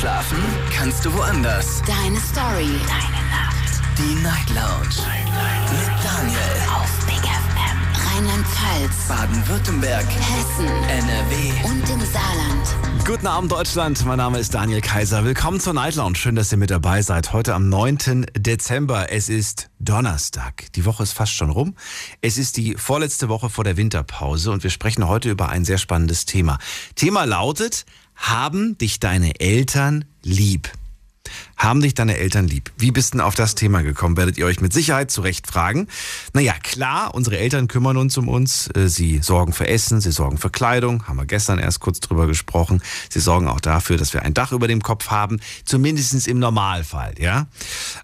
Schlafen kannst du woanders. Deine Story. Deine Nacht. Die Night Lounge. Night. Mit Daniel. Auf Big FM. Rheinland-Pfalz. Baden-Württemberg. Hessen. NRW. Und im Saarland. Guten Abend Deutschland, mein Name ist Daniel Kaiser. Willkommen zur Night Lounge. Schön, dass ihr mit dabei seid. Heute am 9. Dezember. Es ist Donnerstag. Die Woche ist fast schon rum. Es ist die vorletzte Woche vor der Winterpause und wir sprechen heute über ein sehr spannendes Thema. Thema lautet, haben dich deine Eltern lieb? Haben dich deine Eltern lieb? Wie bist denn auf das Thema gekommen? Werdet ihr euch mit Sicherheit zu Recht fragen. Naja, klar, unsere Eltern kümmern uns um uns. Äh, sie sorgen für Essen, sie sorgen für Kleidung. Haben wir gestern erst kurz drüber gesprochen. Sie sorgen auch dafür, dass wir ein Dach über dem Kopf haben. Zumindest im Normalfall, ja.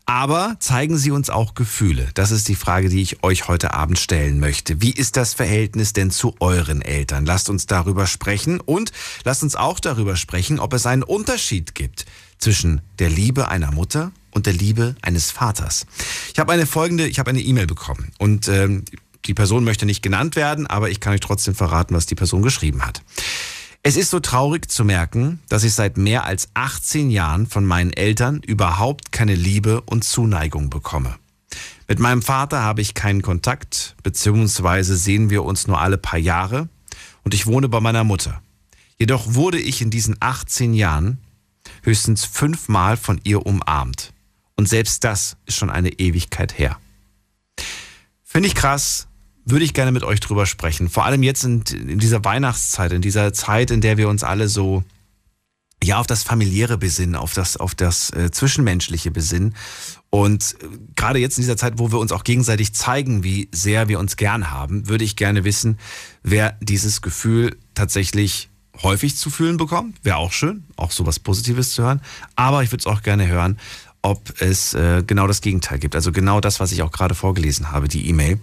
Aber zeigen sie uns auch Gefühle? Das ist die Frage, die ich euch heute Abend stellen möchte. Wie ist das Verhältnis denn zu euren Eltern? Lasst uns darüber sprechen und lasst uns auch darüber sprechen, ob es einen Unterschied gibt zwischen der Liebe einer Mutter und der Liebe eines Vaters. Ich habe eine folgende, ich habe eine E-Mail bekommen und ähm, die Person möchte nicht genannt werden, aber ich kann euch trotzdem verraten, was die Person geschrieben hat. Es ist so traurig zu merken, dass ich seit mehr als 18 Jahren von meinen Eltern überhaupt keine Liebe und Zuneigung bekomme. Mit meinem Vater habe ich keinen Kontakt, beziehungsweise sehen wir uns nur alle paar Jahre und ich wohne bei meiner Mutter. Jedoch wurde ich in diesen 18 Jahren höchstens fünfmal von ihr umarmt. Und selbst das ist schon eine Ewigkeit her. Finde ich krass, würde ich gerne mit euch drüber sprechen. Vor allem jetzt in, in, dieser Weihnachtszeit, in dieser Zeit, in der wir uns alle so ja auf das familiäre besinnen, auf das auf das äh, zwischenmenschliche besinnen und äh, gerade jetzt in dieser Zeit, wo wir uns auch gegenseitig zeigen, wie sehr wir uns gern haben, würde ich gerne wissen, wer dieses Gefühl tatsächlich häufig zu fühlen bekommt. Wäre auch schön, auch sowas Positives zu hören. Aber ich würde es auch gerne hören, ob es äh, genau das Gegenteil gibt. Also genau das, was ich auch gerade vorgelesen habe, die E-Mail.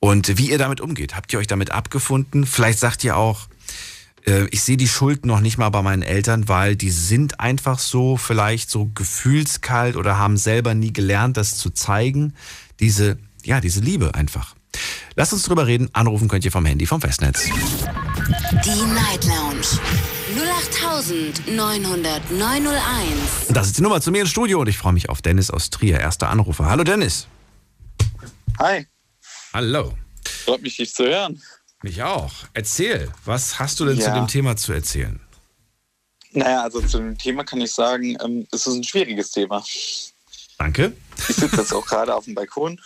Und wie ihr damit umgeht. Habt ihr euch damit abgefunden? Vielleicht sagt ihr auch, äh, ich sehe die Schuld noch nicht mal bei meinen Eltern, weil die sind einfach so vielleicht so gefühlskalt oder haben selber nie gelernt, das zu zeigen. Diese, ja, diese Liebe einfach. Lasst uns drüber reden. Anrufen könnt ihr vom Handy vom Festnetz. Die Night Lounge 0890901. Das ist die Nummer zu mir ins Studio und ich freue mich auf Dennis aus Trier, erster Anrufer. Hallo Dennis. Hi. Hallo. Freut mich, dich zu hören. Mich auch. Erzähl, was hast du denn Ja. zu dem Thema zu erzählen? Naja, also zu dem Thema kann ich sagen, ähm, es ist ein schwieriges Thema. Danke. Ich sitze jetzt auch gerade auf dem Balkon.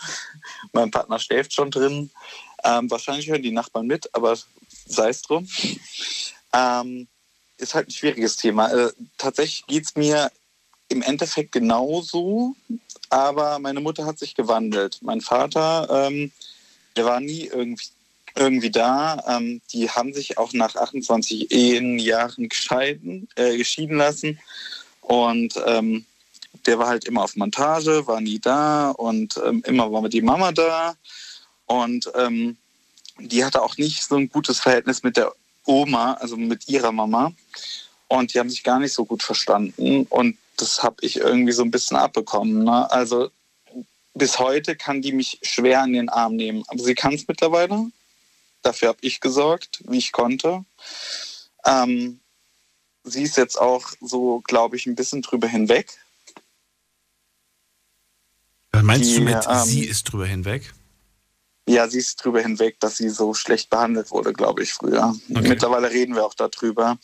Mein Partner schläft schon drin. Ähm, wahrscheinlich hören die Nachbarn mit, aber sei es drum. Ähm, ist halt ein schwieriges Thema. Äh, tatsächlich geht es mir im Endeffekt genauso, aber meine Mutter hat sich gewandelt. Mein Vater, ähm, der war nie irgendwie, irgendwie da. Ähm, die haben sich auch nach 28 Ehenjahren gescheiden, äh, geschieden lassen. Und ähm, der war halt immer auf Montage, war nie da und ähm, immer war die Mama da. Und ähm, die hatte auch nicht so ein gutes Verhältnis mit der Oma, also mit ihrer Mama. Und die haben sich gar nicht so gut verstanden. Und das habe ich irgendwie so ein bisschen abbekommen. Ne? Also bis heute kann die mich schwer in den Arm nehmen. Aber sie kann es mittlerweile. Dafür habe ich gesorgt, wie ich konnte. Ähm, sie ist jetzt auch so, glaube ich, ein bisschen drüber hinweg. Was meinst Die, du mit, ähm, sie ist drüber hinweg? Ja, sie ist drüber hinweg, dass sie so schlecht behandelt wurde, glaube ich, früher. Okay. Mittlerweile reden wir auch darüber.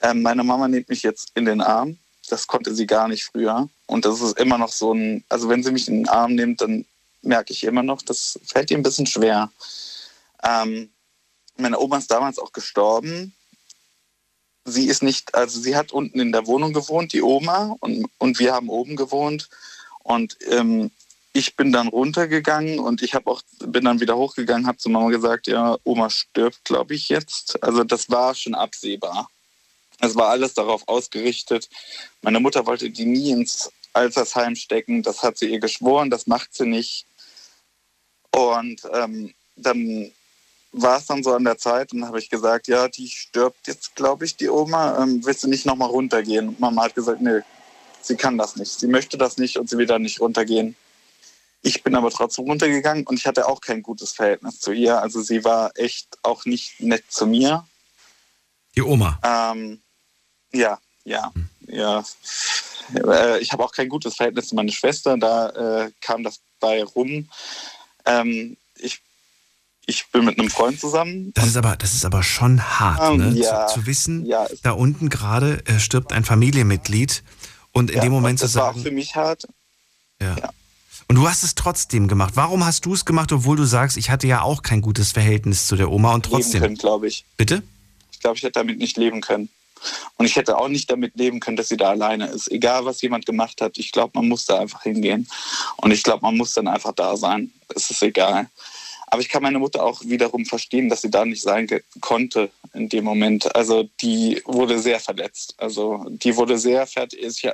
Ähm, meine Mama nimmt mich jetzt in den Arm. Das konnte sie gar nicht früher. Und das ist immer noch so ein, also wenn sie mich in den Arm nimmt, dann merke ich immer noch, das fällt ihr ein bisschen schwer. Ähm, meine Oma ist damals auch gestorben. Sie ist nicht, also sie hat unten in der Wohnung gewohnt, die Oma, und, und wir haben oben gewohnt. Und ähm, ich bin dann runtergegangen und ich habe auch bin dann wieder hochgegangen, habe zu Mama gesagt, ja, Oma stirbt, glaube ich jetzt. Also das war schon absehbar. Es war alles darauf ausgerichtet. Meine Mutter wollte die nie ins Altersheim stecken. Das hat sie ihr geschworen, das macht sie nicht. Und ähm, dann war es dann so an der Zeit und habe ich gesagt, ja, die stirbt jetzt, glaube ich, die Oma. Ähm, willst du nicht nochmal runtergehen? Und Mama hat gesagt, nee, sie kann das nicht. Sie möchte das nicht und sie will da nicht runtergehen. Ich bin aber trotzdem runtergegangen und ich hatte auch kein gutes Verhältnis zu ihr. Also sie war echt auch nicht nett zu mir. Die Oma. Ähm, ja, ja. ja, äh, ich habe auch kein gutes Verhältnis zu meiner Schwester, da äh, kam das bei rum. Ähm, ich, ich bin mit einem Freund zusammen. Das ist aber, das ist aber schon hart, Ähm, ne? ja, zu, zu wissen, ja. da unten gerade äh, stirbt ein Familienmitglied und in Ja, dem Moment zu das war auch sagen, für mich hart. ja. Und du hast es trotzdem gemacht. Warum hast du es gemacht, obwohl du sagst, ich hatte ja auch kein gutes Verhältnis zu der Oma und Leben trotzdem? können, glaube ich. Bitte? Ich glaube, ich hätte damit nicht leben können. Und ich hätte auch nicht damit leben können, dass sie da alleine ist. Egal, was jemand gemacht hat, ich glaube, man muss da einfach hingehen. Und ich glaube, man muss dann einfach da sein. Es ist egal. Aber ich kann meine Mutter auch wiederum verstehen, dass sie da nicht sein konnte in dem Moment. Also die wurde sehr verletzt. Also die wurde sehr fertig. Ich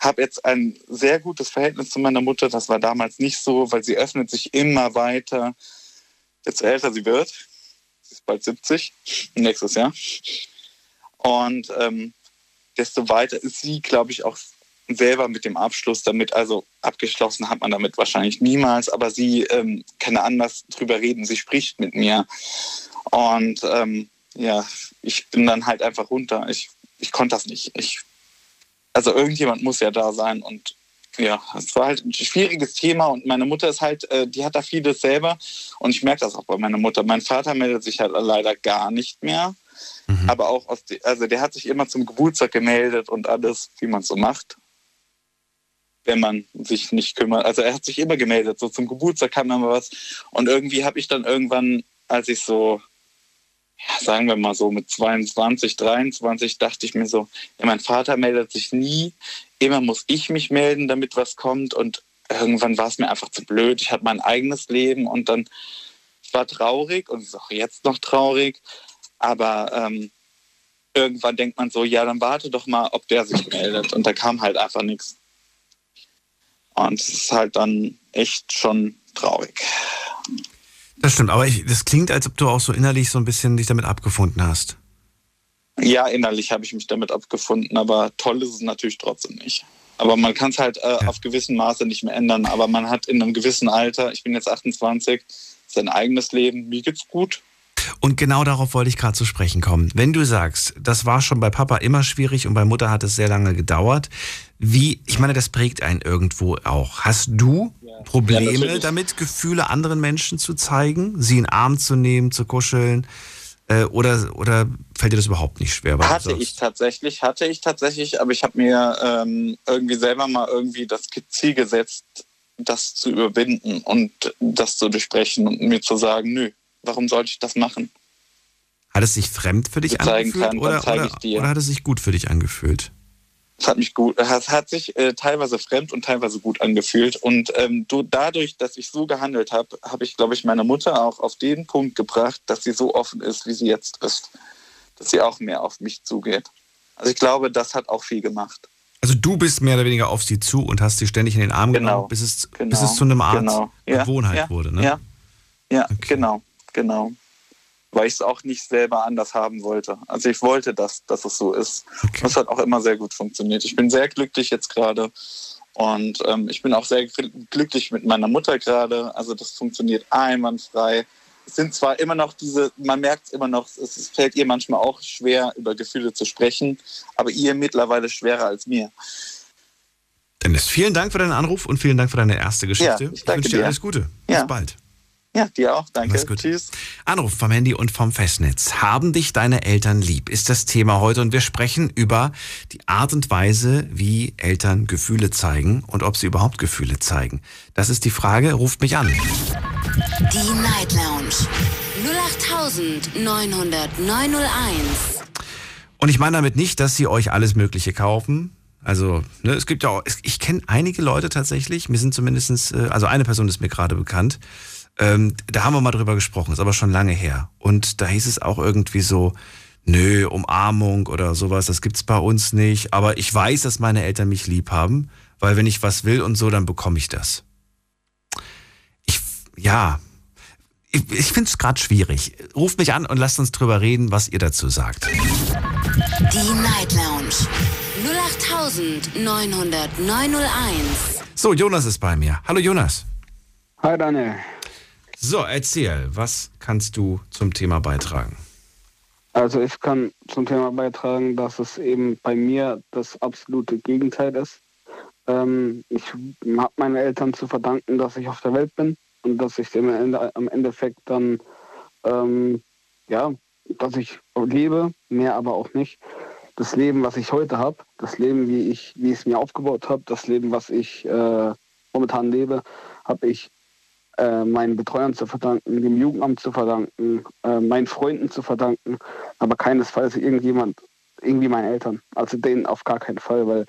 habe jetzt ein sehr gutes Verhältnis zu meiner Mutter. Das war damals nicht so, weil sie öffnet sich immer weiter. Desto älter sie wird, sie ist bald 70, nächstes Jahr. Und ähm, desto weiter ist sie, glaube ich, auch selber mit dem Abschluss damit, also abgeschlossen hat man damit wahrscheinlich niemals, aber sie ähm, kann anders drüber reden, sie spricht mit mir. Und ähm, ja, ich bin dann halt einfach runter. Ich, ich konnte das nicht. Ich, also irgendjemand muss ja da sein und ja, es war halt ein schwieriges Thema und meine Mutter ist halt, äh, die hat da vieles selber und ich merke das auch bei meiner Mutter. Mein Vater meldet sich halt leider gar nicht mehr, aber auch aus, also der hat sich immer zum Geburtstag gemeldet und alles, wie man so macht, wenn man sich nicht kümmert. Also er hat sich immer gemeldet, so zum Geburtstag kam immer was und irgendwie habe ich dann irgendwann, als ich so ja, sagen wir mal so mit 22, 23, dachte ich mir so, ja, mein Vater meldet sich nie, immer muss ich mich melden, damit was kommt und irgendwann war es mir einfach zu blöd. Ich hatte mein eigenes Leben und dann war traurig und ist auch jetzt noch traurig, aber ähm, irgendwann denkt man so, ja, dann warte doch mal, ob der sich meldet und da kam halt einfach nichts. Und es ist halt dann echt schon traurig. Das stimmt, aber ich, das klingt, als ob du auch so innerlich so ein bisschen dich damit abgefunden hast. Ja, innerlich habe ich mich damit abgefunden, aber toll ist es natürlich trotzdem nicht. Aber man kann es halt äh, Ja. auf gewissem Maße nicht mehr ändern. Aber man hat in einem gewissen Alter, ich bin jetzt 28, sein eigenes Leben, mir geht's gut. Und genau darauf wollte ich gerade zu sprechen kommen. Wenn du sagst, das war schon bei Papa immer schwierig und bei Mutter hat es sehr lange gedauert, wie, ich meine, das prägt einen irgendwo auch. Hast du Ja, Probleme natürlich. damit, Gefühle anderen Menschen zu zeigen, sie in den Arm zu nehmen, zu kuscheln? Äh, oder, oder fällt dir das überhaupt nicht schwer? Hatte ich tatsächlich, hatte ich tatsächlich, aber ich habe mir ähm, irgendwie selber mal irgendwie das Ziel gesetzt, das zu überwinden und das zu durchbrechen und mir zu sagen, nö, warum sollte ich das machen? Hat es sich fremd für dich angefühlt kann, oder, oder, oder hat es sich gut für dich angefühlt? Es hat mich gut, es hat sich äh, teilweise fremd und teilweise gut angefühlt. Und ähm, du, dadurch, dass ich so gehandelt habe, habe ich, glaube ich, meine Mutter auch auf den Punkt gebracht, dass sie so offen ist, wie sie jetzt ist. Dass sie auch mehr auf mich zugeht. Also ich glaube, das hat auch viel gemacht. Also du bist mehr oder weniger auf sie zu und hast sie ständig in den Arm Genau. genommen, bis es, Genau. bis es zu einem Art Genau. Ja. Gewohnheit ja. wurde. Ne? Ja, ja Okay. genau, genau. Weil ich es auch nicht selber anders haben wollte. Also ich wollte, dass, dass es so ist. Okay. Das hat auch immer sehr gut funktioniert. Ich bin sehr glücklich jetzt gerade. Und ähm, ich bin auch sehr gl- glücklich mit meiner Mutter gerade. Also das funktioniert einwandfrei. Es sind zwar immer noch diese, man merkt es immer noch, es, fällt ihr manchmal auch schwer, über Gefühle zu sprechen, aber ihr mittlerweile schwerer als mir. Dennis, vielen Dank für deinen Anruf und vielen Dank für deine erste Geschichte. Ja, ich danke wünsche dir dir. alles Gute. Ja. Bis bald. Ja, dir auch, danke. Mach's gut. Tschüss. Anruf vom Handy und vom Festnetz. Haben dich deine Eltern lieb? Ist das Thema heute und wir sprechen über die Art und Weise, wie Eltern Gefühle zeigen und ob sie überhaupt Gefühle zeigen. Das ist die Frage. Ruft mich an. Die Night Lounge 0890901. Und ich meine damit nicht, dass sie euch alles Mögliche kaufen. Also, ne, es gibt ja auch, ich kenne einige Leute tatsächlich, mir sind zumindestens, äh, also eine Person ist mir gerade bekannt, ähm, da haben wir mal drüber gesprochen, ist aber schon lange her. Und da hieß es auch irgendwie so, nö, Umarmung oder sowas, das gibt's bei uns nicht. Aber ich weiß, dass meine Eltern mich lieb haben, weil wenn ich was will und so, dann bekomme ich das. Ich, ja, ich, ich finde es gerade schwierig. Ruft mich an und lasst uns drüber reden, was ihr dazu sagt. Die Night Lounge 0890901. So, Jonas ist bei mir. Hallo Jonas. Hi Daniel. So, erzähl, was kannst du zum Thema beitragen? Also ich kann zum Thema beitragen, dass es eben bei mir das absolute Gegenteil ist. Ähm, ich habe meine Eltern zu verdanken, dass ich auf der Welt bin und dass ich im, am Endeffekt dann, ähm, ja, dass ich lebe, mehr aber auch nicht. Das Leben, was ich heute habe, das Leben, wie ich, wie ich es mir aufgebaut habe, das Leben, was ich äh, momentan lebe, habe ich äh, meinen Betreuern zu verdanken, dem Jugendamt zu verdanken, äh, meinen Freunden zu verdanken, aber keinesfalls irgendjemand, irgendwie meinen Eltern. Also denen auf gar keinen Fall, weil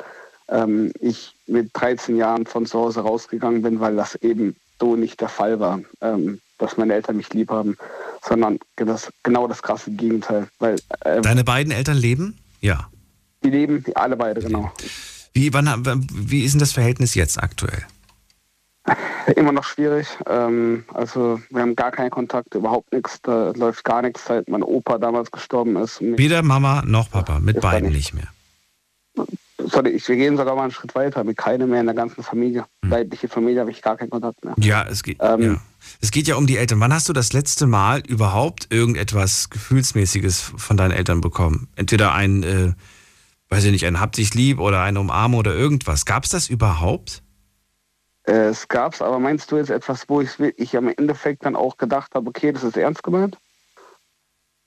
ähm, ich mit 13 Jahren von zu Hause rausgegangen bin, weil das eben so nicht der Fall war, ähm, dass meine Eltern mich lieb haben, sondern das, genau das krasse Gegenteil. Weil, äh, Deine beiden Eltern leben? Ja. Die leben, alle beide, genau. Wie, wann, wie ist denn das Verhältnis jetzt aktuell? Immer noch schwierig. Ähm, also wir haben gar keinen Kontakt, überhaupt nichts. Da läuft gar nichts, seit mein Opa damals gestorben ist. Weder Mama noch Papa, mit beiden nicht. nicht mehr sorry, ich, wir gehen sogar mal einen Schritt weiter, mit keinem mehr in der ganzen Familie. Hm. Leibliche Familie habe ich gar keinen Kontakt mehr. Ja, es geht. Ähm, ja. Es geht ja um die Eltern. Wann hast du das letzte Mal überhaupt irgendetwas Gefühlsmäßiges von deinen Eltern bekommen? Entweder ein, äh, weiß ich nicht, ein Hab dich lieb oder ein Umarmen oder irgendwas. Gab es das überhaupt? Äh, es gab es, aber meinst du jetzt etwas, wo ich, ich im Endeffekt dann auch gedacht habe, okay, das ist ernst gemeint?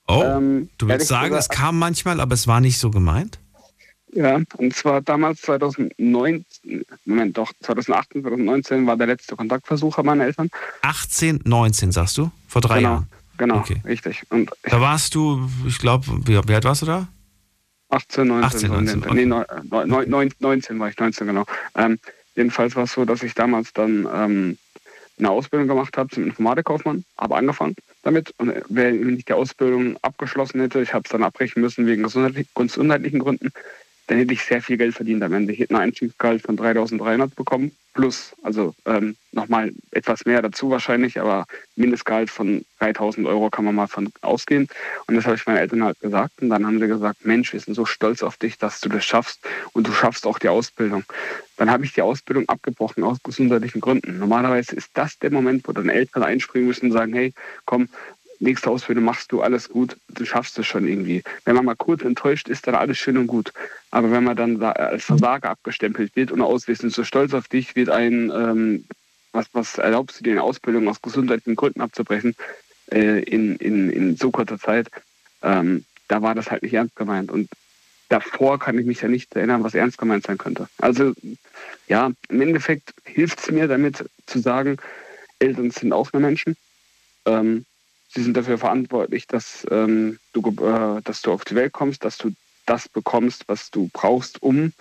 Oh, ähm, du willst sagen, gesagt, es kam manchmal, aber es war nicht so gemeint? Ja, und zwar damals 2009, Moment, doch, 2018, 2019 war der letzte Kontaktversuch meiner Eltern. 18, 19 sagst du? Vor drei genau, Jahren? Genau, okay. richtig. Und da warst du, ich glaube, wie, wie, alt warst du da? 18, 19. 18, 19, okay. nee, 19, 19 war ich, 19 genau. Ähm, jedenfalls war es so, dass ich damals dann ähm, eine Ausbildung gemacht habe zum Informatikkaufmann, habe angefangen damit. Und wenn ich die Ausbildung abgeschlossen hätte, ich habe es dann abbrechen müssen wegen gesundheitlichen Gründen, dann hätte ich sehr viel Geld verdient am Ende. Ich hätte ein Einstiegsgehalt von 3.300 bekommen, plus, also ähm, nochmal etwas mehr dazu wahrscheinlich, aber Mindestgehalt von 3.000 Euro kann man mal von ausgehen. Und das habe ich meinen Eltern halt gesagt. Und dann haben sie gesagt, Mensch, wir sind so stolz auf dich, dass du das schaffst und du schaffst auch die Ausbildung. Dann habe ich die Ausbildung abgebrochen aus gesundheitlichen Gründen. Normalerweise ist das der Moment, wo dann Eltern einspringen müssen und sagen, hey, komm, nächste Ausbildung machst du, alles gut, du schaffst es schon irgendwie. Wenn man mal kurz enttäuscht ist, dann alles schön und gut. Aber wenn man dann als Versager abgestempelt wird und auswesend so stolz auf dich wird ein, ähm, was, was erlaubst du dir eine Ausbildung aus gesundheitlichen Gründen abzubrechen äh, in, in, in so kurzer Zeit, ähm, da war das halt nicht ernst gemeint. Und davor kann ich mich ja nicht erinnern, was ernst gemeint sein könnte. Also ja, im Endeffekt hilft es mir damit zu sagen, Eltern sind auch nur Menschen. Ähm, Sie sind dafür verantwortlich, dass, ähm, du, äh, dass du auf die Welt kommst, dass du das bekommst, was du brauchst, um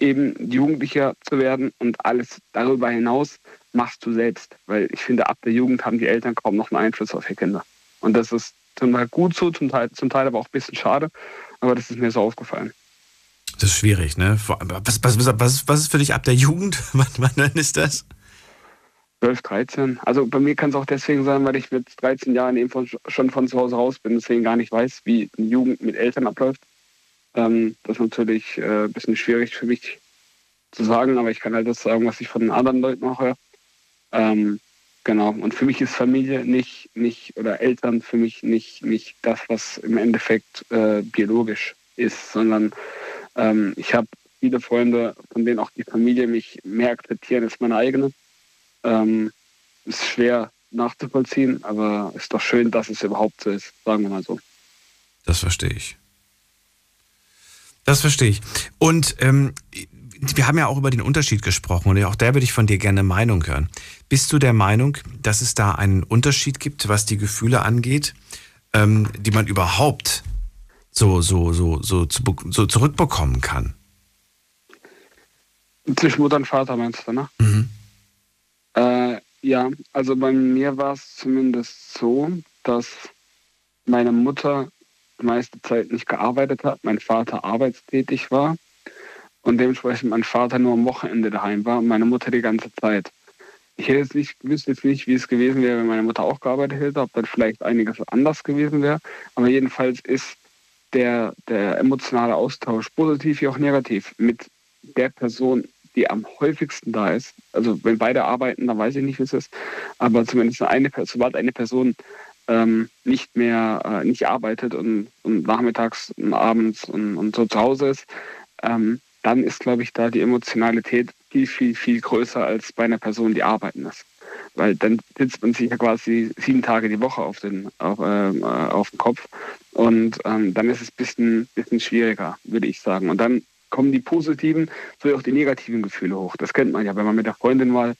eben Jugendlicher zu werden. Und alles darüber hinaus machst du selbst. Weil ich finde, ab der Jugend haben die Eltern kaum noch einen Einfluss auf ihre Kinder. Und das ist zum Teil gut so, zum Teil, zum Teil aber auch ein bisschen schade. Aber das ist mir so aufgefallen. Das ist schwierig, ne? Was, was, was, was ist für dich ab der Jugend? wann, wann ist das? 12, 13. Also bei mir kann es auch deswegen sein, weil ich mit 13 Jahren eben von, schon von zu Hause raus bin, deswegen gar nicht weiß, wie eine Jugend mit Eltern abläuft. Ähm, das ist natürlich äh, ein bisschen schwierig für mich zu sagen, aber ich kann halt das sagen, was ich von den anderen Leuten auch höre. Ähm, genau. Und für mich ist Familie nicht, nicht oder Eltern für mich nicht, nicht das, was im Endeffekt äh, biologisch ist, sondern ähm, ich habe viele Freunde, von denen auch die Familie mich mehr akzeptieren als meine eigene. Ähm, ist schwer nachzuvollziehen, aber ist doch schön, dass es überhaupt so ist, sagen wir mal so. Das verstehe ich. Das verstehe ich. Und ähm, wir haben ja auch über den Unterschied gesprochen und auch da würde ich von dir gerne Meinung hören. Bist du der Meinung, dass es da einen Unterschied gibt, was die Gefühle angeht, ähm, die man überhaupt so, so, so, so, so zurückbekommen kann? Zwischen Mutter und Vater meinst du, ne? Mhm. Äh, ja, also bei mir war es zumindest so, dass meine Mutter die meiste Zeit nicht gearbeitet hat, mein Vater arbeitstätig war und dementsprechend mein Vater nur am Wochenende daheim war und meine Mutter die ganze Zeit. Ich hätte jetzt nicht, wüsste jetzt nicht, wie es gewesen wäre, wenn meine Mutter auch gearbeitet hätte, ob dann vielleicht einiges anders gewesen wäre. Aber jedenfalls ist der, der emotionale Austausch positiv wie auch negativ mit der Person die am häufigsten da ist. Also wenn beide arbeiten, dann weiß ich nicht, wie es ist. Aber zumindest eine, sobald eine Person ähm, nicht mehr äh, nicht arbeitet und, und nachmittags und abends und, und so zu Hause ist, ähm, dann ist, glaube ich, da die Emotionalität viel, viel, viel größer als bei einer Person, die arbeiten ist. Weil dann sitzt man sich ja quasi sieben Tage die Woche auf den, auf, äh, auf den Kopf und ähm, dann ist es ein bisschen, bisschen schwieriger, würde ich sagen. Und dann kommen die positiven sowie auch die negativen Gefühle hoch. Das kennt man ja, wenn man mit der Freundin mal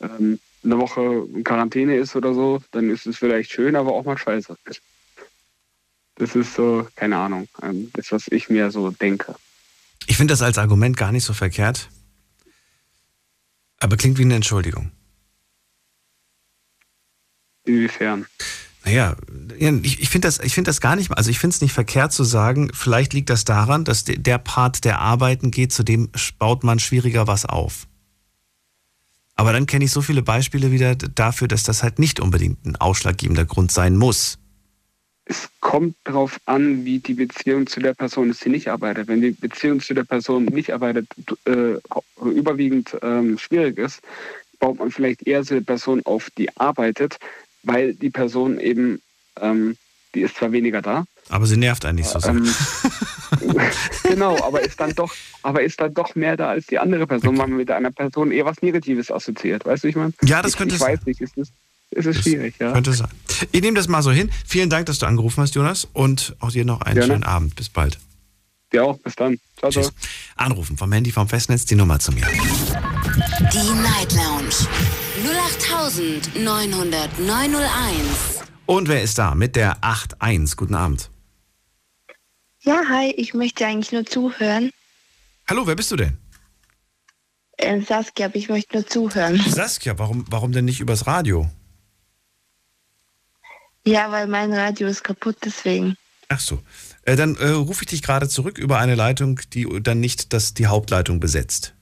ähm, eine Woche in Quarantäne ist oder so, dann ist es vielleicht schön, aber auch mal scheiße. Das ist so, keine Ahnung, ähm, das, was ich mir so denke. Ich finde das als Argument gar nicht so verkehrt, aber klingt wie eine Entschuldigung. Inwiefern? Naja, ich, ich finde das, find das gar nicht, also ich finde es nicht verkehrt zu sagen, vielleicht liegt das daran, dass der Part, der arbeiten geht, zu dem baut man schwieriger was auf. Aber dann kenne ich so viele Beispiele wieder dafür, dass das halt nicht unbedingt ein ausschlaggebender Grund sein muss. Es kommt darauf an, wie die Beziehung zu der Person ist, die nicht arbeitet. Wenn die Beziehung zu der Person nicht arbeitet, äh, überwiegend ähm, schwierig ist, baut man vielleicht eher so eine Person auf, die arbeitet, weil die Person eben, ähm, die ist zwar weniger da. Aber sie nervt eigentlich so sehr. Ähm, genau, aber ist dann doch, aber ist dann doch mehr da als die andere Person, weil man mit einer Person eher was Negatives assoziiert. Weißt du, ich meine? Ja, das könnte ich, ich sein. weiß nicht, ist es, ist es schwierig, ja. Könnte sein. Ich nehme das mal so hin. Vielen Dank, dass du angerufen hast, Jonas. Und auch dir noch einen Gerne. schönen Abend. Bis bald. Dir auch. Bis dann. Ciao, Tschüss. ciao. Anrufen vom Handy vom Festnetz die Nummer zu mir. Die Night Lounge 0890901. Und wer ist da mit der 81? Guten Abend. Ja, hi, ich möchte eigentlich nur zuhören. Hallo, wer bist du denn? Äh, Saskia, aber ich möchte nur zuhören. Saskia, warum, warum denn nicht übers Radio? Ja, weil mein Radio ist kaputt, deswegen. Ach so. Äh, dann äh, rufe ich dich gerade zurück über eine Leitung, die dann nicht das, die Hauptleitung besetzt.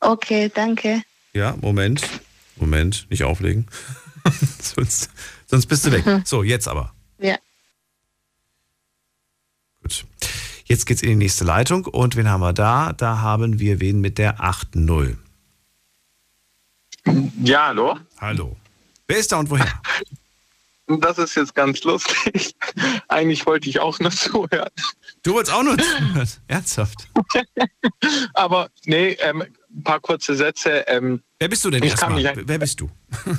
Okay, danke. Ja, Moment. Moment, nicht auflegen. sonst, sonst bist du weg. So, jetzt aber. Ja. Gut. Jetzt geht's in die nächste Leitung und wen haben wir da? Da haben wir wen mit der 8.0. Ja, hallo. Hallo. Wer ist da und woher? Das ist jetzt ganz lustig. Eigentlich wollte ich auch nur zuhören. Du wolltest auch nur zuhören? Ernsthaft? Aber nee, ähm, ein paar kurze Sätze. Ähm, Wer bist du denn erstmal? Wer bist du?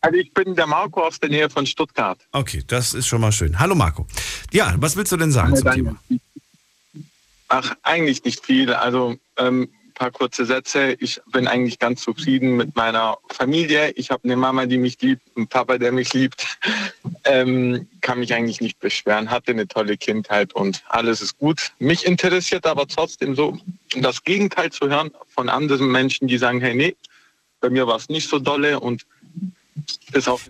Also ich bin der Marco aus der Nähe von Stuttgart. Okay, das ist schon mal schön. Hallo Marco. Ja, was willst du denn sagen ja, zum Thema? Ach, eigentlich nicht viel. Also ähm, paar kurze Sätze. Ich bin eigentlich ganz zufrieden mit meiner Familie. Ich habe eine Mama, die mich liebt, einen Papa, der mich liebt. Ähm, kann mich eigentlich nicht beschweren. Hatte eine tolle Kindheit und alles ist gut. Mich interessiert aber trotzdem so, das Gegenteil zu hören von anderen Menschen, die sagen, hey, nee, bei mir war es nicht so dolle und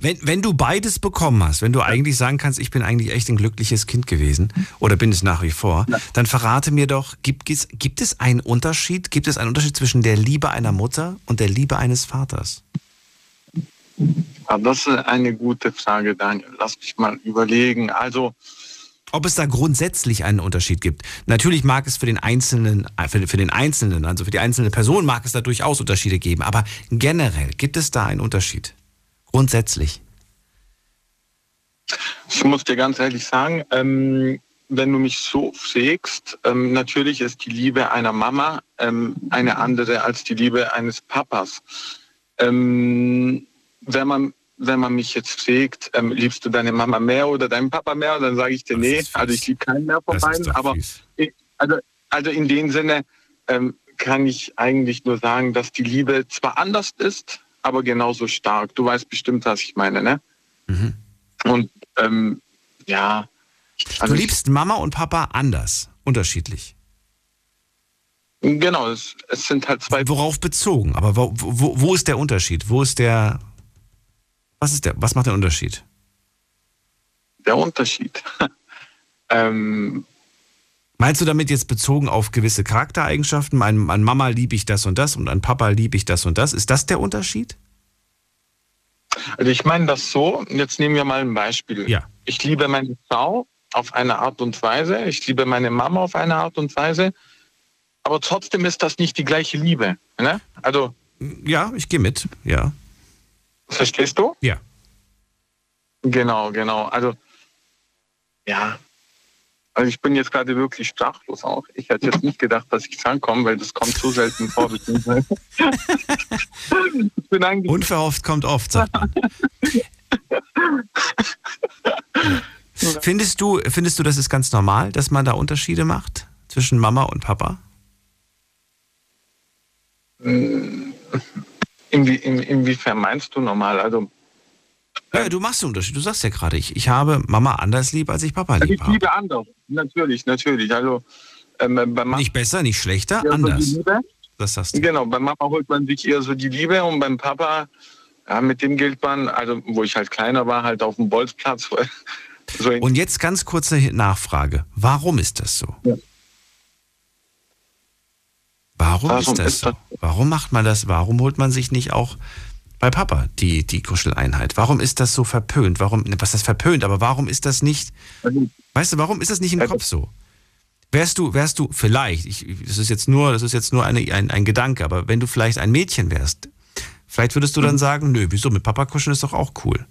wenn, wenn du beides bekommen hast, wenn du eigentlich sagen kannst, ich bin eigentlich echt ein glückliches Kind gewesen oder bin es nach wie vor, dann verrate mir doch, gibt es, gibt es einen Unterschied? Gibt es einen Unterschied zwischen der Liebe einer Mutter und der Liebe eines Vaters? Ja, das ist eine gute Frage, Daniel. Lass mich mal überlegen. Also, ob es da grundsätzlich einen Unterschied gibt. Natürlich mag es für den Einzelnen, für, für, den Einzelnen, also für die einzelne Person mag es da durchaus Unterschiede geben, aber generell gibt es da einen Unterschied. Grundsätzlich. Ich muss dir ganz ehrlich sagen, ähm, wenn du mich so pflegst, ähm, natürlich ist die Liebe einer Mama ähm, eine andere als die Liebe eines Papas. Ähm, wenn man wenn man mich jetzt pflegt, ähm, liebst du deine Mama mehr oder deinen Papa mehr? dann sage ich dir, nee, also ich liebe keinen mehr von beiden. Aber ich, also, also in dem Sinne ähm, kann ich eigentlich nur sagen, dass die Liebe zwar anders ist, aber genauso stark. Du weißt bestimmt, was ich meine, ne? Mhm. Und ähm, ja. Also du liebst Mama und Papa anders, unterschiedlich. Genau, es, es sind halt zwei. Worauf bezogen? Aber wo, wo, wo ist der Unterschied? Wo ist der. Was ist der? Was macht der Unterschied? Der Unterschied. ähm, Meinst du damit jetzt bezogen auf gewisse Charaktereigenschaften? An, an Mama liebe ich das und das und an Papa liebe ich das und das. Ist das der Unterschied? Also ich meine das so, jetzt nehmen wir mal ein Beispiel. Ja. Ich liebe meine Frau auf eine Art und Weise, ich liebe meine Mama auf eine Art und Weise, aber trotzdem ist das nicht die gleiche Liebe. Ne? Also ja, ich gehe mit, ja. Verstehst du? Ja. Genau, genau. Also, ja. Also ich bin jetzt gerade wirklich sprachlos auch. Ich hätte jetzt nicht gedacht, dass ich drankomme, weil das kommt so selten vor. ich bin eigentlich Unverhofft kommt oft, sagt man. findest, du, findest du, das ist ganz normal, dass man da Unterschiede macht zwischen Mama und Papa? Inwie, in, inwiefern meinst du normal? Also ja, du machst den Unterschied. Du sagst ja gerade, ich, ich habe Mama anders lieb, als ich Papa lieb habe. Ich liebe anders, natürlich, natürlich. Also, ähm, nicht besser, nicht schlechter, anders. Das sagst du. Genau, bei Mama holt man sich eher so die Liebe und beim Papa, ja, mit dem gilt man, also wo ich halt kleiner war, halt auf dem Bolzplatz. so und jetzt ganz kurze Nachfrage. Warum ist das so? Ja. Warum, Warum ist das ist so? Warum macht man das? Warum holt man sich nicht auch bei Papa, die, die Kuscheleinheit. Warum ist das so verpönt? Warum, was ist verpönt, aber warum ist das nicht, weißt du, warum ist das nicht im Kopf so? Wärst du, wärst du vielleicht, ich, das ist jetzt nur, das ist jetzt nur eine, ein, ein Gedanke, aber wenn du vielleicht ein Mädchen wärst, vielleicht würdest du dann mhm. sagen, nö, wieso, mit Papa kuscheln ist doch auch cool.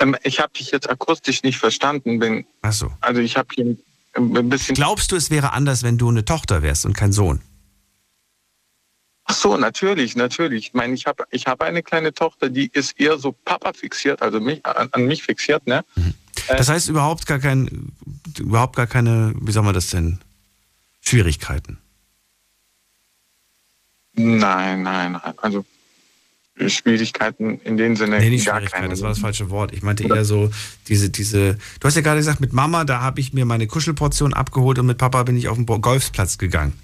Ähm, ich habe dich jetzt akustisch nicht verstanden. Bin, Ach so. Also ich habe hier ein bisschen... Glaubst du, es wäre anders, wenn du eine Tochter wärst und kein Sohn? Ach so, natürlich, natürlich. Ich meine, ich habe ich hab eine kleine Tochter, die ist eher so Papa fixiert, also mich, an, an mich fixiert, ne? Mhm. Das heißt überhaupt gar kein, überhaupt gar keine, wie soll man das denn, Schwierigkeiten? Nein, nein, nein. Also Schwierigkeiten in dem Sinne. Nee, nicht gar Schwierigkeiten, das war das falsche Wort. Ich meinte eher so, diese, diese, du hast ja gerade gesagt, mit Mama, da habe ich mir meine Kuschelportion abgeholt und mit Papa bin ich auf den Golfplatz gegangen.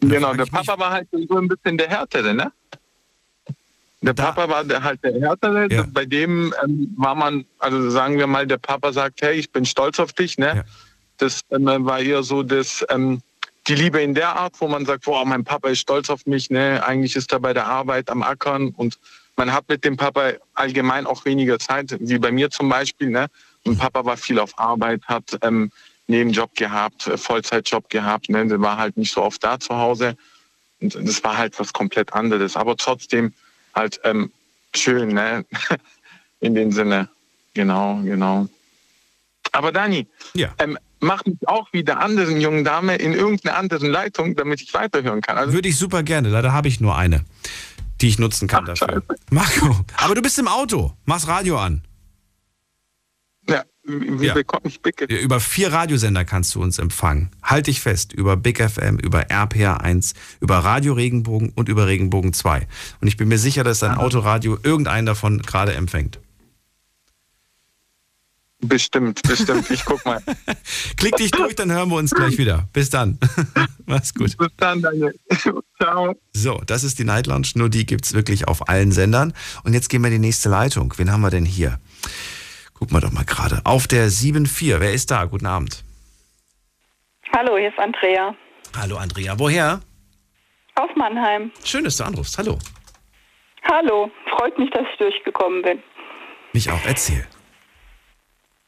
Genau, der Papa war halt so ein bisschen der Härtere, ne? Der da. Papa war der, halt der Härtere. Ja. Bei dem ähm, war man, also sagen wir mal, der Papa sagt, hey, ich bin stolz auf dich, ne? Ja. Das ähm, war eher so das, ähm, die Liebe in der Art, wo man sagt, boah, mein Papa ist stolz auf mich, ne? Eigentlich ist er bei der Arbeit am Ackern und man hat mit dem Papa allgemein auch weniger Zeit, wie bei mir zum Beispiel, ne? Und Papa war viel auf Arbeit, hat ähm, Nebenjob gehabt, äh, Vollzeitjob gehabt, ne? der war halt nicht so oft da zu Hause. Und das war halt was komplett anderes. Aber trotzdem halt ähm, schön, ne? In dem Sinne. Genau, genau. Aber Dani, ja. ähm, mach mich auch wie der anderen jungen Dame in irgendeiner anderen Leitung, damit ich weiterhören kann. Also Würde ich super gerne. Leider habe ich nur eine, die ich nutzen kann Ach, dafür. Scheiße. Marco, aber du bist im Auto. Mach's Radio an. Ja, wie ja. bekomme ich Big FM? Über vier Radiosender kannst du uns empfangen. Halt dich fest, über Big FM, über RPR1, über Radio Regenbogen und über Regenbogen 2. Und ich bin mir sicher, dass dein Autoradio irgendeinen davon gerade empfängt. Bestimmt, bestimmt. Ich guck mal. Klick dich durch, dann hören wir uns gleich wieder. Bis dann. Mach's gut. Bis dann, Daniel. Ciao. So, das ist die Night Lounge. Nur die gibt's wirklich auf allen Sendern. Und jetzt gehen wir in die nächste Leitung. Wen haben wir denn hier? Gucken wir doch mal gerade. Auf der 7.4. Wer ist da? Guten Abend. Hallo, hier ist Andrea. Hallo, Andrea. Woher? Aus Mannheim. Schön, dass du anrufst. Hallo. Hallo. Freut mich, dass ich durchgekommen bin. Mich auch. Erzähl.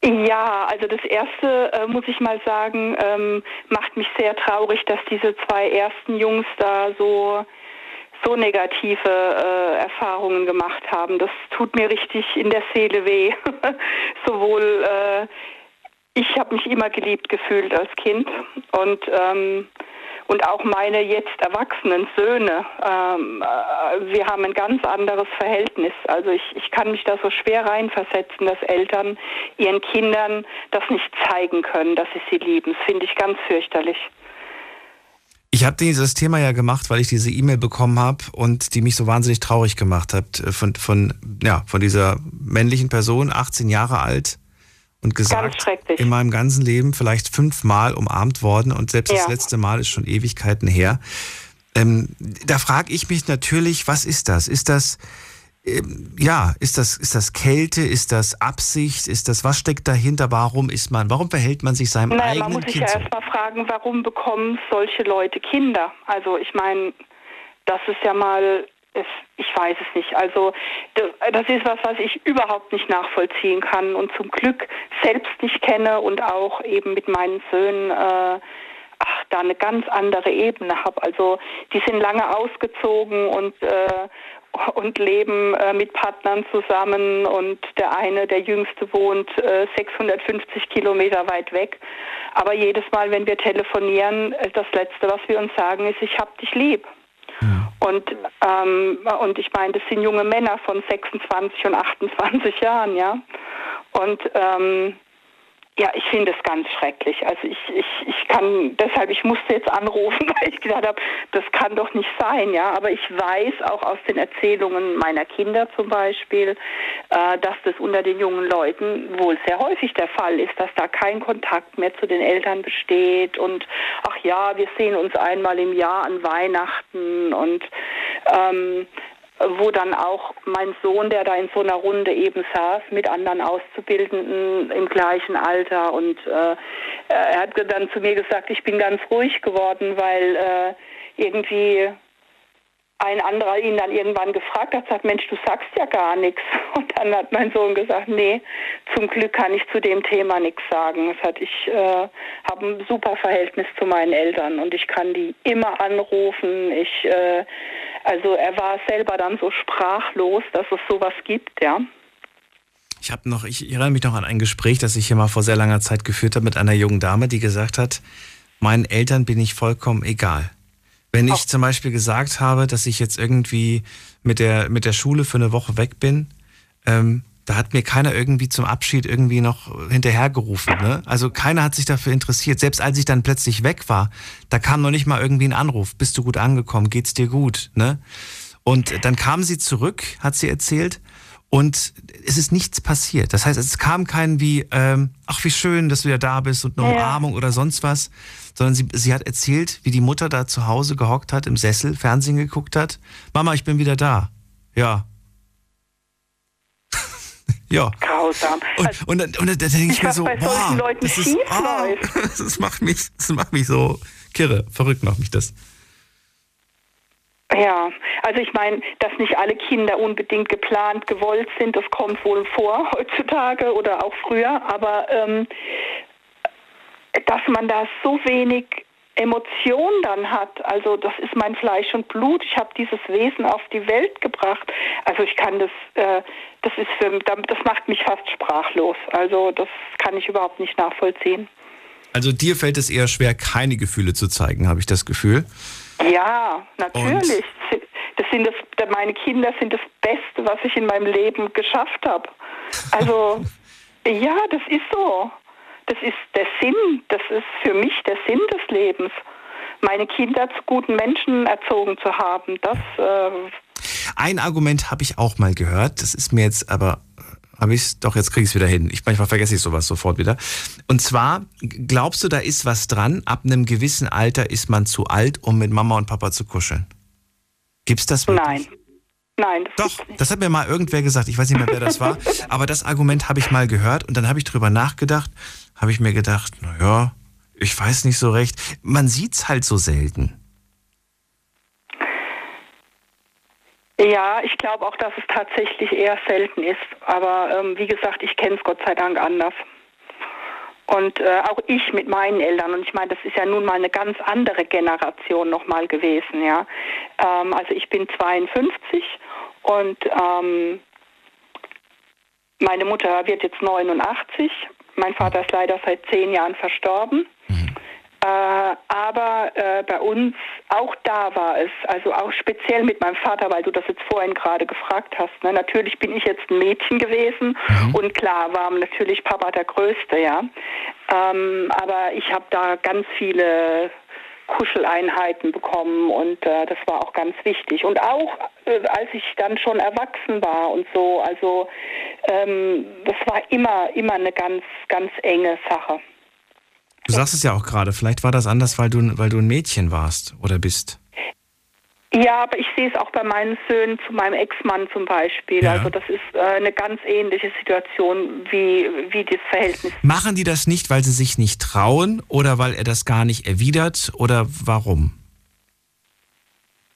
Ja, also das erste, äh, muss ich mal sagen, ähm, macht mich sehr traurig, dass diese zwei ersten Jungs da so so negative äh, Erfahrungen gemacht haben. Das tut mir richtig in der Seele weh. Sowohl äh, ich habe mich immer geliebt gefühlt als Kind und ähm, und auch meine jetzt erwachsenen Söhne. Ähm, äh, wir haben ein ganz anderes Verhältnis. Also ich, ich kann mich da so schwer reinversetzen, dass Eltern ihren Kindern das nicht zeigen können, dass sie sie lieben. Das finde ich ganz fürchterlich. Ich habe dieses Thema ja gemacht, weil ich diese E-Mail bekommen habe und die mich so wahnsinnig traurig gemacht hat äh, von, von, ja, von dieser männlichen Person, 18 Jahre alt und gesagt, in meinem ganzen Leben vielleicht fünfmal umarmt worden und selbst ja. das letzte Mal ist schon Ewigkeiten her. Ähm, da frage ich mich natürlich, was ist das? Ist das ähm, ja, ist das, ist das Kälte, ist das Absicht, ist das, was steckt dahinter, warum ist man, warum verhält man sich seinem naja, eigenen Kind Man muss sich ja erstmal fragen, warum bekommen solche Leute Kinder? Also ich meine, das ist ja mal, ich weiß es nicht. Also das ist was, was ich überhaupt nicht nachvollziehen kann und zum Glück selbst nicht kenne und auch eben mit meinen Söhnen, äh, ach, da eine ganz andere Ebene habe. Also die sind lange ausgezogen und äh, und leben äh, mit Partnern zusammen und der eine, der jüngste, wohnt äh, 650 Kilometer weit weg. Aber jedes Mal, wenn wir telefonieren, äh, das Letzte, was wir uns sagen, ist, ich hab dich lieb. Ja. Und, ähm, und ich meine, das sind junge Männer von 26 und 28 Jahren, ja. Und ähm, ja, ich finde es ganz schrecklich. Also ich, ich, ich kann deshalb, ich musste jetzt anrufen, weil ich gedacht habe, das kann doch nicht sein, ja. Aber ich weiß auch aus den Erzählungen meiner Kinder zum Beispiel, äh, dass das unter den jungen Leuten wohl sehr häufig der Fall ist, dass da kein Kontakt mehr zu den Eltern besteht und ach ja, wir sehen uns einmal im Jahr an Weihnachten und ähm, wo dann auch mein Sohn, der da in so einer Runde eben saß, mit anderen Auszubildenden im gleichen Alter und äh, er hat dann zu mir gesagt, ich bin ganz ruhig geworden, weil äh, irgendwie ein anderer ihn dann irgendwann gefragt hat, sagt, Mensch, du sagst ja gar nichts. Und dann hat mein Sohn gesagt, nee, zum Glück kann ich zu dem Thema nichts sagen. Das hat, ich äh, habe ein super Verhältnis zu meinen Eltern und ich kann die immer anrufen. Ich, äh, also er war selber dann so sprachlos, dass es sowas gibt, ja. Ich habe noch, ich erinnere mich noch an ein Gespräch, das ich hier mal vor sehr langer Zeit geführt habe mit einer jungen Dame, die gesagt hat, meinen Eltern bin ich vollkommen egal. Wenn ich zum Beispiel gesagt habe, dass ich jetzt irgendwie mit der, mit der Schule für eine Woche weg bin, ähm, da hat mir keiner irgendwie zum Abschied irgendwie noch hinterhergerufen. Ne? Also keiner hat sich dafür interessiert. Selbst als ich dann plötzlich weg war, da kam noch nicht mal irgendwie ein Anruf. Bist du gut angekommen? Geht's dir gut? Ne? Und dann kam sie zurück, hat sie erzählt, und es ist nichts passiert. Das heißt, es kam kein wie, ähm, ach wie schön, dass du ja da bist und eine ja. Umarmung oder sonst was, sondern sie, sie hat erzählt, wie die Mutter da zu Hause gehockt hat, im Sessel, Fernsehen geguckt hat. Mama, ich bin wieder da. Ja. ja. Grausam. Und, also, und, und, und da denke ich, ich mir so, boah, das, ist, oh, das macht mich, das macht mich so kirre, verrückt macht mich das. Ja, also ich meine, dass nicht alle Kinder unbedingt geplant, gewollt sind, das kommt wohl vor heutzutage oder auch früher, aber ähm, dass man da so wenig Emotion dann hat, also das ist mein Fleisch und Blut, ich habe dieses Wesen auf die Welt gebracht, also ich kann das, äh, das ist für, das macht mich fast sprachlos, also das kann ich überhaupt nicht nachvollziehen. Also dir fällt es eher schwer, keine Gefühle zu zeigen, habe ich das Gefühl. Ja, natürlich. Und? Das sind das, meine Kinder sind das Beste, was ich in meinem Leben geschafft habe. Also, ja, das ist so. Das ist der Sinn, das ist für mich der Sinn des Lebens. Meine Kinder zu guten Menschen erzogen zu haben, das. Äh Ein Argument habe ich auch mal gehört, das ist mir jetzt aber habe ich doch, jetzt kriege ich es wieder hin. Ich, manchmal vergesse ich sowas sofort wieder. Und zwar, glaubst du, da ist was dran? Ab einem gewissen Alter ist man zu alt, um mit Mama und Papa zu kuscheln. Gibt's das wirklich? Nein. Nein, das Doch, das hat mir mal irgendwer gesagt. Ich weiß nicht mehr, wer das war. aber das Argument habe ich mal gehört und dann habe ich drüber nachgedacht. Habe ich mir gedacht, naja, ich weiß nicht so recht. Man sieht's halt so selten. Ja, ich glaube auch, dass es tatsächlich eher selten ist. Aber ähm, wie gesagt, ich kenne es Gott sei Dank anders. Und äh, auch ich mit meinen Eltern. Und ich meine, das ist ja nun mal eine ganz andere Generation nochmal gewesen. Ja, ähm, also ich bin 52 und ähm, meine Mutter wird jetzt 89. Mein Vater ist leider seit zehn Jahren verstorben. Äh, aber äh, bei uns, auch da war es, also auch speziell mit meinem Vater, weil du das jetzt vorhin gerade gefragt hast. Ne? Natürlich bin ich jetzt ein Mädchen gewesen mhm. und klar war natürlich Papa der Größte, ja. Ähm, aber ich habe da ganz viele Kuscheleinheiten bekommen und äh, das war auch ganz wichtig. Und auch äh, als ich dann schon erwachsen war und so, also ähm, das war immer, immer eine ganz, ganz enge Sache. Du sagst es ja auch gerade, vielleicht war das anders, weil du, weil du ein Mädchen warst oder bist. Ja, aber ich sehe es auch bei meinen Söhnen zu meinem Ex-Mann zum Beispiel. Ja. Also das ist äh, eine ganz ähnliche Situation wie, wie das Verhältnis. Machen die das nicht, weil sie sich nicht trauen oder weil er das gar nicht erwidert oder warum?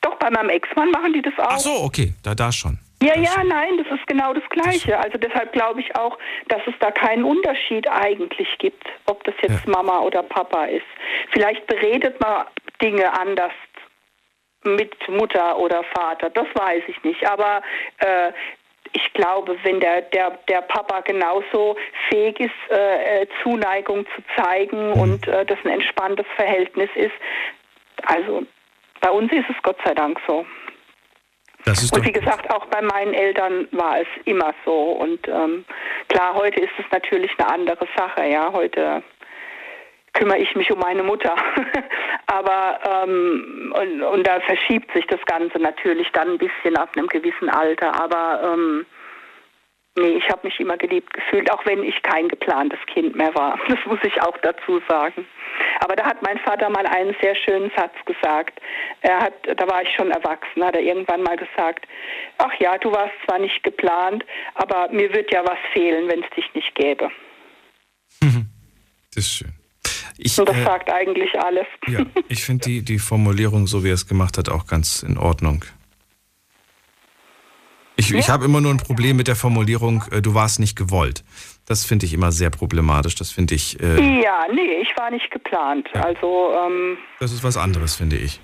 Doch, bei meinem Ex-Mann machen die das auch. Ach so, okay, da, da schon. Ja, ja, nein, das ist genau das Gleiche. Also deshalb glaube ich auch, dass es da keinen Unterschied eigentlich gibt, ob das jetzt Ja. Mama oder Papa ist. Vielleicht beredet man Dinge anders mit Mutter oder Vater, das weiß ich nicht. Aber äh, ich glaube, wenn der, der, der Papa genauso fähig ist, äh, äh, Zuneigung zu zeigen und äh, das ein entspanntes Verhältnis ist, also bei uns ist es Gott sei Dank so. Und wie gesagt, auch bei meinen Eltern war es immer so. Und ähm, klar, heute ist es natürlich eine andere Sache. Ja, heute kümmere ich mich um meine Mutter. Aber ähm, und, und da verschiebt sich das Ganze natürlich dann ein bisschen ab einem gewissen Alter. Aber ähm, nee, ich habe mich immer geliebt gefühlt, auch wenn ich kein geplantes Kind mehr war. Das muss ich auch dazu sagen. Aber da hat mein Vater mal einen sehr schönen Satz gesagt. Er hat, da war ich schon erwachsen, hat er irgendwann mal gesagt, ach ja, du warst zwar nicht geplant, aber mir wird ja was fehlen, wenn es dich nicht gäbe. Das ist schön. Ich, Und das äh, sagt eigentlich alles. ja, ich finde die, die Formulierung, so wie er es gemacht hat, auch ganz in Ordnung. Ich, ich habe immer nur ein Problem mit der Formulierung, äh, du warst nicht gewollt. Das finde ich immer sehr problematisch. Das finde ich, äh, Ja, nee, ich war nicht geplant. Also, ähm, das ist was anderes, finde ich.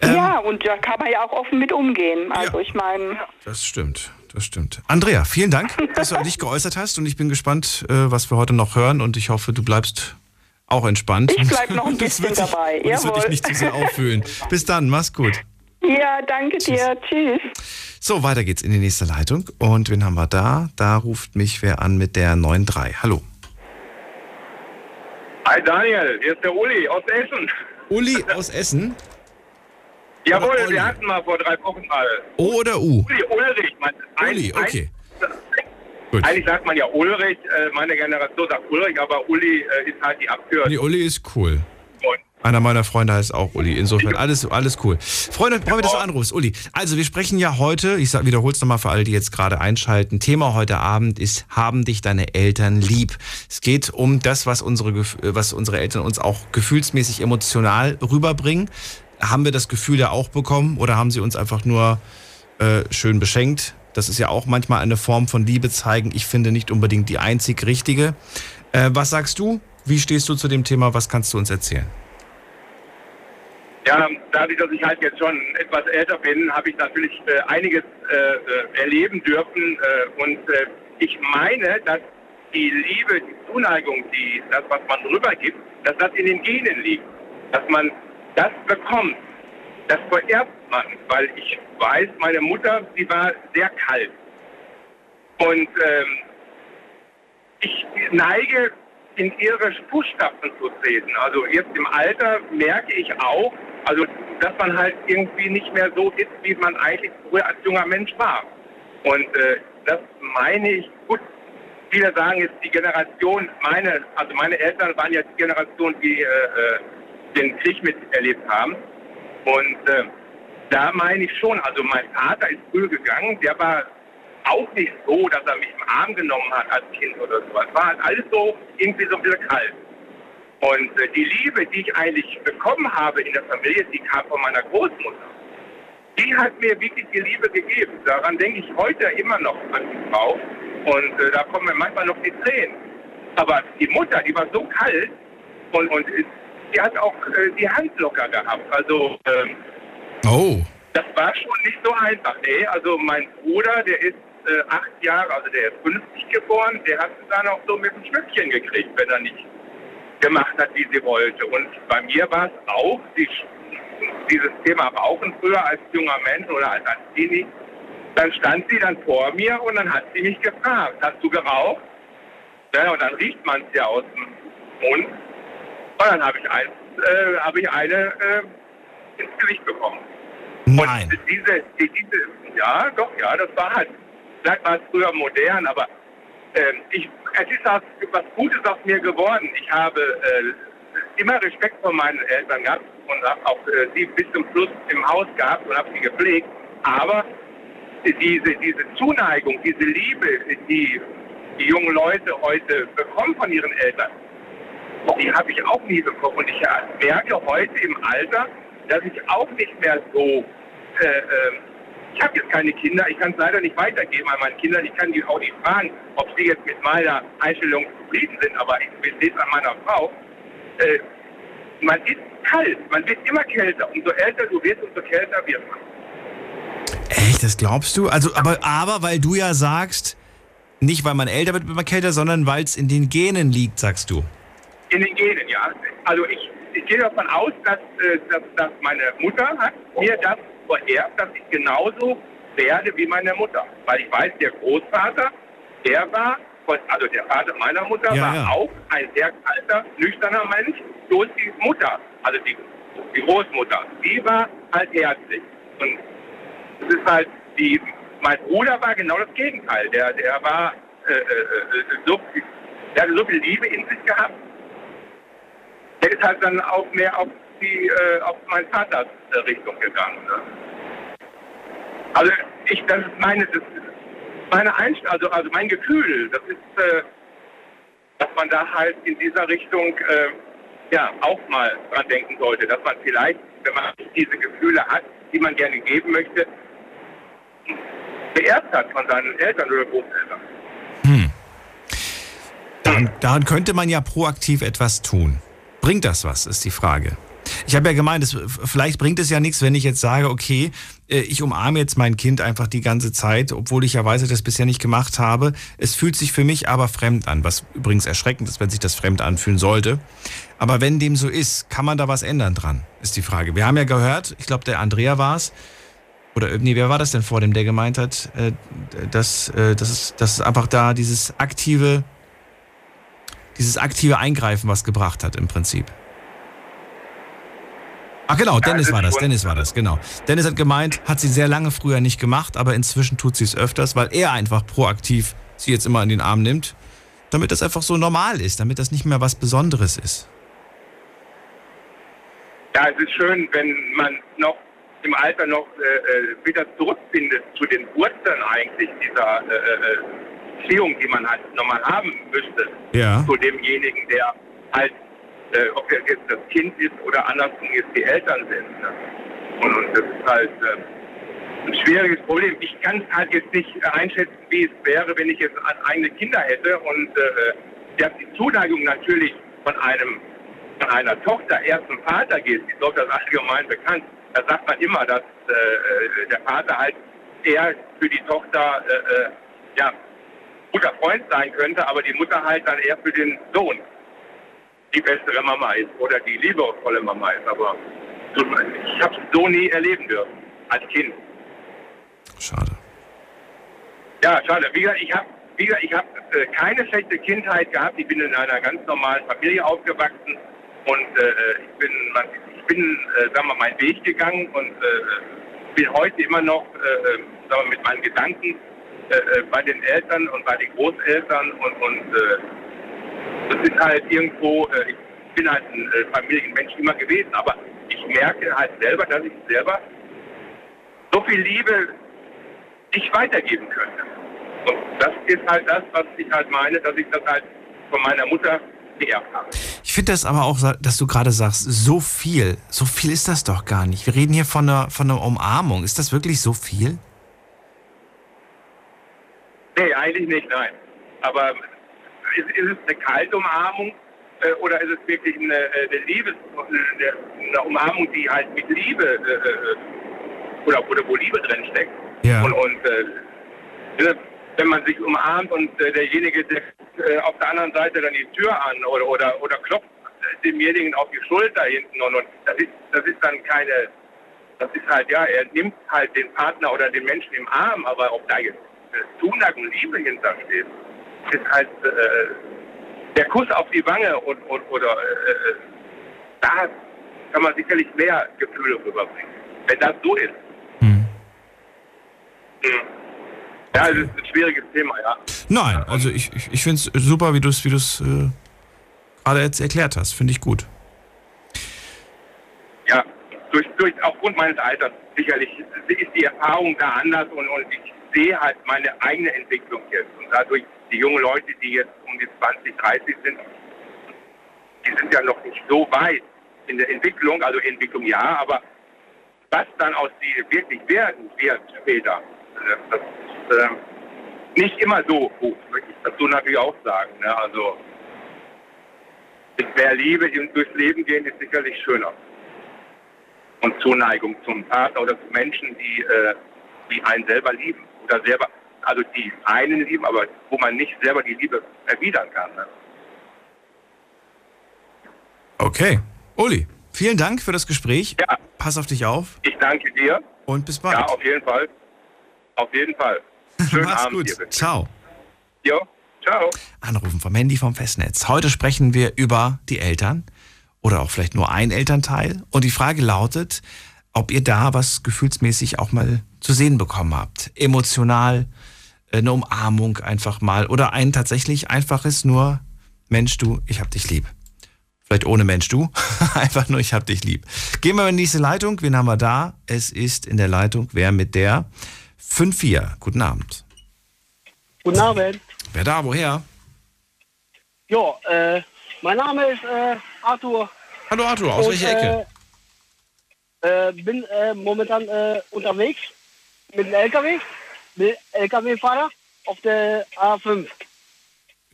Ähm, ja, und da kann man ja auch offen mit umgehen. Also, ich meine, Das stimmt, das stimmt. Andrea, vielen Dank, dass du dich geäußert hast und ich bin gespannt, äh, was wir heute noch hören und ich hoffe, du bleibst auch entspannt. ich bleib noch ein bisschen dabei. und Das wird dich Jawohl. nicht zu sehr auffühlen. Bis dann, mach's gut. Ja, danke dir. Tschüss. So, weiter geht's in die nächste Leitung. Und wen haben wir da? Da ruft mich wer an mit der 93. Hallo. Hi Daniel, hier ist der Uli aus Essen. Uli aus Essen. Jawohl, Uli. wir hatten mal vor drei Wochen mal. O oder U? Uli, Ulrich. Man, Uli, okay. Ein, Gut. eigentlich sagt man ja Ulrich, äh, meine Generation sagt Ulrich, aber Uli äh, ist halt die Abkürzung. Nee, Uli ist cool. Und Einer meiner Freunde heißt auch Uli. Insofern alles, alles cool. Freunde, freue mich, dass du anrufst. Uli, also wir sprechen ja heute, ich wiederhole es nochmal für alle, die jetzt gerade einschalten. Thema heute Abend ist, haben dich deine Eltern lieb? Es geht um das, was unsere, was unsere Eltern uns auch gefühlsmäßig emotional rüberbringen. Haben wir das Gefühl ja auch bekommen oder haben sie uns einfach nur äh, schön beschenkt? Das ist ja auch manchmal eine Form von Liebe zeigen. Ich finde nicht unbedingt die einzig richtige. Äh, was sagst du? Wie stehst du zu dem Thema? Was kannst du uns erzählen? Ja, dadurch, dass ich halt jetzt schon etwas älter bin, habe ich natürlich äh, einiges äh, äh, erleben dürfen. Äh, und äh, ich meine, dass die Liebe, die Zuneigung, die, das, was man rübergibt, dass das in den Genen liegt. Dass man das bekommt. Das vererbt man. Weil ich weiß, meine Mutter, sie war sehr kalt. Und ähm, ich neige in ihre Fußstapfen zu treten. Also jetzt im Alter merke ich auch, also dass man halt irgendwie nicht mehr so ist, wie man eigentlich früher als junger Mensch war. Und äh, das meine ich, gut, viele sagen jetzt die Generation, meine, also meine Eltern waren ja die Generation, die äh, äh, den Krieg miterlebt haben. Und äh, da meine ich schon, also mein Vater ist früh gegangen, der war auch nicht so, dass er mich im Arm genommen hat als Kind oder sowas. War halt alles so irgendwie so ein bisschen kalt. Und äh, die Liebe, die ich eigentlich bekommen habe in der Familie, die kam von meiner Großmutter. Die hat mir wirklich die Liebe gegeben. Daran denke ich heute immer noch an die Frau. Und äh, da kommen mir manchmal noch die Tränen. Aber die Mutter, die war so kalt und, und äh, die hat auch äh, die Hand locker gehabt. Also ähm, Oh. das war schon nicht so einfach. Nee, also mein Bruder, der ist äh, acht Jahre, also der ist 50 geboren, der hat es dann auch so mit dem Schnüppchen gekriegt, wenn er nicht gemacht hat, wie sie wollte. Und bei mir war es auch die, dieses Thema Rauchen früher als junger Mensch oder als, Teenie. Dann stand sie dann vor mir und dann hat sie mich gefragt, hast du geraucht? Ja, und dann riecht man es ja aus dem Mund. Und dann habe ich, eins, äh, hab ich eine äh, ins Gesicht bekommen. Nein. Und diese, die, diese, ja, doch, ja, das war halt, vielleicht war es früher modern, aber ähm, ich, es ist auch was Gutes aus mir geworden. Ich habe äh, immer Respekt vor meinen Eltern gehabt und habe auch äh, sie bis zum Schluss im Haus gehabt und habe sie gepflegt. Aber diese, diese Zuneigung, diese Liebe, die die jungen Leute heute bekommen von ihren Eltern, die habe ich auch nie bekommen. Und ich merke heute im Alter, dass ich auch nicht mehr so äh, äh, ich habe jetzt keine Kinder, ich kann es leider nicht weitergeben an meine Kinder. Ich kann die auch nicht fragen, ob sie jetzt mit meiner Einstellung zufrieden sind, aber ich sehe es an meiner Frau. Äh, man ist kalt, man wird immer kälter. Umso älter du wirst, umso kälter wird man. Echt, das glaubst du? Also, aber, aber weil du ja sagst, nicht weil man älter wird, wird man kälter, sondern weil es in den Genen liegt, sagst du. In den Genen, ja. Also ich, ich gehe davon aus, dass, äh, dass, dass meine Mutter hat mir das vererbt, dass ich genauso werde wie meine Mutter. Weil ich weiß, der Großvater, der war, also der Vater meiner Mutter Ja, war ja. auch ein sehr kalter, nüchterner Mensch. Bloß die Mutter, also die, die Großmutter, die war halt herzlich. Und es ist halt, die, mein Bruder war genau das Gegenteil. Der, der war äh, äh, äh, so, der hatte so viel Liebe in sich gehabt. Der ist halt dann auch mehr auf die, äh, auf meinen Vaters äh, Richtung gegangen. Ne? Also ich, das ist meine, das ist meine Einstellung, also, also mein Gefühl, das ist, äh, dass man da halt in dieser Richtung äh, ja auch mal dran denken sollte, dass man vielleicht, wenn man diese Gefühle hat, die man gerne geben möchte, beerbt hat von seinen Eltern oder Großeltern. Daran, daran könnte man ja proaktiv etwas tun. Bringt das was, ist die Frage. Ich habe ja gemeint, es, vielleicht bringt es ja nichts, wenn ich jetzt sage, okay, äh, ich umarme jetzt mein Kind einfach die ganze Zeit, obwohl ich ja weiß, dass ich das bisher nicht gemacht habe. Es fühlt sich für mich aber fremd an, was übrigens erschreckend ist, wenn sich das fremd anfühlen sollte. Aber wenn dem so ist, kann man da was ändern dran, ist die Frage. Wir haben ja gehört, ich glaube, der Andrea war es, oder äh, nee, wer war das denn vor dem, der gemeint hat, äh, dass, dass, es, dass es einfach da dieses aktive, dieses aktive Eingreifen was gebracht hat im Prinzip. Ach genau, Dennis war das, Dennis war das, genau. Dennis hat gemeint, hat sie sehr lange früher nicht gemacht, aber inzwischen tut sie es öfters, weil er einfach proaktiv sie jetzt immer in den Arm nimmt, damit das einfach so normal ist, damit das nicht mehr was Besonderes ist. Ja, es ist schön, wenn man noch im Alter noch äh, äh, wieder zurückfindet zu den Wurzeln eigentlich dieser äh, äh, Beziehung, die man halt nochmal haben müsste Ja. zu demjenigen, der halt, äh, ob er jetzt das Kind ist oder andersrum jetzt die Eltern sind. Ne? Und, und das ist halt äh, ein schwieriges Problem. Ich kann es halt jetzt nicht äh, einschätzen, wie es wäre, wenn ich jetzt eigene Kinder hätte und äh, die Zuneigung natürlich von einem von einer Tochter erst zum Vater geht, ist doch das allgemein bekannt. Da sagt man immer, dass äh, äh, der Vater halt eher für die Tochter äh, äh, ja, guter Freund sein könnte, aber die Mutter halt dann eher für den Sohn die bessere Mama ist oder die liebevolle Mama ist. Aber ich habe es so nie erleben dürfen als Kind. Schade. Ja, schade. Wie gesagt, ich habe wie gesagt, ich hab, äh, keine schlechte Kindheit gehabt. Ich bin in einer ganz normalen Familie aufgewachsen und äh, ich bin, ich bin äh, sagen wir, meinen Weg gegangen und äh, bin heute immer noch äh, äh, sagen wir, mit meinen Gedanken bei den Eltern und bei den Großeltern und, und das ist halt irgendwo, äh, ich bin halt ein äh, Familienmensch immer gewesen, aber ich merke halt selber, dass ich selber so viel Liebe nicht weitergeben könnte. Und das ist halt das, was ich halt meine, dass ich das halt von meiner Mutter geerbt habe. Ich finde das aber auch, dass du gerade sagst, so viel, so viel ist das doch gar nicht. Wir reden hier von einer, von einer Umarmung. Ist das wirklich so viel? Nee, eigentlich nicht, nein. Aber ist, ist es eine kalte Umarmung äh, oder ist es wirklich eine, äh, eine Liebes, eine, eine Umarmung, die halt mit Liebe äh, äh, oder, oder wo Liebe drin steckt? Ja. Und, und äh, wenn man sich umarmt und äh, derjenige der, äh, auf der anderen Seite dann die Tür an oder, oder, oder klopft demjenigen auf die Schulter hinten und, und das ist das ist dann keine das ist halt ja er nimmt halt den Partner oder den Menschen im Arm aber ob da jetzt äh, Zuneigung Liebe hintersteht ist halt äh, der Kuss auf die Wange und, und oder äh, da kann man sicherlich mehr Gefühle rüberbringen wenn das so ist Mhm. Ja, es ist ein schwieriges Thema, ja. Nein, also ich, ich, ich finde es super, wie du es wie du's, äh, gerade jetzt erklärt hast. Finde ich gut. Ja, durch, durch, aufgrund meines Alters sicherlich ist die Erfahrung da anders und, und ich sehe halt meine eigene Entwicklung jetzt. Und dadurch die jungen Leute, die jetzt um die 20, 30 sind, die sind ja noch nicht so weit in der Entwicklung, also Entwicklung ja, aber was dann aus die wirklich werden wird später, äh, das ist äh, nicht immer so gut. Möchte ich dazu natürlich auch sagen. Ne? Also mit mehr Liebe durchs Leben gehen ist sicherlich schöner. Und Zuneigung zum Partner oder zu Menschen, die, äh, die einen selber lieben. Oder selber, also die einen lieben, aber wo man nicht selber die Liebe erwidern kann. Ne? Okay. Uli, vielen Dank für das Gespräch. Ja. Pass auf dich auf Ich danke dir. und bis bald. Ja, auf jeden Fall. Auf jeden Fall. Schönen Mach's Abend gut. dir. Ciao. Jo, ciao. Anrufen vom Handy vom Festnetz. Heute sprechen wir über die Eltern oder auch vielleicht nur ein Elternteil. Und die Frage lautet, ob ihr da was gefühlsmäßig auch mal zu sehen bekommen habt. Emotional, eine Umarmung einfach mal oder ein tatsächlich einfaches nur, Mensch du, ich hab dich lieb. Vielleicht ohne Mensch du, einfach nur, ich hab dich lieb. Gehen wir in die nächste Leitung. Wen haben wir da? Es ist in der Leitung, wer mit der 5-4. Guten Abend. Guten Abend. Wer da, woher? Ja, äh, mein Name ist äh, Arthur. Hallo Arthur, aus Und, welcher Ecke? Äh, äh, bin äh, momentan äh, unterwegs mit dem LKW, LKW-Fahrer auf der A5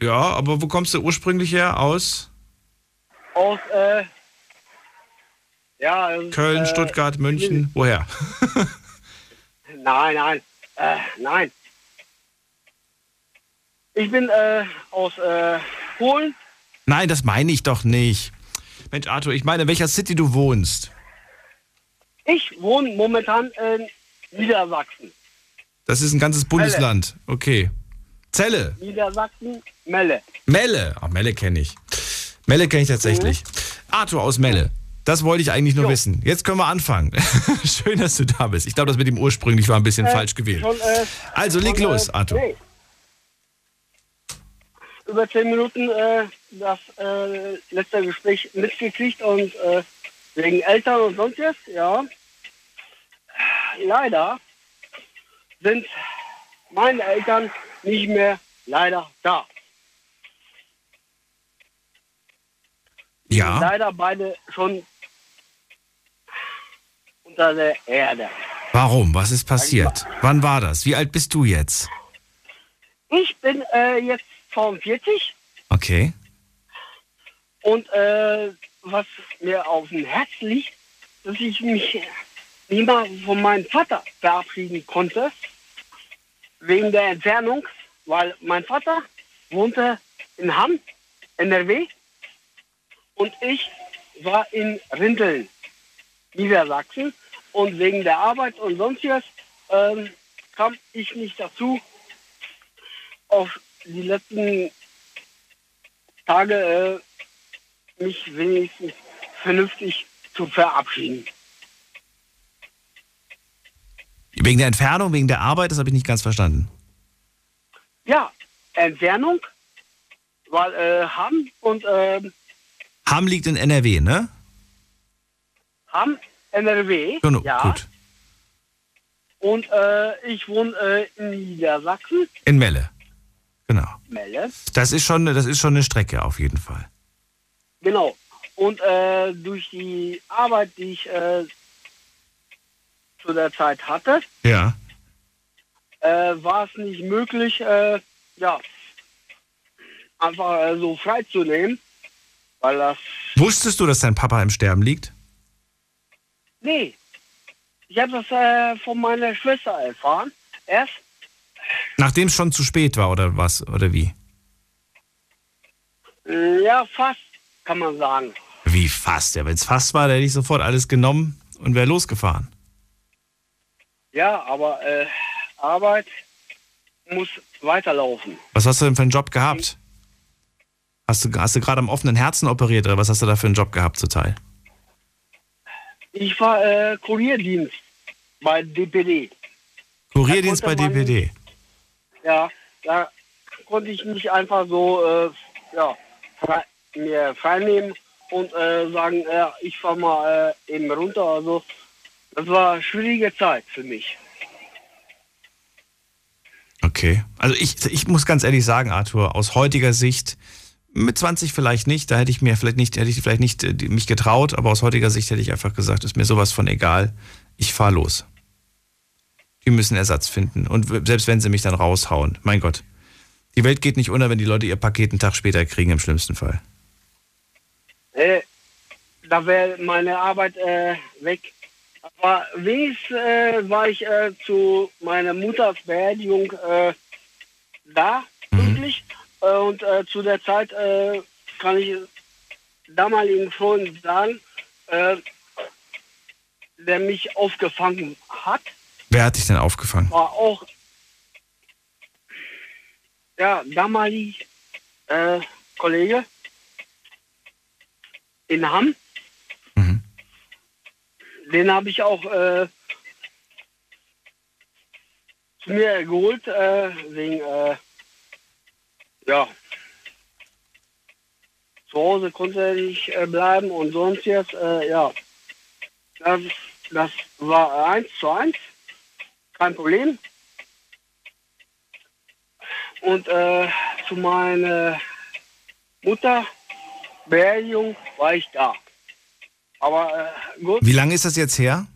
Ja, aber wo kommst du ursprünglich her? Aus aus äh, ja, äh, Köln, äh, Stuttgart, München? Woher? Nein, nein, äh, nein. Ich bin äh, aus äh, Polen. Nein, das meine ich doch nicht. Mensch, Arthur, ich meine, in welcher City du wohnst. Ich wohne momentan in Niedersachsen. Das ist ein ganzes Bundesland. Okay. Zelle. Niedersachsen, Melle. Melle. Ach, Melle kenne ich. Melle kenne ich tatsächlich. Arthur aus Melle. Das wollte ich eigentlich nur wissen. Jetzt können wir anfangen. Schön, dass du da bist. Ich glaube, das mit dem ursprünglich war ein bisschen Äh, falsch gewählt. schon, äh, also leg schon, los, äh, Arthur. nee. Über zehn Minuten äh, das äh, letzte Gespräch mitgekriegt und äh, wegen Eltern und sonstiges, ja. Leider sind meine Eltern nicht mehr leider da. Ja. Leider beide schon unter der Erde. Warum? Was ist passiert? Wann war das? Wie alt bist du jetzt? Ich bin äh, jetzt 42 Okay. und äh, was mir auf dem Herz liegt, dass ich mich nicht mal von meinem Vater verabschieden konnte, wegen der Entfernung, weil mein Vater wohnte in Hamm, NRW, und ich war in Rinteln, Niedersachsen, und wegen der Arbeit und sonstiges ähm, kam ich nicht dazu, auf die letzten Tage äh, mich wenigstens vernünftig zu verabschieden. Wegen der Entfernung, wegen der Arbeit, das habe ich nicht ganz verstanden. Ja, Entfernung, weil äh, Hamm und äh, Hamm liegt in NRW, ne? Hamm, NRW, Genau, ja, gut. und äh, ich wohne äh, in Niedersachsen, In Melle. Genau. Melle, Das ist schon, das ist schon eine Strecke auf jeden Fall. genau. Und äh, durch die Arbeit, die ich äh, zu der Zeit hatte, Ja. äh, war es nicht möglich, äh, ja, einfach äh, so freizunehmen, weil das, Wusstest du, dass dein Papa im Sterben liegt? nee, ich habe das äh, von meiner Schwester erfahren, erst, Nachdem es schon zu spät war oder was? Oder wie? ja, fast, kann man sagen. Wie fast? Ja, wenn es fast war, dann hätte ich sofort alles genommen und wäre losgefahren. Ja, aber äh, Arbeit muss weiterlaufen. Was hast du denn für einen Job gehabt? Hast du, hast du gerade am offenen Herzen operiert oder was hast du da für einen Job gehabt zuteil? Ich war äh, Kurierdienst bei DPD. Kurierdienst bei man- DPD. Ja, da konnte ich mich einfach so äh, ja, frei, mir freinehmen und äh, sagen, ich fahr mal äh, eben runter. Also das war eine schwierige Zeit für mich. Okay. Also ich, ich muss ganz ehrlich sagen, Arthur, aus heutiger Sicht, mit 20 vielleicht nicht, da hätte ich mir vielleicht nicht, hätte ich vielleicht nicht äh, mich getraut, aber aus heutiger Sicht hätte ich einfach gesagt, ist mir sowas von egal. ich fahre los. Die müssen Ersatz finden. Und selbst wenn sie mich dann raushauen, mein Gott. Die Welt geht nicht unter, wenn die Leute ihr Paket einen Tag später kriegen, im schlimmsten Fall. Äh, da wäre meine Arbeit äh, weg. Aber wenigstens äh, war ich äh, zu meiner Mutters Beerdigung äh, da, pünktlich. Äh, und äh, zu der Zeit äh, kann ich damaligen Freund sagen, der mich aufgefangen hat, Wer hat dich denn aufgefangen? war auch ja, damalig Kollege in Hamm. Den habe ich auch äh, zu mir geholt, äh, wegen, äh, ja, zu Hause konnte er nicht äh, bleiben und sonst jetzt, äh, ja, das, das war eins zu eins, kein Problem. Und äh, zu meiner Mutter Beerdigung war ich da. Aber äh, gut, Wie lange ist das jetzt her?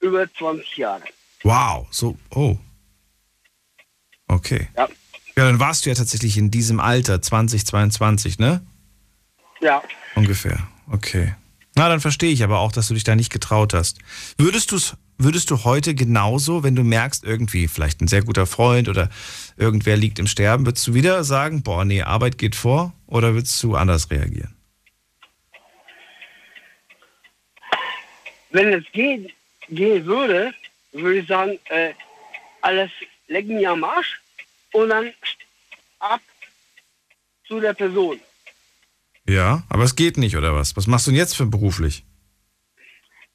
über 20 Jahre. Wow, so, oh. Okay. Ja. Ja, dann warst du ja tatsächlich in diesem Alter, 2022, ne? Ja. Ungefähr. Okay. Na, dann verstehe ich aber auch, dass du dich da nicht getraut hast. Würdest du's, würdest du heute genauso, wenn du merkst, irgendwie, vielleicht ein sehr guter Freund oder irgendwer liegt im Sterben, würdest du wieder sagen, boah, nee, Arbeit geht vor? Oder würdest du anders reagieren? Wenn es geht, gehen würde, würde ich sagen, äh, alles lecken mir am Arsch und dann ab zu der Person. Ja, aber es geht nicht, oder was? Was machst du denn jetzt für beruflich?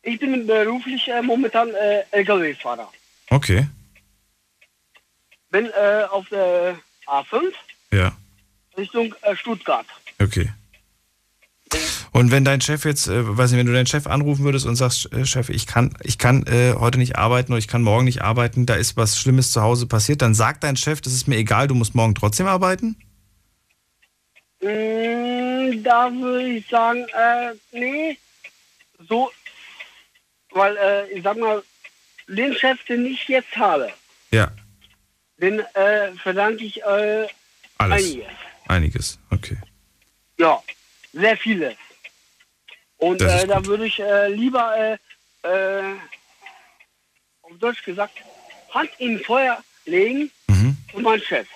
Ich bin beruflich äh, momentan äh, LKW-Fahrer. Okay. Bin äh, auf der A5 Ja, Richtung äh, Stuttgart. okay. Und wenn dein Chef jetzt, äh, weiß nicht, wenn du deinen Chef anrufen würdest und sagst, äh, Chef, ich kann, ich kann äh, heute nicht arbeiten oder ich kann morgen nicht arbeiten, da ist was Schlimmes zu Hause passiert, dann sagt dein Chef, das ist mir egal, du musst morgen trotzdem arbeiten? Mm, da würde ich sagen, äh, nee, so, weil äh, ich sag mal, den Chef, den ich jetzt habe, Ja, den äh, verdanke ich äh, alles. einiges. Einiges, okay. Ja, sehr viele. Und äh, da würde ich äh, lieber, äh, äh, auf Deutsch gesagt, Hand in Feuer legen Mhm. für meinen Chef.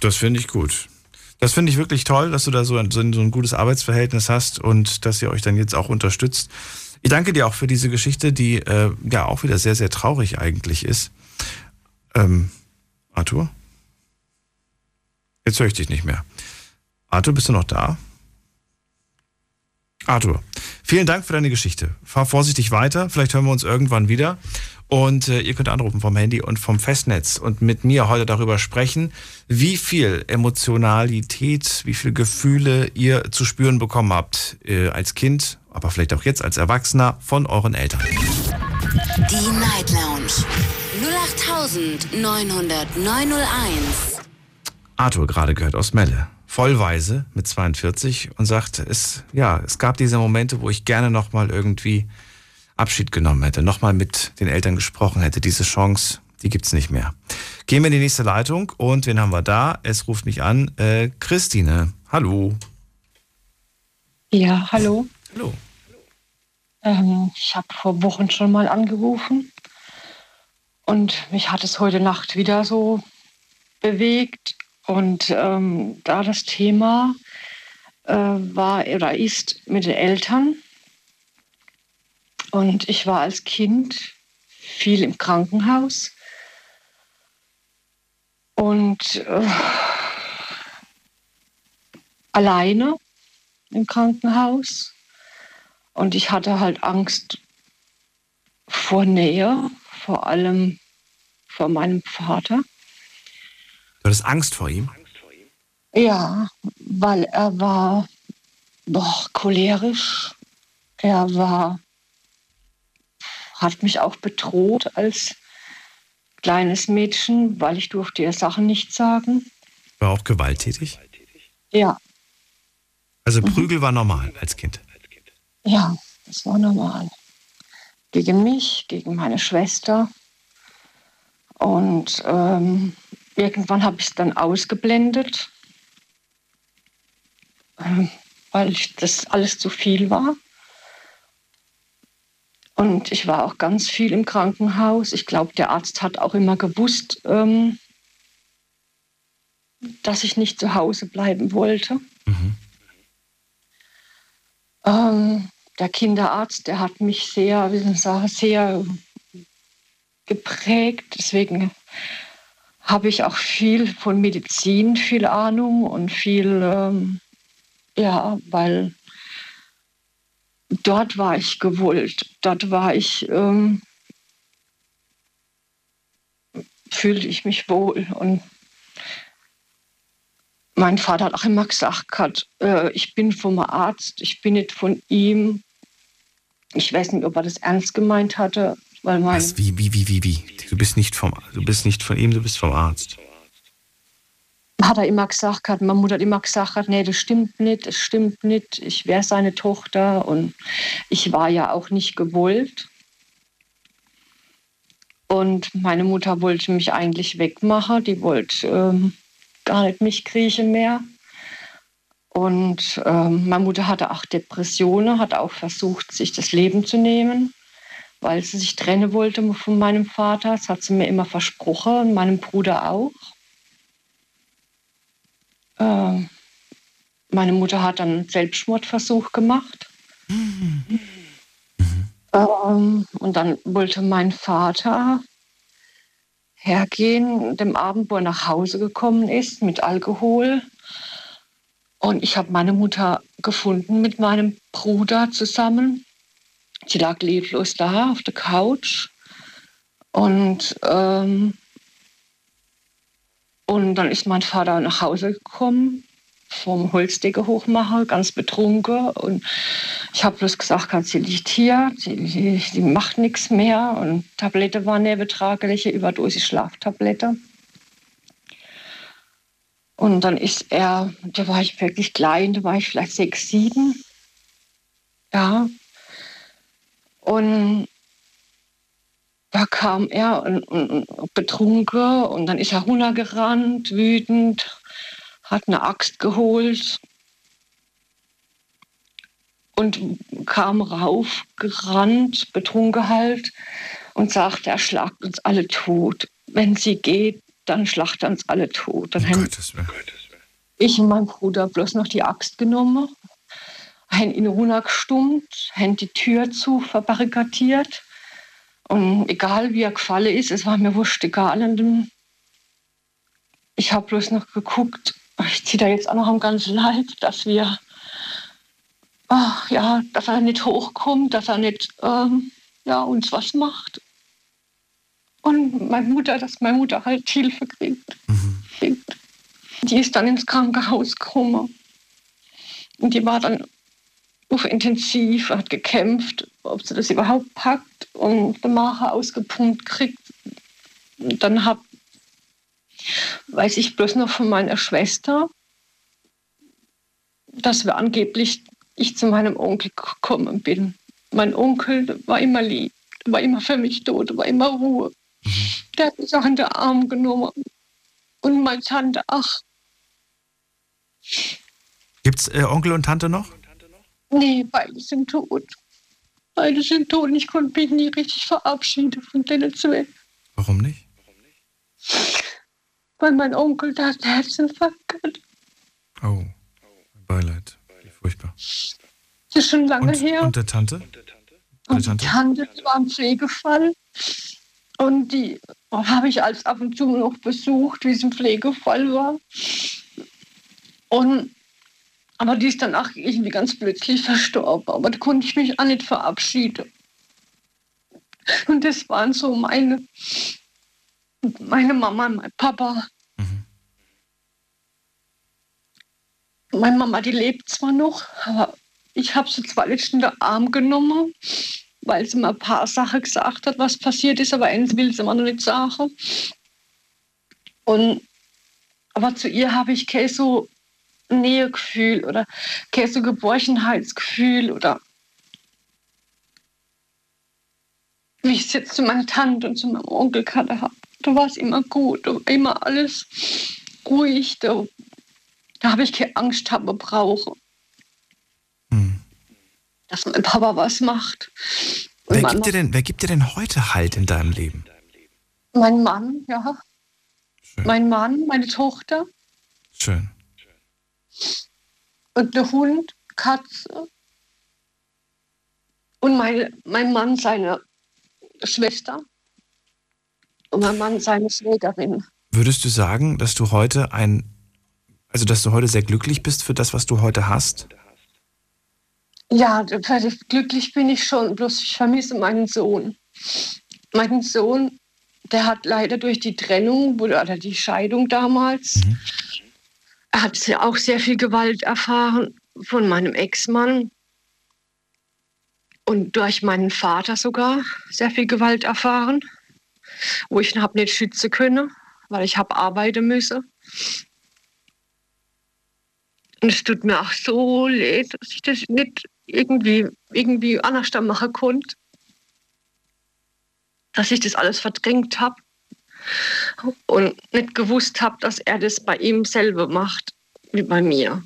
Das finde ich gut. Das finde ich wirklich toll, dass du da so ein, so ein so ein gutes Arbeitsverhältnis hast und dass ihr euch dann jetzt auch unterstützt. Ich danke dir auch für diese Geschichte, die äh, ja auch wieder sehr, sehr traurig eigentlich ist. Ähm, Arthur? Jetzt höre ich dich nicht mehr. Arthur, bist du noch da? Arthur, vielen Dank für deine Geschichte. Fahr vorsichtig weiter. Vielleicht hören wir uns irgendwann wieder. Und äh, ihr könnt anrufen vom Handy und vom Festnetz und mit mir heute darüber sprechen, wie viel Emotionalität, wie viel Gefühle ihr zu spüren bekommen habt äh, als Kind, aber vielleicht auch jetzt als Erwachsener von euren Eltern. Die Night Lounge 0890901. Arthur gerade gehört aus Melle. Vollweise mit 42 und sagt, es, ja, es gab diese Momente, wo ich gerne nochmal irgendwie Abschied genommen hätte, nochmal mit den Eltern gesprochen hätte. Diese Chance, die gibt's nicht mehr. Gehen wir in die nächste Leitung und wen haben wir da? Es ruft mich an, äh, Christine. Hallo. Ja, hallo. Hallo. Ähm, ich habe vor Wochen schon mal angerufen und mich hat es heute Nacht wieder so bewegt. Und ähm, da das Thema äh, war oder ist mit den Eltern und ich war als Kind viel im Krankenhaus und äh, alleine im Krankenhaus. Und ich hatte halt Angst vor Nähe, vor allem vor meinem Vater. Du hattest Angst vor ihm? Ja, weil er war boah, cholerisch. Er war, hat mich auch bedroht als kleines Mädchen, weil ich durfte ihr Sachen nicht sagen. War auch gewalttätig? Ja, Also Prügel war normal als Kind. ja, das war normal. gegen mich, gegen meine Schwester. Und ähm, irgendwann habe ich es dann ausgeblendet, ähm, weil das alles zu viel war. Und ich war auch ganz viel im Krankenhaus. Ich glaube, der Arzt hat auch immer gewusst, ähm, dass ich nicht zu Hause bleiben wollte. Mhm. Ähm, der Kinderarzt, der hat mich sehr, wie soll ich sagen, sehr geprägt. Deswegen habe ich auch viel von Medizin, viel Ahnung und viel, ähm, ja, weil dort war ich gewollt. Dort war ich, ähm, fühlte ich mich wohl. Und mein Vater hat auch immer gesagt, äh, ich bin vom Arzt, ich bin nicht von ihm. Ich weiß nicht, ob er das ernst gemeint hatte, weil mein Was? Wie, wie, wie, wie, wie? Du bist nicht vom, du bist nicht von ihm, du bist vom Arzt. Hat er immer gesagt, hat, meine Mutter hat immer gesagt, nee, das stimmt nicht, das stimmt nicht. Ich wäre seine Tochter und ich war ja auch nicht gewollt. Und meine Mutter wollte mich eigentlich wegmachen, die wollte ähm, gar nicht mich kriechen mehr. Und ähm, meine Mutter hatte auch Depressionen, hat auch versucht, sich das Leben zu nehmen, weil sie sich trennen wollte von meinem Vater. Das hat sie mir immer versprochen und meinem Bruder auch. Ähm, meine Mutter hat dann einen Selbstmordversuch gemacht. Ähm, und dann wollte mein Vater hergehen, dem Abend, wo er nach Hause gekommen ist mit Alkohol, und ich habe meine Mutter gefunden mit meinem Bruder zusammen. Sie lag leblos da auf der Couch. Und, ähm, und dann ist mein Vater nach Hause gekommen, vom Holzdecke hochmachen, ganz betrunken. Und ich habe bloß gesagt, sie liegt hier, sie, sie macht nichts mehr. Und Tablette war eine betragliche Überdosis Schlaftablette. Und dann ist er, da war ich wirklich klein, da war ich vielleicht sechs, sieben. Ja. Und da kam er und, und, und betrunken und dann ist er runtergerannt, wütend, hat eine Axt geholt und kam raufgerannt, betrunken halt, und sagte, er schlagt uns alle tot. Wenn sie geht, dann schlachten uns alle tot. Dann haben ich und mein Bruder bloß noch die Axt genommen, haben ihn runtergestummt, haben die Tür zu verbarrikadiert. Und egal wie er gefallen ist, es war mir wurscht egal. Und ich habe bloß noch geguckt, ich ziehe da jetzt auch noch am ganzen Leib, dass wir, ach, ja, dass er nicht hochkommt, dass er nicht ähm, ja, uns was macht. Und meine Mutter, dass meine Mutter halt Hilfe kriegt. Mhm. Die ist dann ins Krankenhaus gekommen. Und die war dann auf intensiv, hat gekämpft, ob sie das überhaupt packt und den Macher ausgepumpt kriegt. Und dann hab, weiß ich bloß noch von meiner Schwester, dass wir angeblich ich zu meinem Onkel gekommen bin. Mein Onkel war immer lieb, war immer für mich tot, war immer Ruhe. Der hat mich auch in den Arm genommen. Und meine Tante, ach. Gibt's äh, Onkel und Tante noch? Nee, beide sind tot. Beide sind tot und ich konnte mich nie richtig verabschieden von denen zwei. Warum nicht? Weil mein Onkel da einen Herzinfarkt hat. Oh, Beileid. Wie furchtbar. Das ist schon lange und, her. Und der Tante? Und die Tante, Tante war im Pflegefall. Und die habe ich als ab und zu noch besucht, wie sie im Pflegefall war. Und, aber die ist dann auch irgendwie ganz plötzlich verstorben. Aber da konnte ich mich auch nicht verabschieden. Und das waren so meine, meine Mama und mein Papa. Mhm. Meine Mama, die lebt zwar noch, aber ich habe sie zwar letztens in den Arm genommen weil sie mir ein paar Sachen gesagt hat, was passiert ist, aber eins will sie mir noch nicht sagen. Und, aber zu ihr habe ich kein so Nähegefühl oder kein so Geborgenheitsgefühl oder wie ich es jetzt zu meiner Tante und zu meinem Onkel hatte habe. Da war es immer gut, war immer alles ruhig, da, da habe ich keine Angst, habe brauche. Hm. Dass mein Papa was macht. Und Wer gibt, dir denn, wer gibt dir denn heute Halt in deinem Leben? Mein Mann, ja. Mein Mann, meine Tochter Schön. Und der Hund, Katze. Und meine, mein Mann, seine Schwester. Und mein Mann, seine Schwägerin. Würdest du sagen, dass du heute ein, also dass du heute sehr glücklich bist für das, was du heute hast? Ja, glücklich bin ich schon, bloß ich vermisse meinen Sohn. Meinen Sohn, der hat leider durch die Trennung oder die Scheidung damals, er hat auch sehr viel Gewalt erfahren von meinem Ex-Mann und durch meinen Vater sogar sehr viel Gewalt erfahren, wo ich ihn habe nicht schützen können, weil ich habe arbeiten müssen. Und es tut mir auch so leid, dass ich das nicht irgendwie, irgendwie anders machen konnte. Dass ich das alles verdrängt habe und nicht gewusst habe, dass er das bei ihm selber macht, wie bei mir.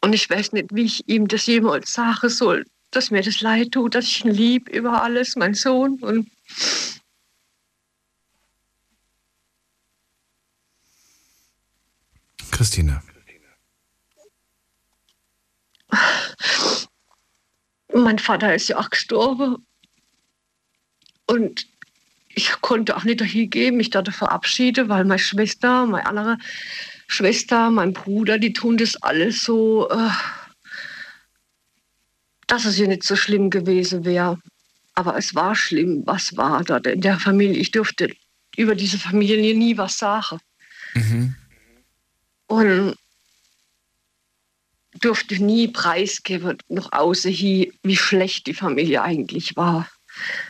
Und ich weiß nicht, wie ich ihm das jemals sagen soll, dass mir das leid tut, dass ich ihn lieb über alles, mein Sohn. Und Christine. mein Vater ist ja auch gestorben. Und ich konnte auch nicht dahin gehen, mich dort verabschieden, weil meine Schwester, meine andere Schwester, mein Bruder, die tun das alles so, äh, dass es ja nicht so schlimm gewesen wäre. Aber es war schlimm, was war dort in der Familie. Ich durfte über diese Familie nie was sagen. Und durfte nie preisgeben, noch außer hier, wie schlecht die Familie eigentlich war.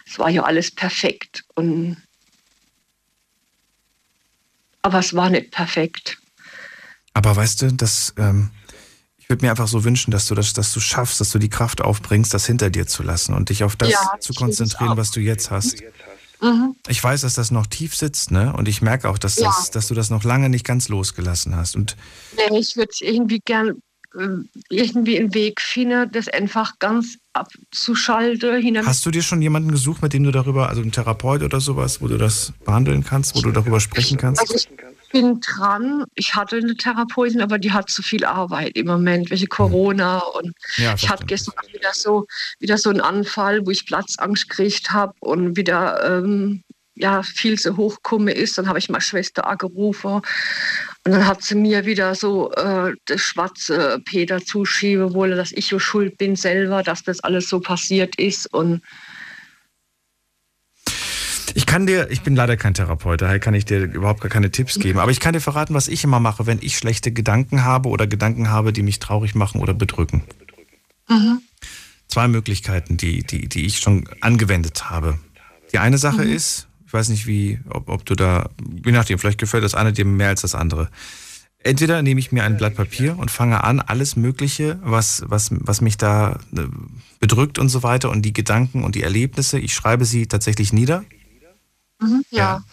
Es war ja alles perfekt. Und aber es war nicht perfekt. Aber weißt du, dass ähm, ich würde mir einfach so wünschen, dass du das, dass du schaffst, dass du die Kraft aufbringst, das hinter dir zu lassen und dich auf das Ja, zu konzentrieren, was du jetzt hast. Mhm. Ich weiß, dass das noch tief sitzt, ne? Und ich merke auch, dass, Ja. das, dass du das noch lange nicht ganz losgelassen hast. Und Nee, ich würde irgendwie gern irgendwie einen Weg finden, das einfach ganz abzuschalten. Hast du dir schon jemanden gesucht, mit dem du darüber, also einen Therapeut oder sowas, wo du das behandeln kannst, wo du darüber sprechen kannst? Also ich bin dran. Ich hatte eine Therapeutin, aber die hat zu viel Arbeit im Moment, welche Corona. Und Ja, ich hatte gestern wieder so, wieder so einen Anfall, wo ich Platzangst gekriegt habe und wieder ähm, ja, viel zu hoch gekommen ist. Dann habe ich meine Schwester angerufen. Und dann hat sie mir wieder so äh, das schwarze Peter zuschieben wollen, dass ich so schuld bin selber, dass das alles so passiert ist. Und Ich kann dir, ich bin leider kein Therapeut, daher kann ich dir überhaupt gar keine Tipps geben. Aber ich kann dir verraten, was ich immer mache, wenn ich schlechte Gedanken habe oder Gedanken habe, die mich traurig machen oder bedrücken. Mhm. Zwei Möglichkeiten, die, die, die ich schon angewendet habe. Die eine Sache Mhm. ist, ich weiß nicht, wie, ob, ob du da, je nachdem, vielleicht gefällt das eine dir mehr als das andere. Entweder nehme ich mir ein Blatt Papier und fange an, alles Mögliche, was, was, was mich da äh, bedrückt und so weiter und die Gedanken und die Erlebnisse, ich schreibe sie tatsächlich nieder. Mhm, ja.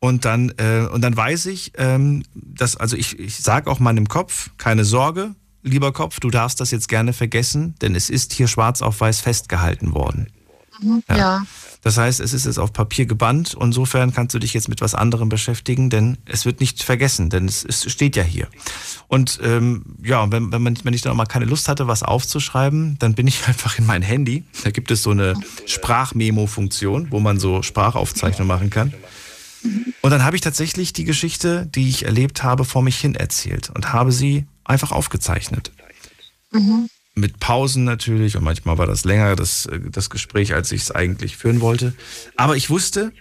Und dann, äh, und dann weiß ich, ähm, dass, also ich, ich sage auch meinem Kopf, keine Sorge, lieber Kopf, du darfst das jetzt gerne vergessen, denn es ist hier schwarz auf weiß festgehalten worden. Mhm, Ja. ja. Das heißt, es ist jetzt auf Papier gebannt. Insofern kannst du dich jetzt mit was anderem beschäftigen, denn es wird nicht vergessen, denn es, es steht ja hier. Und ähm, ja, wenn, wenn, man, wenn ich dann auch mal keine Lust hatte, was aufzuschreiben, dann bin ich einfach in mein Handy. Da gibt es so eine Sprachmemo-Funktion, wo man so Sprachaufzeichnungen machen kann. Und dann habe ich tatsächlich die Geschichte, die ich erlebt habe, vor mich hin erzählt und habe sie einfach aufgezeichnet. Mhm. Mit Pausen natürlich und manchmal war das länger, das, äh, das Gespräch, als ich es eigentlich führen wollte. Aber ich wusste,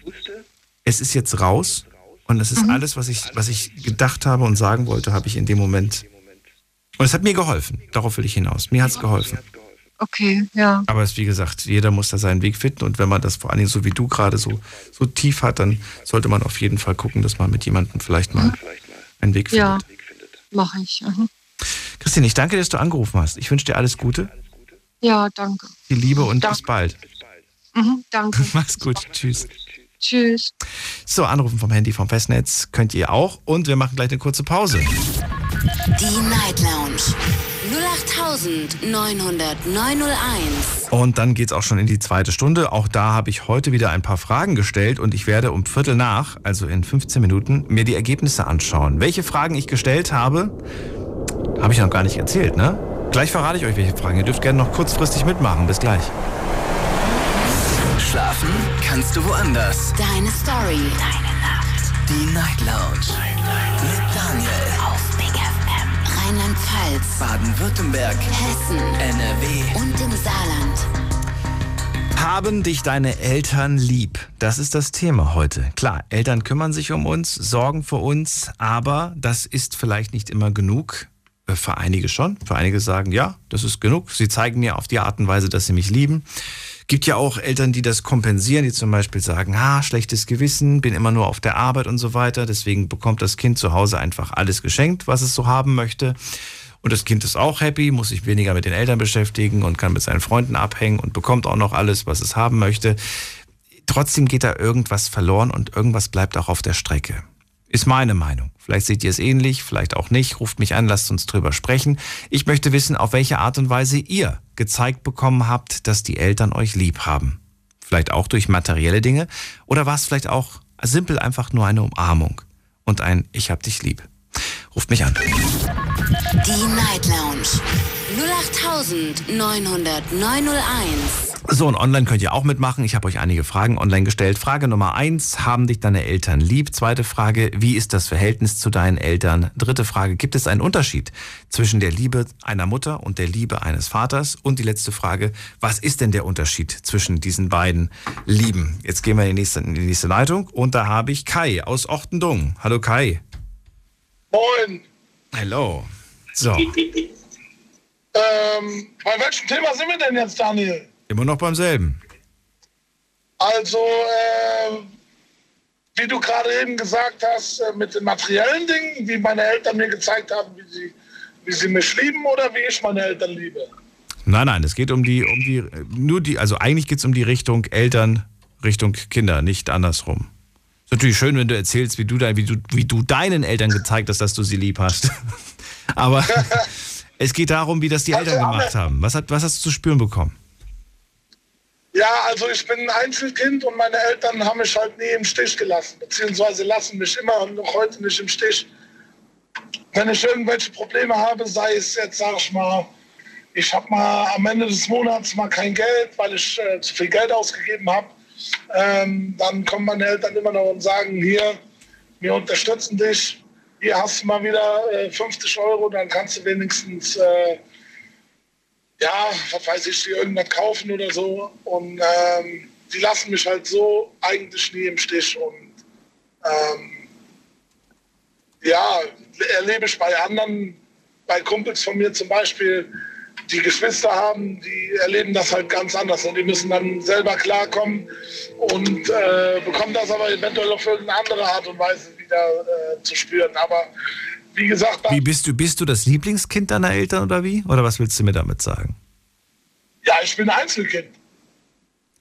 es ist jetzt raus und es ist alles, was ich, was ich gedacht habe und sagen wollte, habe ich in dem Moment. Und es hat mir geholfen. Darauf will ich hinaus. Mir hat es geholfen. Okay, ja. Aber es ist wie gesagt, jeder muss da seinen Weg finden und wenn man das vor allen Dingen so wie du gerade so, so tief hat, dann sollte man auf jeden Fall gucken, dass man mit jemandem vielleicht mal einen Weg findet. Ja, mache ich. Mhm. Christine, ich danke dass du angerufen hast. Ich wünsche dir alles Gute, Ja, danke. viel Liebe und Danke. bis bald. Mhm, danke. Mach's gut. Tschüss. Tschüss. So, anrufen vom Handy vom Festnetz könnt ihr auch. Und wir machen gleich eine kurze Pause. Die Night Lounge 0890901. Und dann geht's auch schon in die zweite Stunde. Auch da habe ich heute wieder ein paar Fragen gestellt und ich werde um Viertel nach, also in 15 Minuten, mir die Ergebnisse anschauen. Welche Fragen ich gestellt habe, habe ich noch gar nicht erzählt, ne? Gleich verrate ich euch, welche Fragen. Ihr dürft gerne noch kurzfristig mitmachen. Bis gleich. Schlafen kannst du woanders. Deine Story. Deine Nacht. Die Night Lounge. Mit Daniel. Auf Big FM. Rheinland-Pfalz. Baden-Württemberg. Hessen. NRW. Und im Saarland. Haben dich deine Eltern lieb? Das ist das Thema heute. Klar, Eltern kümmern sich um uns, sorgen für uns, aber das ist vielleicht nicht immer genug. Äh, Für einige schon. Für einige sagen, ja, das ist genug. Sie zeigen mir auf die Art und Weise, dass sie mich lieben. Gibt ja auch Eltern, die das kompensieren, die zum Beispiel sagen, ah, schlechtes Gewissen, bin immer nur auf der Arbeit und so weiter. Deswegen bekommt das Kind zu Hause einfach alles geschenkt, was es so haben möchte. Und das Kind ist auch happy, muss sich weniger mit den Eltern beschäftigen und kann mit seinen Freunden abhängen und bekommt auch noch alles, was es haben möchte. Trotzdem geht da irgendwas verloren und irgendwas bleibt auch auf der Strecke. Ist meine Meinung. Vielleicht seht ihr es ähnlich, vielleicht auch nicht. Ruft mich an, lasst uns drüber sprechen. Ich möchte wissen, auf welche Art und Weise ihr gezeigt bekommen habt, dass die Eltern euch lieb haben. Vielleicht auch durch materielle Dinge oder war es vielleicht auch simpel einfach nur eine Umarmung und ein Ich hab dich lieb. Ruft mich an. Die Night Lounge 0890901. So, und online könnt ihr auch mitmachen. Ich habe euch einige Fragen online gestellt. Frage Nummer eins, haben dich deine Eltern lieb? Zweite Frage, wie ist das Verhältnis zu deinen Eltern? Dritte Frage, gibt es einen Unterschied zwischen der Liebe einer Mutter und der Liebe eines Vaters? Und die letzte Frage, was ist denn der Unterschied zwischen diesen beiden Lieben? Jetzt gehen wir in die nächste, in die nächste Leitung und da habe ich Kai aus Ochtendung. Hallo Kai. Moin. Hallo. So, Ähm, bei welchem Thema sind wir denn jetzt, Daniel? immer noch beim selben. Also, äh, wie du gerade eben gesagt hast, äh, mit den materiellen Dingen, wie meine Eltern mir gezeigt haben, wie sie, wie sie mich lieben oder wie ich meine Eltern liebe. Nein, nein, es geht um die, um die, nur die, also eigentlich geht es um die Richtung Eltern, Richtung Kinder, nicht andersrum. Ist natürlich schön, wenn du erzählst, wie du, dein, wie du, wie du deinen Eltern gezeigt hast, dass du sie lieb hast. Aber es geht darum, wie das die Eltern gemacht haben. Was, hat, was hast du zu spüren bekommen? Ja, also ich bin ein Einzelkind und meine Eltern haben mich halt nie im Stich gelassen, beziehungsweise lassen mich immer noch heute nicht im Stich. Wenn ich irgendwelche Probleme habe, sei es jetzt, sag ich mal, ich habe mal am Ende des Monats mal kein Geld, weil ich äh, zu viel Geld ausgegeben habe, ähm, dann kommen meine Eltern immer noch und sagen, hier, wir unterstützen dich, hier hast du mal wieder äh, 50 Euro, dann kannst du wenigstens, äh, ja, was weiß ich, dir irgendwas kaufen oder so. Und ähm, die lassen mich halt so eigentlich nie im Stich. Und ähm, ja, erlebe ich bei anderen, bei Kumpels von mir zum Beispiel, die Geschwister haben, die erleben das halt ganz anders. Und die müssen dann selber klarkommen und äh, bekommen das aber eventuell auf irgendeine andere Art und Weise wieder äh, zu spüren. Aber wie gesagt, Wie bist du, bist du das Lieblingskind deiner Eltern oder wie? Oder was willst du mir damit sagen? ja, ich bin Einzelkind.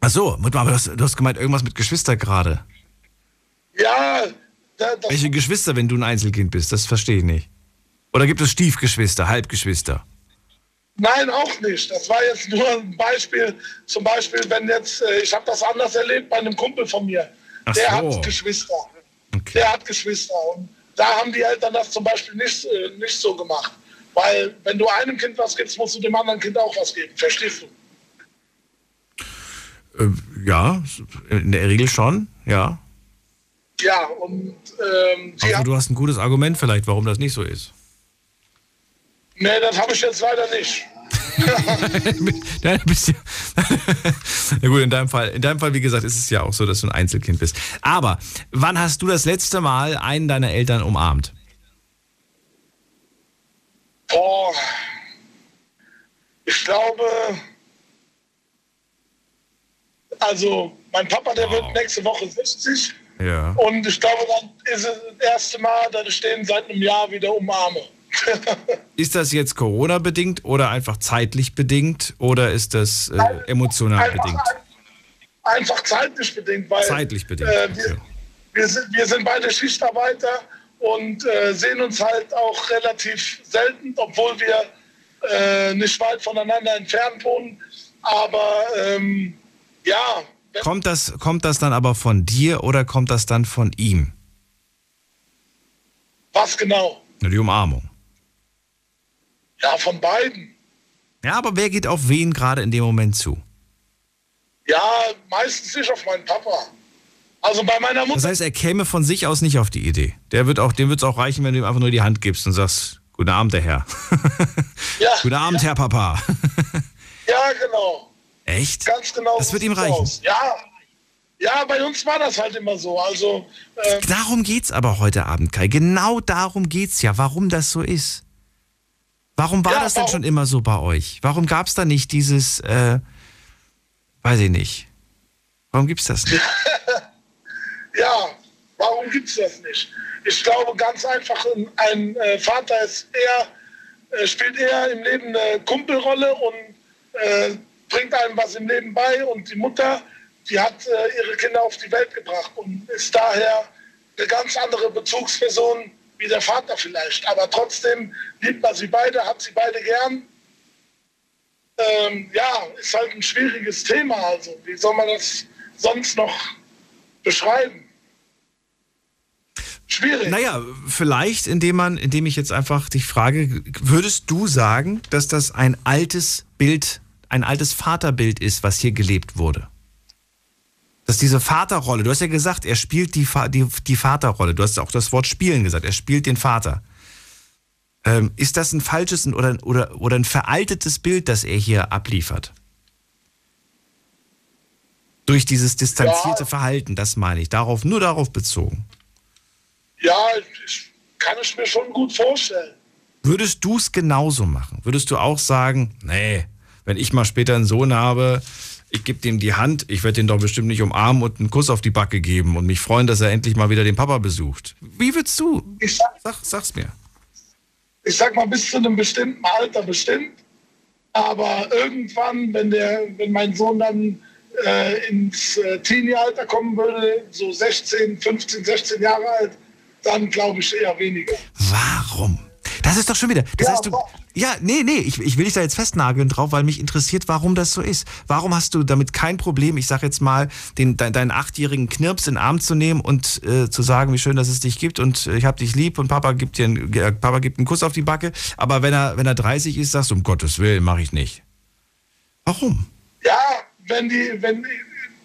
Ach so, aber du hast, du hast gemeint irgendwas mit Geschwister gerade. Ja, da, das, Welche Geschwister, wenn du ein Einzelkind bist? Das verstehe ich nicht. Oder gibt es Stiefgeschwister, Halbgeschwister? nein, auch nicht. Das war jetzt nur ein Beispiel. Zum Beispiel, wenn jetzt, äh, ich habe das anders erlebt bei einem Kumpel von mir. Ach Der so. hat Geschwister. Der hat Geschwister. Und da haben die Eltern das zum Beispiel nicht, äh, nicht so gemacht. Weil wenn du einem Kind was gibst, musst du dem anderen Kind auch was geben. Verstehst du? Äh, ja, in der Regel schon, ja. Ja, und ähm, Also du hast ein gutes Argument vielleicht, warum das nicht so ist. nee, das habe ich jetzt leider nicht. Ja, ja Na gut, in deinem Fall, in deinem Fall, wie gesagt, ist es ja auch so, dass du ein Einzelkind bist. Aber wann hast du das letzte Mal einen deiner Eltern umarmt? Boah, ich glaube, also mein Papa, der wird nächste Woche 60 Ja. und ich glaube, dann ist es das erste Mal, dass ich den seit einem Jahr wieder umarme. Ist das jetzt Corona-bedingt oder einfach zeitlich bedingt oder ist das äh, emotional Einfach, bedingt? einfach zeitlich bedingt, weil Zeitlich bedingt, äh, wir, wir, sind, wir sind beide Schichtarbeiter und äh, sehen uns halt auch relativ selten, obwohl wir äh, nicht weit voneinander entfernt wohnen. Aber ähm, ja, Kommt das, kommt das dann aber von dir oder kommt das dann von ihm? was genau? Na, Die Umarmung. Ja, von beiden. Ja, aber wer geht auf wen gerade in dem Moment zu? Ja, meistens nicht auf meinen Papa. Also bei meiner Mutter. Das heißt, er käme von sich aus nicht auf die Idee. Der wird auch, dem wird es auch reichen, wenn du ihm einfach nur die Hand gibst und sagst, guten Abend, der Herr. Ja, guten Abend, Herr Papa. ja, genau. Echt? Ganz genau. Das wird ihm reichen. aus. Ja. Ja, bei uns war das halt immer so. Also, äh, Darum geht's aber heute Abend, Kai. Genau darum geht's ja, warum das so ist. Warum war Ja, das denn warum- schon immer so bei euch? Warum gab's da nicht dieses, äh, weiß ich nicht. Warum gibt's das nicht? ja, warum gibt's das nicht? Ich glaube ganz einfach, ein- ein äh, Vater ist eher, äh, spielt eher im Leben eine Kumpelrolle und äh, bringt einem was im Leben bei. Und die Mutter, die hat äh, ihre Kinder auf die Welt gebracht und ist daher eine ganz andere Bezugsperson wie der Vater vielleicht. Aber trotzdem liebt man sie beide, hat sie beide gern. Ähm, ja, ist halt ein schwieriges Thema. Also, wie soll man das sonst noch beschreiben? Schwierig. Naja, vielleicht, indem man, indem ich jetzt einfach dich frage, würdest du sagen, dass das ein altes Bild, ein altes Vaterbild ist, was hier gelebt wurde? Dass diese Vaterrolle, du hast ja gesagt, er spielt die, die, die Vaterrolle, du hast auch das Wort spielen gesagt, er spielt den Vater. Ähm, ist das ein falsches oder, oder, oder ein veraltetes Bild, das er hier abliefert? Durch dieses distanzierte Verhalten, das meine ich, darauf, nur darauf bezogen. Ja, ich, kann ich mir schon gut vorstellen. Würdest du es genauso machen? Würdest du auch sagen, nee, wenn ich mal später einen Sohn habe, ich gebe dem die Hand, ich werde den doch bestimmt nicht umarmen und einen Kuss auf die Backe geben und mich freuen, dass er endlich mal wieder den Papa besucht. Wie würdest du? Ich sag, Sag, sag's mir. ich sag mal, bis zu einem bestimmten Alter bestimmt. Aber irgendwann, wenn, der, wenn mein Sohn dann äh, ins äh, Teenie-Alter kommen würde, so 16, 15, 16 Jahre alt, dann glaube ich eher weniger. Warum? Das ist doch schon wieder. Das heißt, du. Ja, nee, nee, ich, ich will dich da jetzt festnageln drauf, weil mich interessiert, warum das so ist. Warum hast du damit kein Problem, ich sag jetzt mal, den, dein, deinen achtjährigen Knirps in den Arm zu nehmen und äh, zu sagen, wie schön, dass es dich gibt und äh, ich hab dich lieb und Papa gibt dir einen, äh, Papa gibt einen Kuss auf die Backe. Aber wenn er, wenn er 30 ist, sagst du, um Gottes Willen, mache ich nicht. Warum? Ja, wenn die, wenn die,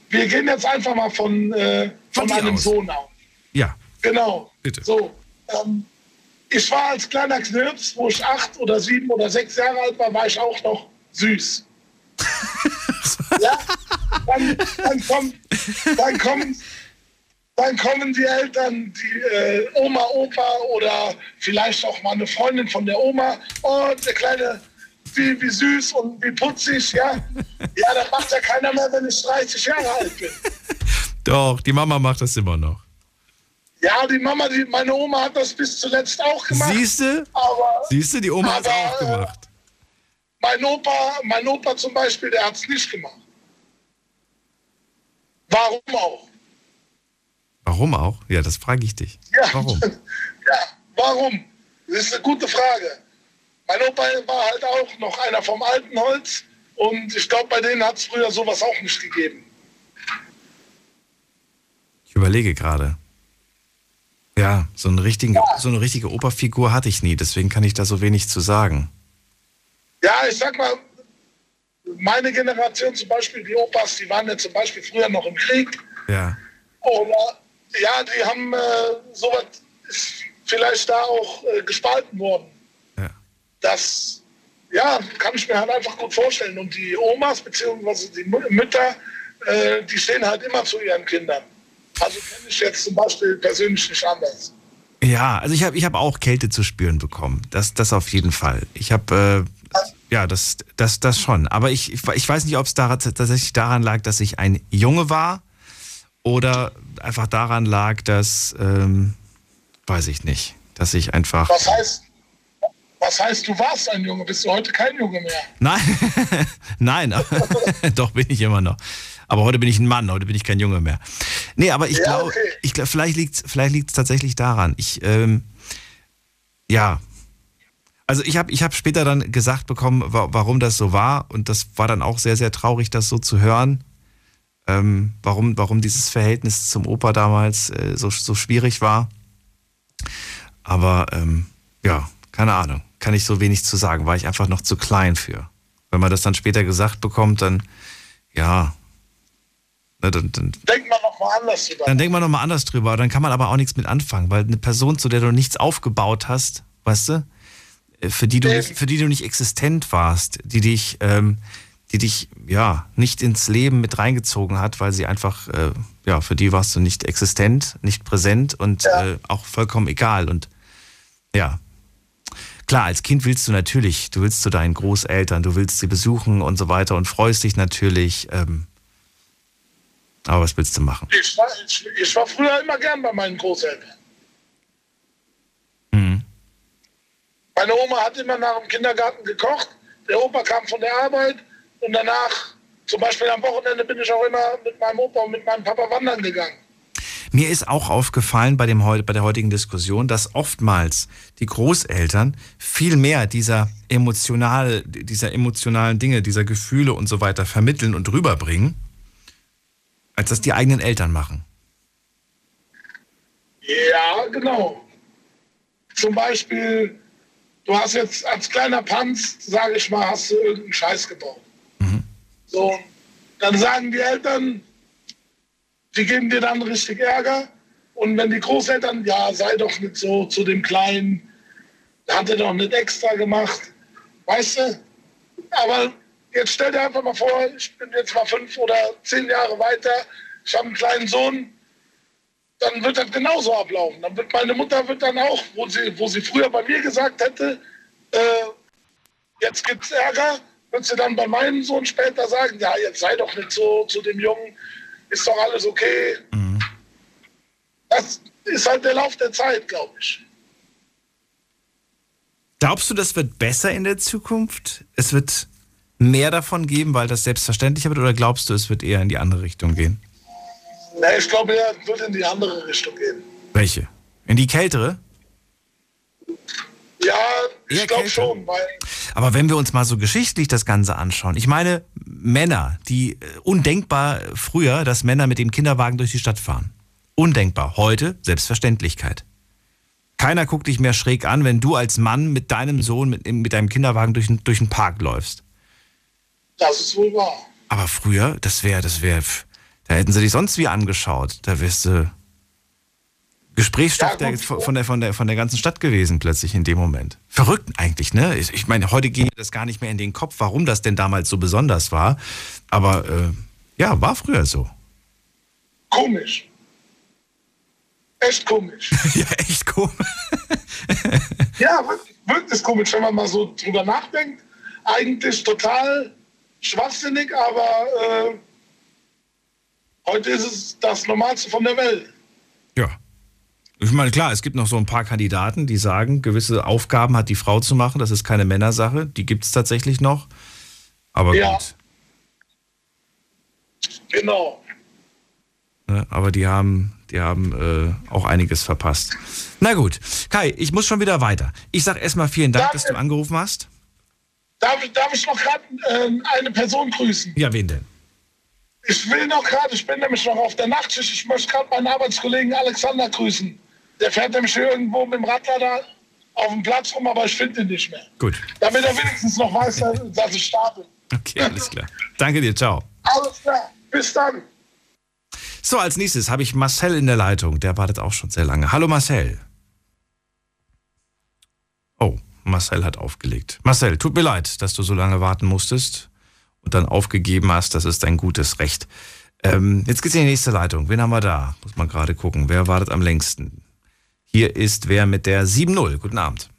wir gehen jetzt einfach mal von, äh, von, dir einem aus. Sohn aus. Ja, Genau. bitte. So, ähm, ich war als kleiner Knirps, wo ich acht oder sieben oder sechs Jahre alt war, war ich auch noch süß. ja, dann, dann, kommt, dann, kommen, dann kommen die Eltern, die äh, Oma, Opa oder vielleicht auch mal eine Freundin von der Oma. Oh, der Kleine, wie, wie süß und wie putzig, ja. Ja, das macht ja keiner mehr, wenn ich 30 Jahre alt bin. Doch, die Mama macht das immer noch. Ja, die Mama, die, meine Oma hat das bis zuletzt auch gemacht. Siehste? Aber Siehst du, die Oma hat es auch gemacht. mein Opa, mein Opa zum Beispiel, der hat es nicht gemacht. Warum auch? Warum auch? Ja, das frage ich dich. Ja. Warum? Ja, warum? Das ist eine gute Frage. Mein Opa war halt auch noch einer vom alten Holz und ich glaube, bei denen hat es früher sowas auch nicht gegeben. Ich überlege gerade. Ja, so, einen richtigen, so eine richtige Operfigur hatte ich nie, deswegen kann ich da so wenig zu sagen. Ja, ich sag mal, meine Generation zum Beispiel, die Opas, die waren ja zum Beispiel früher noch im Krieg. Ja. Oder ja, die haben äh, sowas ist vielleicht da auch äh, gespalten worden. Ja. Das ja, kann ich mir halt einfach gut vorstellen. Und die Omas beziehungsweise die Mü- Mütter, äh, die stehen halt immer zu ihren Kindern. Also kenne ich jetzt zum Beispiel persönlich nicht anders. Ja, also ich habe ich hab auch Kälte zu spüren bekommen. Das, das auf jeden Fall. Ich habe, äh, ja, das, das, das schon. Aber ich, ich weiß nicht, ob es daran, tatsächlich daran lag, dass ich ein Junge war oder einfach daran lag, dass, ähm, weiß ich nicht, dass ich einfach. Was heißt, was heißt, du warst ein Junge? Bist du heute kein Junge mehr? Nein, nein, doch bin ich immer noch. Aber heute bin ich ein Mann, heute bin ich kein Junge mehr. Nee, aber ich Ja, glaube, okay. ich glaub, vielleicht liegt es vielleicht liegt's tatsächlich daran. Ich, ähm, ja. Also ich habe ich hab später dann gesagt bekommen, wa warum das so war. Und das war dann auch sehr, sehr traurig, das so zu hören. Ähm, warum, warum dieses Verhältnis zum Opa damals äh, so, so schwierig war. Aber ähm, ja, keine Ahnung. Kann ich so wenig zu sagen. War ich einfach noch zu klein für. Wenn man das dann später gesagt bekommt, dann ja. Na, dann, dann, Denk mal noch mal anders drüber. dann denkt man nochmal anders drüber. Dann kann man aber auch nichts mit anfangen, weil eine Person, zu der du nichts aufgebaut hast, weißt du, äh, für die du, nicht, für die du nicht existent warst, die dich, ähm, die dich ja nicht ins Leben mit reingezogen hat, weil sie einfach, äh, ja, für die warst du nicht existent, nicht präsent und äh, auch vollkommen egal. Und ja, klar, als Kind willst du natürlich, du willst zu deinen Großeltern, du willst sie besuchen und so weiter und freust dich natürlich. Ähm, aber was willst du machen? Ich war, ich, ich war früher immer gern bei meinen Großeltern. Mhm. Meine Oma hat immer nach dem Kindergarten gekocht. Der Opa kam von der Arbeit und danach, zum Beispiel am Wochenende, bin ich auch immer mit meinem Opa und mit meinem Papa wandern gegangen. Mir ist auch aufgefallen bei, dem, bei der heutigen Diskussion, dass oftmals die Großeltern viel mehr dieser, emotional, dieser emotionalen Dinge, dieser Gefühle und so weiter vermitteln und rüberbringen, als das die eigenen Eltern machen. Ja, genau. Zum Beispiel, du hast jetzt als kleiner Panz, sage ich mal, hast du irgendeinen Scheiß gebaut. So, dann sagen die Eltern, die geben dir dann richtig Ärger. Und wenn die Großeltern, ja, sei doch nicht so zu dem Kleinen, hat er doch nicht extra gemacht, weißt du? Aber jetzt stell dir einfach mal vor, ich bin jetzt mal fünf oder zehn Jahre weiter, ich habe einen kleinen Sohn, dann wird das genauso ablaufen. Dann wird meine Mutter wird dann auch, wo sie, wo sie früher bei mir gesagt hätte, äh, jetzt gibt's Ärger, wird sie dann bei meinem Sohn später sagen, ja, jetzt sei doch nicht so zu dem Jungen, ist doch alles okay. Das ist halt der Lauf der Zeit, glaube ich. Glaubst du, das wird besser in der Zukunft? Es wird mehr davon geben, weil das selbstverständlicher wird, oder glaubst du, es wird eher in die andere Richtung gehen? Ne, ich glaube, er wird in die andere Richtung gehen. Welche? In die kältere? Ja, ich glaube schon, weil Aber wenn wir uns mal so geschichtlich das Ganze anschauen, ich meine, Männer, die äh, undenkbar früher, dass Männer mit dem Kinderwagen durch die Stadt fahren. Undenkbar. Heute Selbstverständlichkeit. Keiner guckt dich mehr schräg an, wenn du als Mann mit deinem Sohn, mit, mit deinem Kinderwagen durch, durch den Park läufst. Das ist wohl wahr. Aber früher, das wäre, das wäre, da hätten sie dich sonst wie angeschaut. Da wärst du Gesprächsstoff der, von, der, von, der, von der ganzen Stadt gewesen plötzlich in dem Moment. Verrückt eigentlich, ne? Ich, meine, heute geht mir das gar nicht mehr in den Kopf, warum das denn damals so besonders war. Aber äh, ja, war früher so. Komisch. Echt komisch. ja, echt komisch. ja, wirklich, wirklich komisch, wenn man mal so drüber nachdenkt. Eigentlich total schwachsinnig, aber äh, heute ist es das Normalste von der Welt. Ja. Ich meine, klar, es gibt noch so ein paar Kandidaten, die sagen, gewisse Aufgaben hat die Frau zu machen, das ist keine Männersache. Die gibt es tatsächlich noch. Aber ja, gut. genau. Ne? Aber die haben, die haben äh, auch einiges verpasst. Na gut, Kai, ich muss schon wieder weiter. Ich sag erstmal vielen Dank, dass du angerufen hast. Darf, ich- darf ich noch gerade äh, eine Person grüßen? Ja, wen denn? Ich will noch gerade, ich bin nämlich noch auf der Nachtschicht, ich möchte gerade meinen Arbeitskollegen Alexander grüßen. Der fährt nämlich irgendwo mit dem Radlader auf dem Platz rum, aber ich finde ihn nicht mehr. Gut, Damit er wenigstens noch weiß, dass ich starte. okay, alles klar. Danke dir, ciao. Alles klar, bis dann. So, als nächstes habe ich Marcel in der Leitung. Der wartet auch schon sehr lange. Hallo Marcel. Oh, Marcel hat aufgelegt. Marcel, tut mir leid, dass du so lange warten musstest und dann aufgegeben hast. Das ist dein gutes Recht. Ähm, jetzt geht's in die nächste Leitung. Wen haben wir da? Muss man gerade gucken. Wer wartet am längsten? Hier ist wer mit der 7-0. Guten Abend.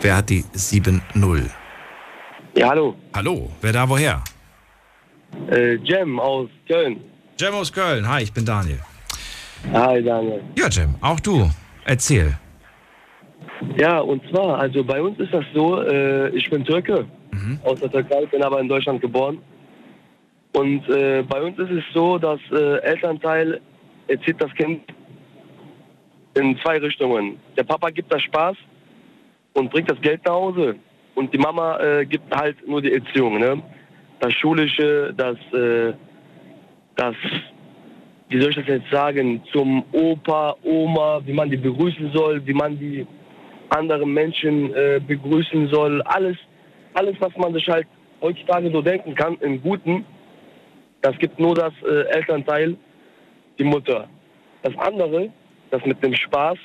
Wer hat die 7-0? Ja, hallo. Hallo, wer da woher? Äh, Jem aus Köln. Jem aus Köln. Hi, ich bin Daniel. Hi, Daniel. Ja, Jem, auch du. Erzähl. Ja, und zwar, also bei uns ist das so, äh, ich bin Türke aus der Türkei, bin aber in Deutschland geboren. Und äh, bei uns ist es so, dass äh, Elternteil erzieht das Kind in zwei Richtungen. Der Papa gibt das Spaß und bringt das Geld nach Hause. Und die Mama äh, gibt halt nur die Erziehung. Ne? Das Schulische, das, äh, das, wie soll ich das jetzt sagen, zum Opa, Oma, wie man die begrüßen soll, wie man die anderen Menschen äh, begrüßen soll. Alles, alles, was man sich halt heutzutage so denken kann, im Guten, das gibt nur das äh, Elternteil, die Mutter. Das andere, das mit dem Spaß,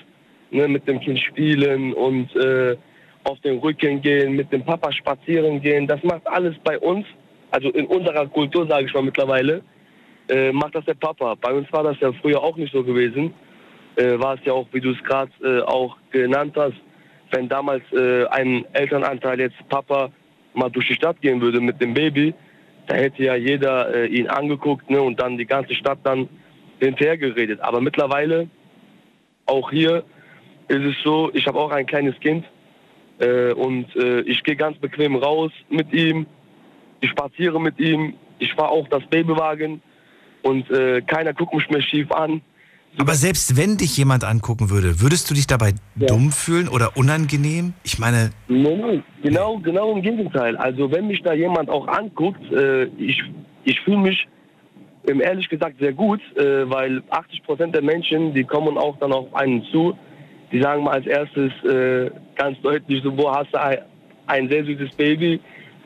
ne, mit dem Kind spielen und äh, auf den Rücken gehen, mit dem Papa spazieren gehen, das macht alles bei uns, also in unserer Kultur, sage ich mal mittlerweile, äh, macht das der Papa. Bei uns war das ja früher auch nicht so gewesen. Äh, war es ja auch, wie du es gerade äh, auch genannt hast, wenn damals äh, ein Elternanteil jetzt Papa mal durch die Stadt gehen würde mit dem Baby, da hätte ja jeder äh, ihn angeguckt ne, und dann die ganze Stadt dann hinterher geredet. Aber mittlerweile, auch hier, ist es so, ich habe auch ein kleines Kind äh, und äh, ich gehe ganz bequem raus mit ihm, ich spaziere mit ihm, ich fahre auch das Babywagen und äh, keiner guckt mich mehr schief an. Aber selbst wenn dich jemand angucken würde, würdest du dich dabei dumm fühlen oder unangenehm? Ich meine. Nein, nein, genau, genau im Gegenteil. Also wenn mich da jemand auch anguckt, äh, ich, ich fühle mich ähm, ehrlich gesagt sehr gut, äh, weil 80 Prozent der Menschen, die kommen auch dann auf einen zu, die sagen mal als erstes äh, ganz deutlich so, wo hast du ein, ein sehr süßes Baby?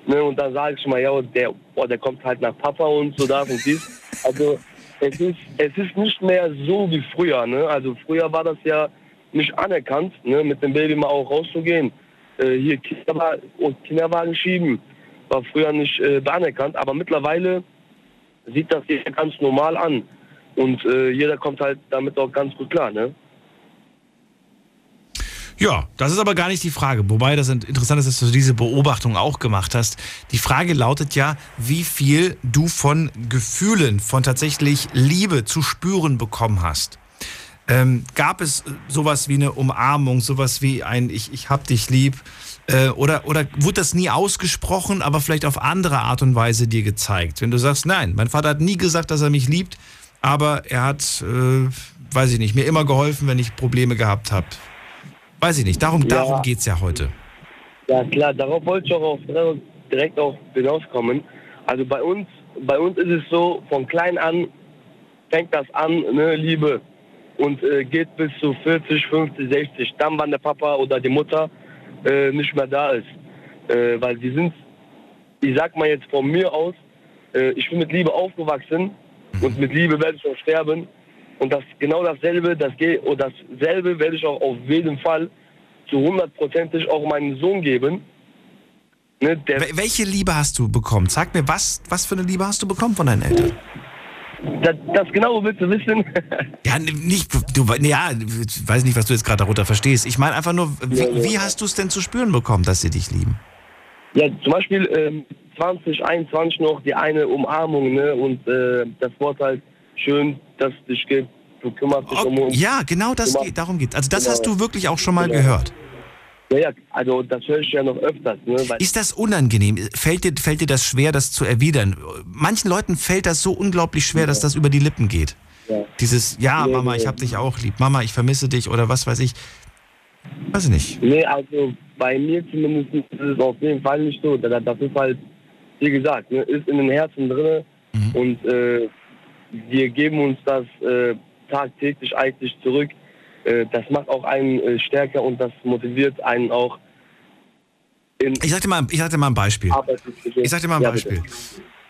Ne, und dann sage ich mal, ja, der, boah, der kommt halt nach Papa und so das und dies. Also es ist, es ist nicht mehr so wie früher. Ne? Also früher war das ja nicht anerkannt, ne? mit dem Baby mal auch rauszugehen. Äh, hier Kinderwagen, Kinderwagen schieben war früher nicht äh, anerkannt, aber mittlerweile sieht das jeder ganz normal an. Und äh, jeder kommt halt damit auch ganz gut klar. Ne? Ja, das ist aber gar nicht die Frage. Wobei das interessant ist, dass du diese Beobachtung auch gemacht hast. Die Frage lautet ja, wie viel du von Gefühlen, von tatsächlich Liebe zu spüren bekommen hast. Ähm, gab es sowas wie eine Umarmung, sowas wie ein Ich, ich hab dich lieb? Äh, oder, oder wurde das nie ausgesprochen, aber vielleicht auf andere Art und Weise dir gezeigt? Wenn du sagst, nein, mein Vater hat nie gesagt, dass er mich liebt, aber er hat, äh, weiß ich nicht, mir immer geholfen, wenn ich Probleme gehabt habe. Weiß ich nicht, darum, Ja. darum geht es ja heute. Ja klar, darauf wollte ich auch auf, direkt auch hinauskommen. Also bei uns, bei uns ist es so, von klein an fängt das an, ne, Liebe. Und äh, geht bis zu 40, 50, 60. Dann, wann der Papa oder die Mutter äh, nicht mehr da ist. Äh, weil die sind, ich sag mal jetzt von mir aus, äh, ich bin mit Liebe aufgewachsen und mit Liebe werde ich auch sterben. Und das genau dasselbe, das geht, oder dasselbe werde ich auch auf jeden Fall zu hundertprozentig auch meinem Sohn geben. Ne, Welche Liebe hast du bekommen? Sag mir, was, was für eine Liebe hast du bekommen von deinen Eltern? das, das genau willst du wissen? Ja, nicht, du, ja, ich weiß nicht, was du jetzt gerade darunter verstehst. Ich meine einfach nur, wie, Ja, ja. wie hast du es denn zu spüren bekommen, dass sie dich lieben? Ja, zum Beispiel ähm, 2021 noch die eine Umarmung ne? und äh, das Wort halt schön, dass es dich gibt, du kümmerst dich um uns. Ja, genau das geht, darum geht Also das Genau. hast du wirklich auch schon mal Genau. gehört. Ja, ja, also das höre ich ja noch öfters. Ne? Ist das unangenehm? Fällt dir, fällt dir das schwer, das zu erwidern? Manchen Leuten fällt das so unglaublich schwer, dass das über die Lippen geht. Ja. Dieses, ja, Nee, Mama, nee. ich hab dich auch lieb. Mama, ich vermisse dich oder was weiß ich. Weiß ich nicht. Nee, also bei mir zumindest ist es auf jeden Fall nicht so. Das, das ist halt, wie gesagt, ne, ist in den Herzen drin Mhm. und äh, wir geben uns das äh, tagtäglich eigentlich zurück. Äh, das macht auch einen äh, stärker und das motiviert einen auch Ich sag dir mal, ich mal ein Beispiel. Ich sag dir mal ein Ja, Beispiel.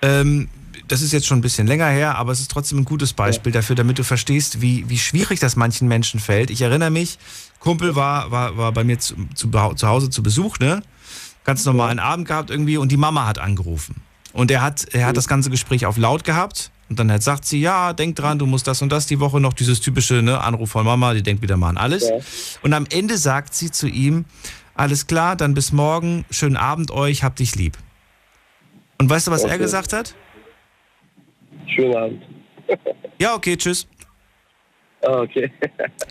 Ähm, das ist jetzt schon ein bisschen länger her, aber es ist trotzdem ein gutes Beispiel dafür, damit du verstehst, wie, wie schwierig das manchen Menschen fällt. Ich erinnere mich, Kumpel war, war, war bei mir zu, zu, zu Hause zu Besuch, ne? Ganz normalen Abend gehabt irgendwie und die Mama hat angerufen. Und er hat, er hat das ganze Gespräch auf laut gehabt und dann hat, sagt sie, ja, denk dran, du musst das und das die Woche noch, dieses typische ne, Anruf von Mama, die denkt wieder mal an alles. Und am Ende sagt sie zu ihm, alles klar, dann bis morgen, schönen Abend euch, hab dich lieb. Und weißt du, was er Okay. gesagt hat? Schönen Abend. Ja, okay, tschüss. Ah, okay.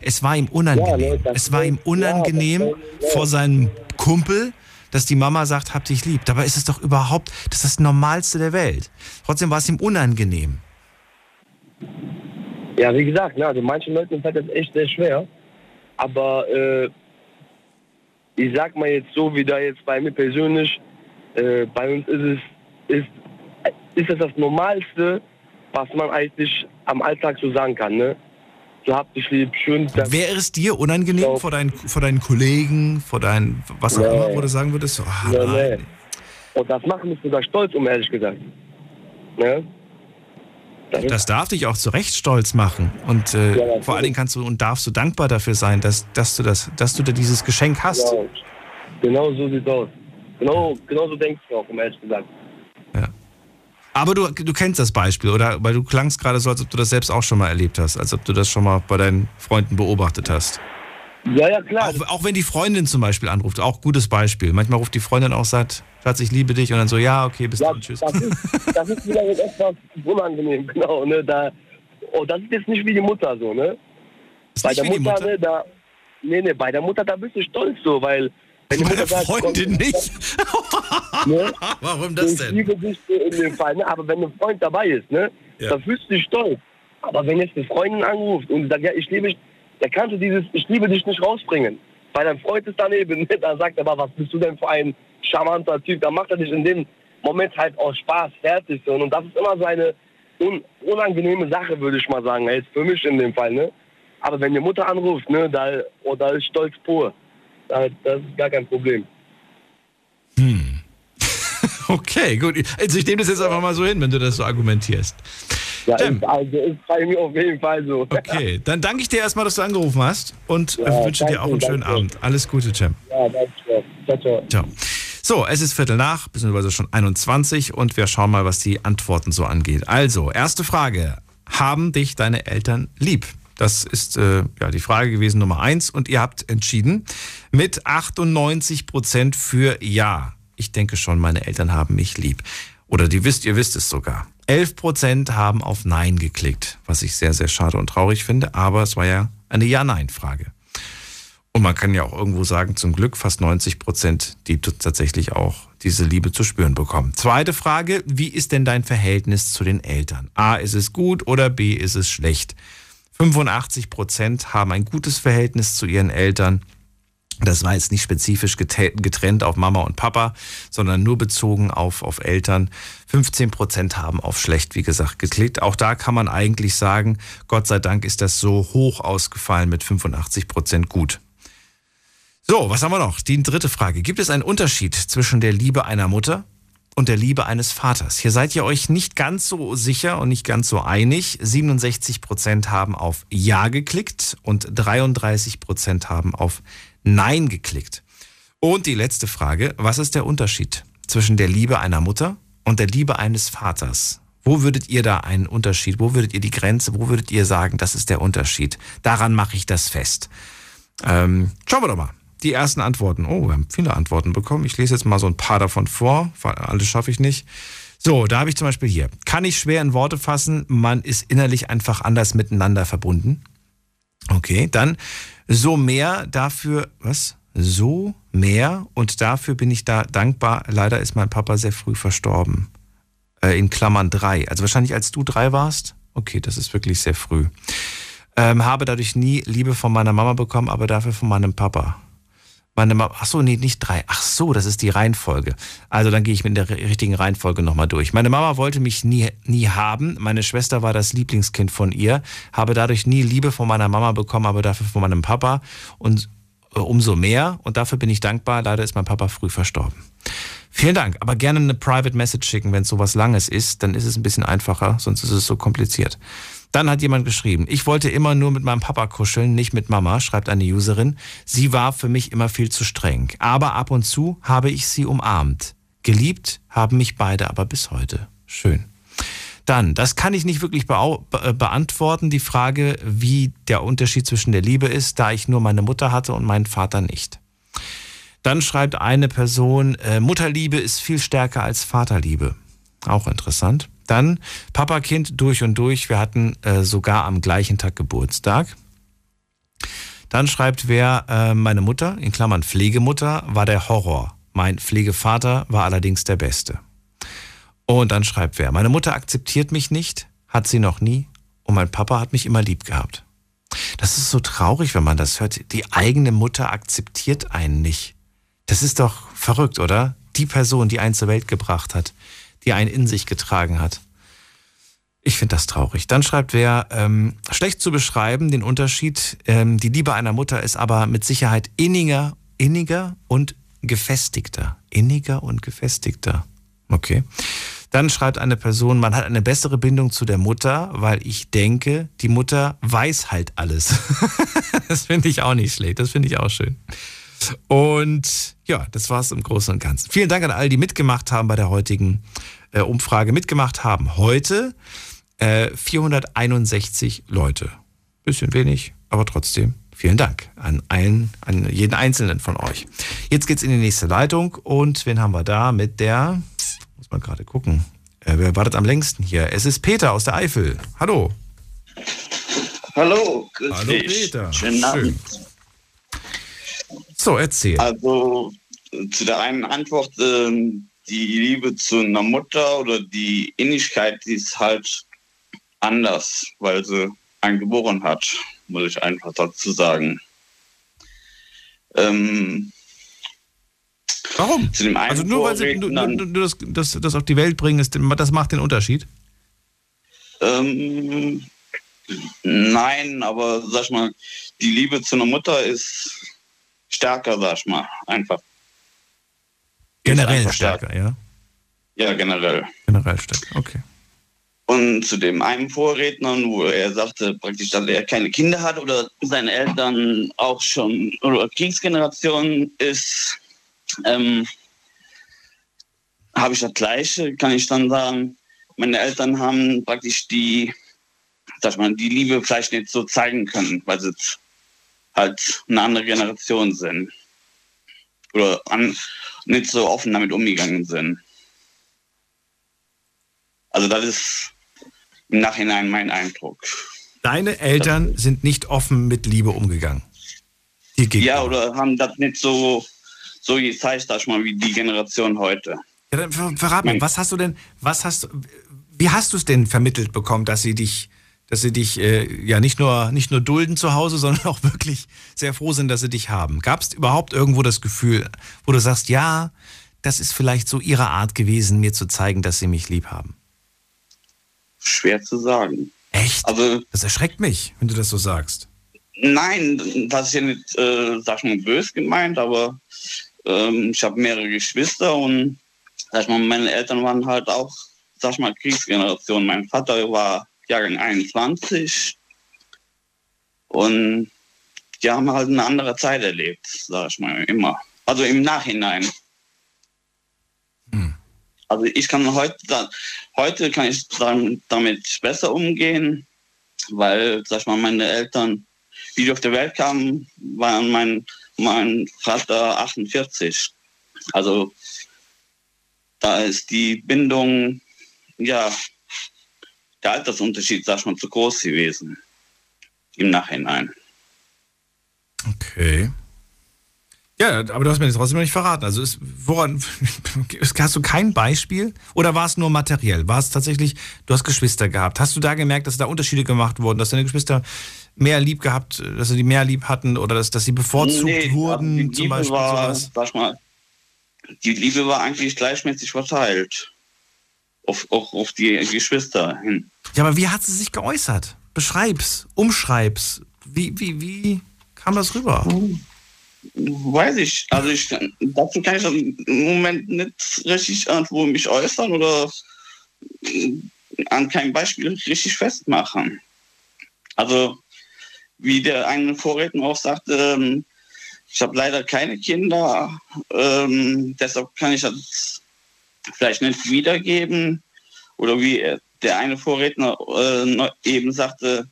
Es war ihm unangenehm. Ja, ne, das es war ihm unangenehm ja, ja. vor seinem Kumpel dass die Mama sagt, hab dich lieb. Dabei ist es doch überhaupt, das ist das Normalste der Welt. Trotzdem war es ihm unangenehm. Ja, wie gesagt, ne, also manchen Leuten fällt das echt sehr schwer. Aber äh, ich sag mal jetzt so, wie da jetzt bei mir persönlich, äh, bei uns ist es, ist, ist es das Normalste, was man eigentlich am Alltag so sagen kann, ne? So habt dich lieb, schön. Wäre es dir unangenehm vor deinen, vor deinen Kollegen, vor deinen, was auch Nee. immer, wo du sagen würdest, so, ah, Nee, nein. nee. Und das macht mich sogar stolz, um ehrlich gesagt. Ne? Das darf dich auch zu Recht stolz machen. Und äh, vor allen Dingen kannst du und darfst du dankbar dafür sein, dass, dass du das, dass du da dieses Geschenk hast. Genau. genau so sieht's aus. Genau, genau so denkst du auch, um ehrlich gesagt. Aber du, du kennst das Beispiel, oder? Weil du klangst gerade so, als ob du das selbst auch schon mal erlebt hast, als ob du das schon mal bei deinen Freunden beobachtet hast. Ja, ja, klar. Auch, auch wenn die Freundin zum Beispiel anruft, auch gutes Beispiel. Manchmal ruft die Freundin auch, sagt, Schatz, ich liebe dich, und dann so, ja, okay, bis dann, tschüss. Das ist, das ist wieder etwas unangenehm, genau. Ne? Da, oh, das ist jetzt nicht wie die Mutter so, ne? bei der Mutter, Mutter? Ne, da, nee, nee, bei der Mutter, da bist du stolz so, weil wenn die Bei Mutter der sagt, Freundin komm, nicht. ne? Warum das ich denn? liebe dich in dem Fall, ne? Aber wenn ein Freund dabei ist, ne, Ja. dann fühlst du dich stolz. Aber wenn jetzt eine Freundin anruft und sagt, ja, ich liebe kannst du dieses Ich liebe dich nicht rausbringen. Weil dein Freund ist daneben, ne? da sagt er, aber was bist du denn für ein charmanter Typ? Da macht er dich in dem Moment halt aus Spaß fertig. Und das ist immer so eine un unangenehme Sache, würde ich mal sagen. Jetzt für mich in dem Fall, ne? Aber wenn die Mutter anruft, ne, da, oh, da ist Stolz pur. Da, das ist gar kein Problem. Okay, gut. Also ich nehme das jetzt einfach mal so hin, wenn du das so argumentierst. Ja, Tim. ist, also ist bei mir auf jeden Fall so. Okay, dann danke ich dir erstmal, dass du angerufen hast und Ja, äh, wünsche dir danke, auch einen schönen danke. Abend. Alles Gute, Cem. Ja, danke. Ciao, ciao. Ciao. So, es ist Viertel nach, beziehungsweise schon 21 und wir schauen mal, was die Antworten so angeht. Also, erste Frage. Haben dich deine Eltern lieb? Das ist äh, ja die Frage gewesen Nummer eins und ihr habt entschieden mit 98 Prozent für Ja. Ich denke schon, meine Eltern haben mich lieb. Oder die wisst, ihr wisst es sogar. 11 Prozent haben auf Nein geklickt, was ich sehr, sehr schade und traurig finde, aber es war ja eine Ja-Nein-Frage. Und man kann ja auch irgendwo sagen, zum Glück fast 90 Prozent, die tatsächlich auch diese Liebe zu spüren bekommen. Zweite Frage, wie ist denn dein Verhältnis zu den Eltern? A, ist es gut oder B, ist es schlecht? 85 Prozent haben ein gutes Verhältnis zu ihren Eltern. Das war jetzt nicht spezifisch getrennt auf Mama und Papa, sondern nur bezogen auf, auf Eltern. 15 Prozent haben auf schlecht, wie gesagt, geklickt. Auch da kann man eigentlich sagen, Gott sei Dank ist das so hoch ausgefallen mit 85 Prozent gut. So, was haben wir noch? Die dritte Frage. Gibt es einen Unterschied zwischen der Liebe einer Mutter und der Liebe eines Vaters? Hier seid ihr euch nicht ganz so sicher und nicht ganz so einig. 67 Prozent haben auf Ja geklickt und 33 Prozent haben auf Nein geklickt. Und die letzte Frage. Was ist der Unterschied zwischen der Liebe einer Mutter und der Liebe eines Vaters? Wo würdet ihr da einen Unterschied? Wo würdet ihr die Grenze? Wo würdet ihr sagen, das ist der Unterschied? Daran mache ich das fest. Ähm, schauen wir doch mal. Die ersten Antworten. Oh, wir haben viele Antworten bekommen. Ich lese jetzt mal so ein paar davon vor. Alles schaffe ich nicht. So, da habe ich zum Beispiel hier. Kann ich schwer in Worte fassen. Man ist innerlich einfach anders miteinander verbunden. Okay, dann so mehr dafür, was? So mehr und dafür bin ich da dankbar. Leider ist mein Papa sehr früh verstorben. Äh, in Klammern drei. Also wahrscheinlich als du drei warst. Okay, das ist wirklich sehr früh. Ähm, habe dadurch nie Liebe von meiner Mama bekommen, aber dafür von meinem Papa. Meine Mama, ach so, nee, nicht drei. Ach so, das ist die Reihenfolge. Also dann gehe ich mit der richtigen Reihenfolge nochmal durch. Meine Mama wollte mich nie, nie haben. Meine Schwester war das Lieblingskind von ihr. Habe dadurch nie Liebe von meiner Mama bekommen, aber dafür von meinem Papa. Und äh, umso mehr. Und dafür bin ich dankbar. Leider ist mein Papa früh verstorben. Vielen Dank. Aber gerne eine Private Message schicken, wenn es sowas Langes ist. Dann ist es ein bisschen einfacher, sonst ist es so kompliziert. Dann hat jemand geschrieben, ich wollte immer nur mit meinem Papa kuscheln, nicht mit Mama, schreibt eine Userin. Sie war für mich immer viel zu streng. Aber ab und zu habe ich sie umarmt. Geliebt haben mich beide aber bis heute. Schön. Dann, das kann ich nicht wirklich be beantworten, die Frage, wie der Unterschied zwischen der Liebe ist, da ich nur meine Mutter hatte und meinen Vater nicht. Dann schreibt eine Person, äh, Mutterliebe ist viel stärker als Vaterliebe. Auch interessant. Dann Papa-Kind durch und durch. Wir hatten äh, sogar am gleichen Tag Geburtstag. Dann schreibt wer, äh, meine Mutter, in Klammern Pflegemutter, war der Horror. Mein Pflegevater war allerdings der Beste. Und dann schreibt wer, meine Mutter akzeptiert mich nicht, hat sie noch nie und mein Papa hat mich immer lieb gehabt. Das ist so traurig, wenn man das hört. Die eigene Mutter akzeptiert einen nicht. Das ist doch verrückt, oder? Die Person, die einen zur Welt gebracht hat, die einen in sich getragen hat. Ich finde das traurig. Dann schreibt wer, ähm, schlecht zu beschreiben, den Unterschied. Ähm, die Liebe einer Mutter ist aber mit Sicherheit inniger, inniger und gefestigter. Inniger und gefestigter. Okay. Dann schreibt eine Person, man hat eine bessere Bindung zu der Mutter, weil ich denke, die Mutter weiß halt alles. das finde ich auch nicht schlecht. Das finde ich auch schön. Und ja, das war es im Großen und Ganzen. Vielen Dank an all, die mitgemacht haben bei der heutigen äh, Umfrage. Mitgemacht haben heute äh, 461 Leute. Bisschen wenig, aber trotzdem vielen Dank an, allen, an jeden einzelnen von euch. Jetzt geht's in die nächste Leitung und wen haben wir da mit der, muss man gerade gucken, äh, wer wartet am längsten hier? Es ist Peter aus der Eifel. Hallo. Hallo, grüß Hallo dich. Peter. Schönen Abend. So, erzähl. Also zu der einen Antwort, ähm, die Liebe zu einer Mutter oder die Innigkeit, die ist halt anders, weil sie einen geboren hat, muss ich einfach dazu sagen. Ähm, Warum? Zu dem einen Also nur weil sie nur, nur, nur das, das, das auf die Welt bringen, ist, das macht den Unterschied? Ähm, nein, aber sag mal, die Liebe zu einer Mutter ist stärker, sag ich mal, einfach. Generell einfach stärker, ja? Ja, generell. Generell stärker, okay. Und zu dem einen Vorredner, wo er sagte praktisch, dass er keine Kinder hat oder seine Eltern auch schon oder Kriegsgeneration ist, ähm, habe ich das Gleiche, kann ich dann sagen. Meine Eltern haben praktisch die, sag ich mal, die Liebe vielleicht nicht so zeigen können, weil sie halt eine andere Generation sind. Oder an, nicht so offen damit umgegangen sind. Also das ist im Nachhinein mein Eindruck. Deine Eltern sind nicht offen mit Liebe umgegangen. Ja, oder haben das nicht so, so gezeigt, sag ich mal, wie die Generation heute. Ja, dann ver verrat mir, was hast du denn, was hast wie hast du es denn vermittelt bekommen, dass sie dich, dass sie dich äh, ja nicht nur, nicht nur dulden zu Hause, sondern auch wirklich sehr froh sind, dass sie dich haben? Gab es überhaupt irgendwo das Gefühl, wo du sagst, ja, das ist vielleicht so ihre Art gewesen, mir zu zeigen, dass sie mich lieb haben? Schwer zu sagen. Echt? Also, das erschreckt mich, wenn du das so sagst. Nein, das ist ja nicht, äh, sag ich mal, bös gemeint, aber ähm, ich habe mehrere Geschwister und sag ich mal, meine Eltern waren halt auch, sag ich mal, Kriegsgeneration. Mein Vater war Jahrgang 21 und die haben halt eine andere Zeit erlebt, sag ich mal, immer. Also im Nachhinein. Also ich kann heute, heute kann ich damit besser umgehen, weil, sag ich mal, meine Eltern, wie die auf der Welt kamen, waren mein, mein Vater 48. Also da ist die Bindung, ja, der Altersunterschied, sag ich mal, zu groß gewesen im Nachhinein. Okay. Ja, aber du hast mir das trotzdem noch nicht verraten. Also ist, woran hast du kein Beispiel oder war es nur materiell? War es tatsächlich, du hast Geschwister gehabt. Hast du da gemerkt, dass da Unterschiede gemacht wurden, dass deine Geschwister mehr lieb gehabt, dass sie die mehr lieb hatten oder dass, dass sie bevorzugt Nee, wurden, zum Beispiel war, sowas? sag mal, die Liebe war eigentlich gleichmäßig verteilt. Auf, auch auf die Geschwister hin. Ja, aber wie hat sie sich geäußert? Beschreib's, umschreib's. Wie, wie, wie kam das rüber? Weiß ich. Also ich dazu kann ich im Moment nicht richtig irgendwo mich äußern oder äh, an keinem Beispiel richtig festmachen. Also wie der eine Vorredner auch sagte, ähm, ich habe leider keine Kinder, ähm, deshalb kann ich das vielleicht nicht wiedergeben. Oder wie er- der eine Vorredner äh, eben sagte,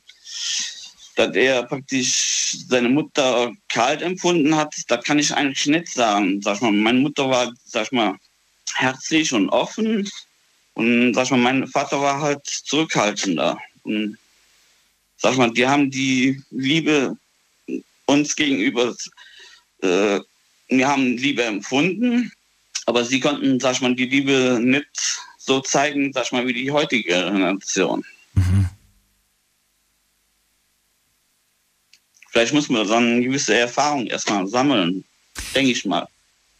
dass er praktisch seine Mutter kalt empfunden hat, das kann ich eigentlich nicht sagen. Sag mal, meine Mutter war, sag mal, herzlich und offen und sag mal, mein Vater war halt zurückhaltender. Und sag mal, die haben die Liebe uns gegenüber, äh, wir haben Liebe empfunden, Aber sie konnten, sag ich mal, die Liebe nicht so zeigen, sag ich mal, wie die heutige Generation. Vielleicht muss man dann eine gewisse Erfahrung erstmal sammeln, denke ich mal.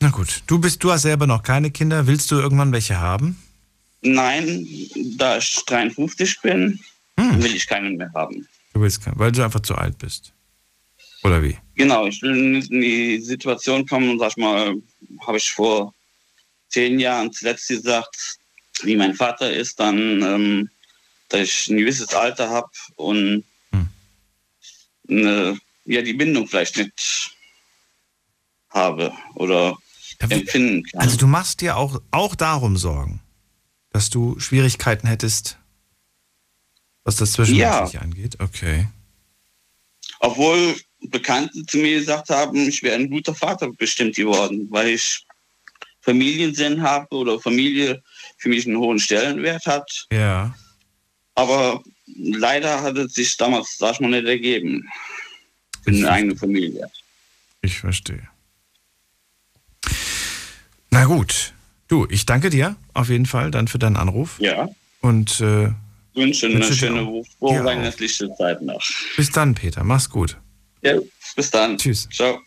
Na gut, du bist, du hast selber noch keine Kinder. Willst du irgendwann welche haben? Nein, da ich 53 bin, Hm. will ich keinen mehr haben. Du willst keinen, weil du einfach zu alt bist. Oder wie? Genau, ich will nicht in die Situation kommen, sag ich mal, habe ich vor zehn Jahren zuletzt gesagt, wie mein Vater ist, dann, ähm, dass ich ein gewisses Alter habe und eine, ja, die Bindung vielleicht nicht habe oder empfinden kann. Also du machst dir auch, auch darum Sorgen, dass du Schwierigkeiten hättest, was das Zwischenmenschliche angeht. Okay. Obwohl Bekannte zu mir gesagt haben, ich wäre ein guter Vater bestimmt geworden, weil ich Familiensinn habe oder Familie für mich einen hohen Stellenwert hat. Ja. Aber leider hat es sich damals, sag ich mal, nicht ergeben. Für eine eigene Familie. Ich verstehe. Na gut. Du, ich danke dir auf jeden Fall dann für deinen Anruf. Ja. Und äh, Wünsche eine schöne, auch. frohe Dir auch. weihnachtliche Zeit noch. bis dann, Peter. Mach's gut. Ja, bis dann. Tschüss. Ciao.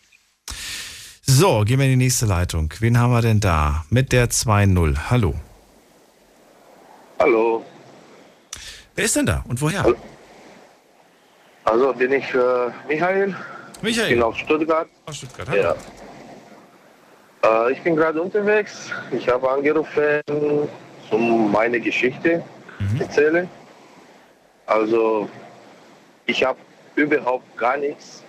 So, gehen wir in die nächste Leitung. Wen haben wir denn da? Mit der 2-0. Hallo. Hallo. Wer ist denn da und woher? Also bin ich äh, Michael. Michael. Ich bin aus Stuttgart. Aus Stuttgart, ja. Äh, ich bin gerade unterwegs. Ich habe angerufen, um meine Geschichte zu erzählen. Also ich habe überhaupt gar nichts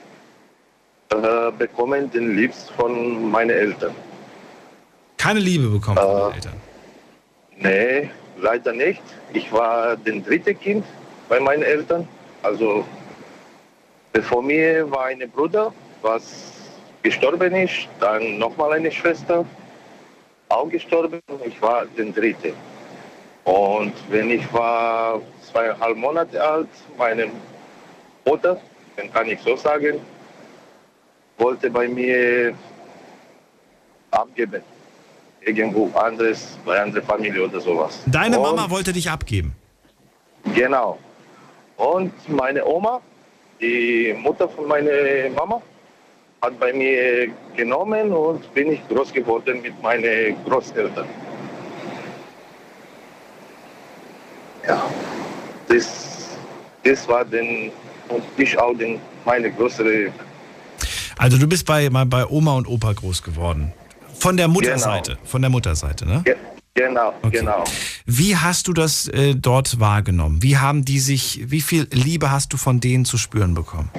äh, bekommen, den Liebst von meinen Eltern. Keine Liebe bekommen von deinen Eltern. Nee, leider nicht. Ich war das dritte Kind bei meinen Eltern. Also bevor mir war ein Bruder, was gestorben ist, dann nochmal eine Schwester, auch gestorben. Ich war der dritte. Und wenn ich war zweieinhalb Monate alt, meine Mutter, dann kann ich so sagen, wollte bei mir abgeben. Irgendwo anderes, bei anderer Familie oder sowas. Deine Und- Mama wollte dich abgeben. Genau. Und meine Oma, die Mutter von meiner Mama, hat bei mir genommen und bin ich groß geworden mit meinen Großeltern. Ja, das, das war den, und ich auch den, meine größere, Also du bist bei, bei Oma und Opa groß geworden. Von der Mutterseite. Von der Mutterseite, ne? Ge- genau, genau. Wie hast du das äh, dort wahrgenommen? Wie haben die sich, wie viel Liebe hast du von denen zu spüren bekommen?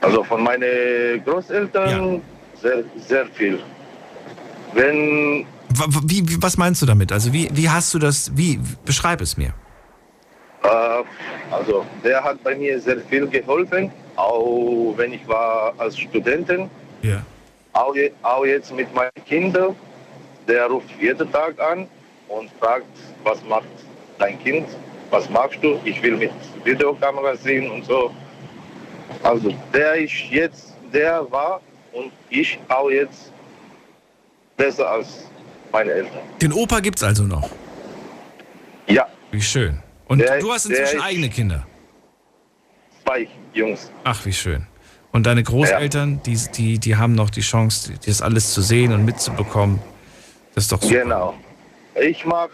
Also von meinen Großeltern sehr, sehr viel. Wenn Wie, wie, was meinst du damit? Also wie, wie hast du das, wie, beschreib es mir. Äh, also der hat bei mir sehr viel geholfen, auch wenn ich war als Studentin, Ja. auch, je, auch jetzt mit meinen Kindern. Der ruft jeden Tag an und fragt, was macht dein Kind, was machst du? Ich will mit Videokamera sehen und so. Also der ist jetzt, der war und ich auch jetzt besser als meine Eltern. Den Opa gibt's also noch. Ja. Wie schön. Und Der- du hast inzwischen eigene Kinder. Zwei Jungs. Ach, wie schön. Und deine Großeltern, die, die, die haben noch die Chance, das alles zu sehen und mitzubekommen. Das ist doch super. Genau. Ich mag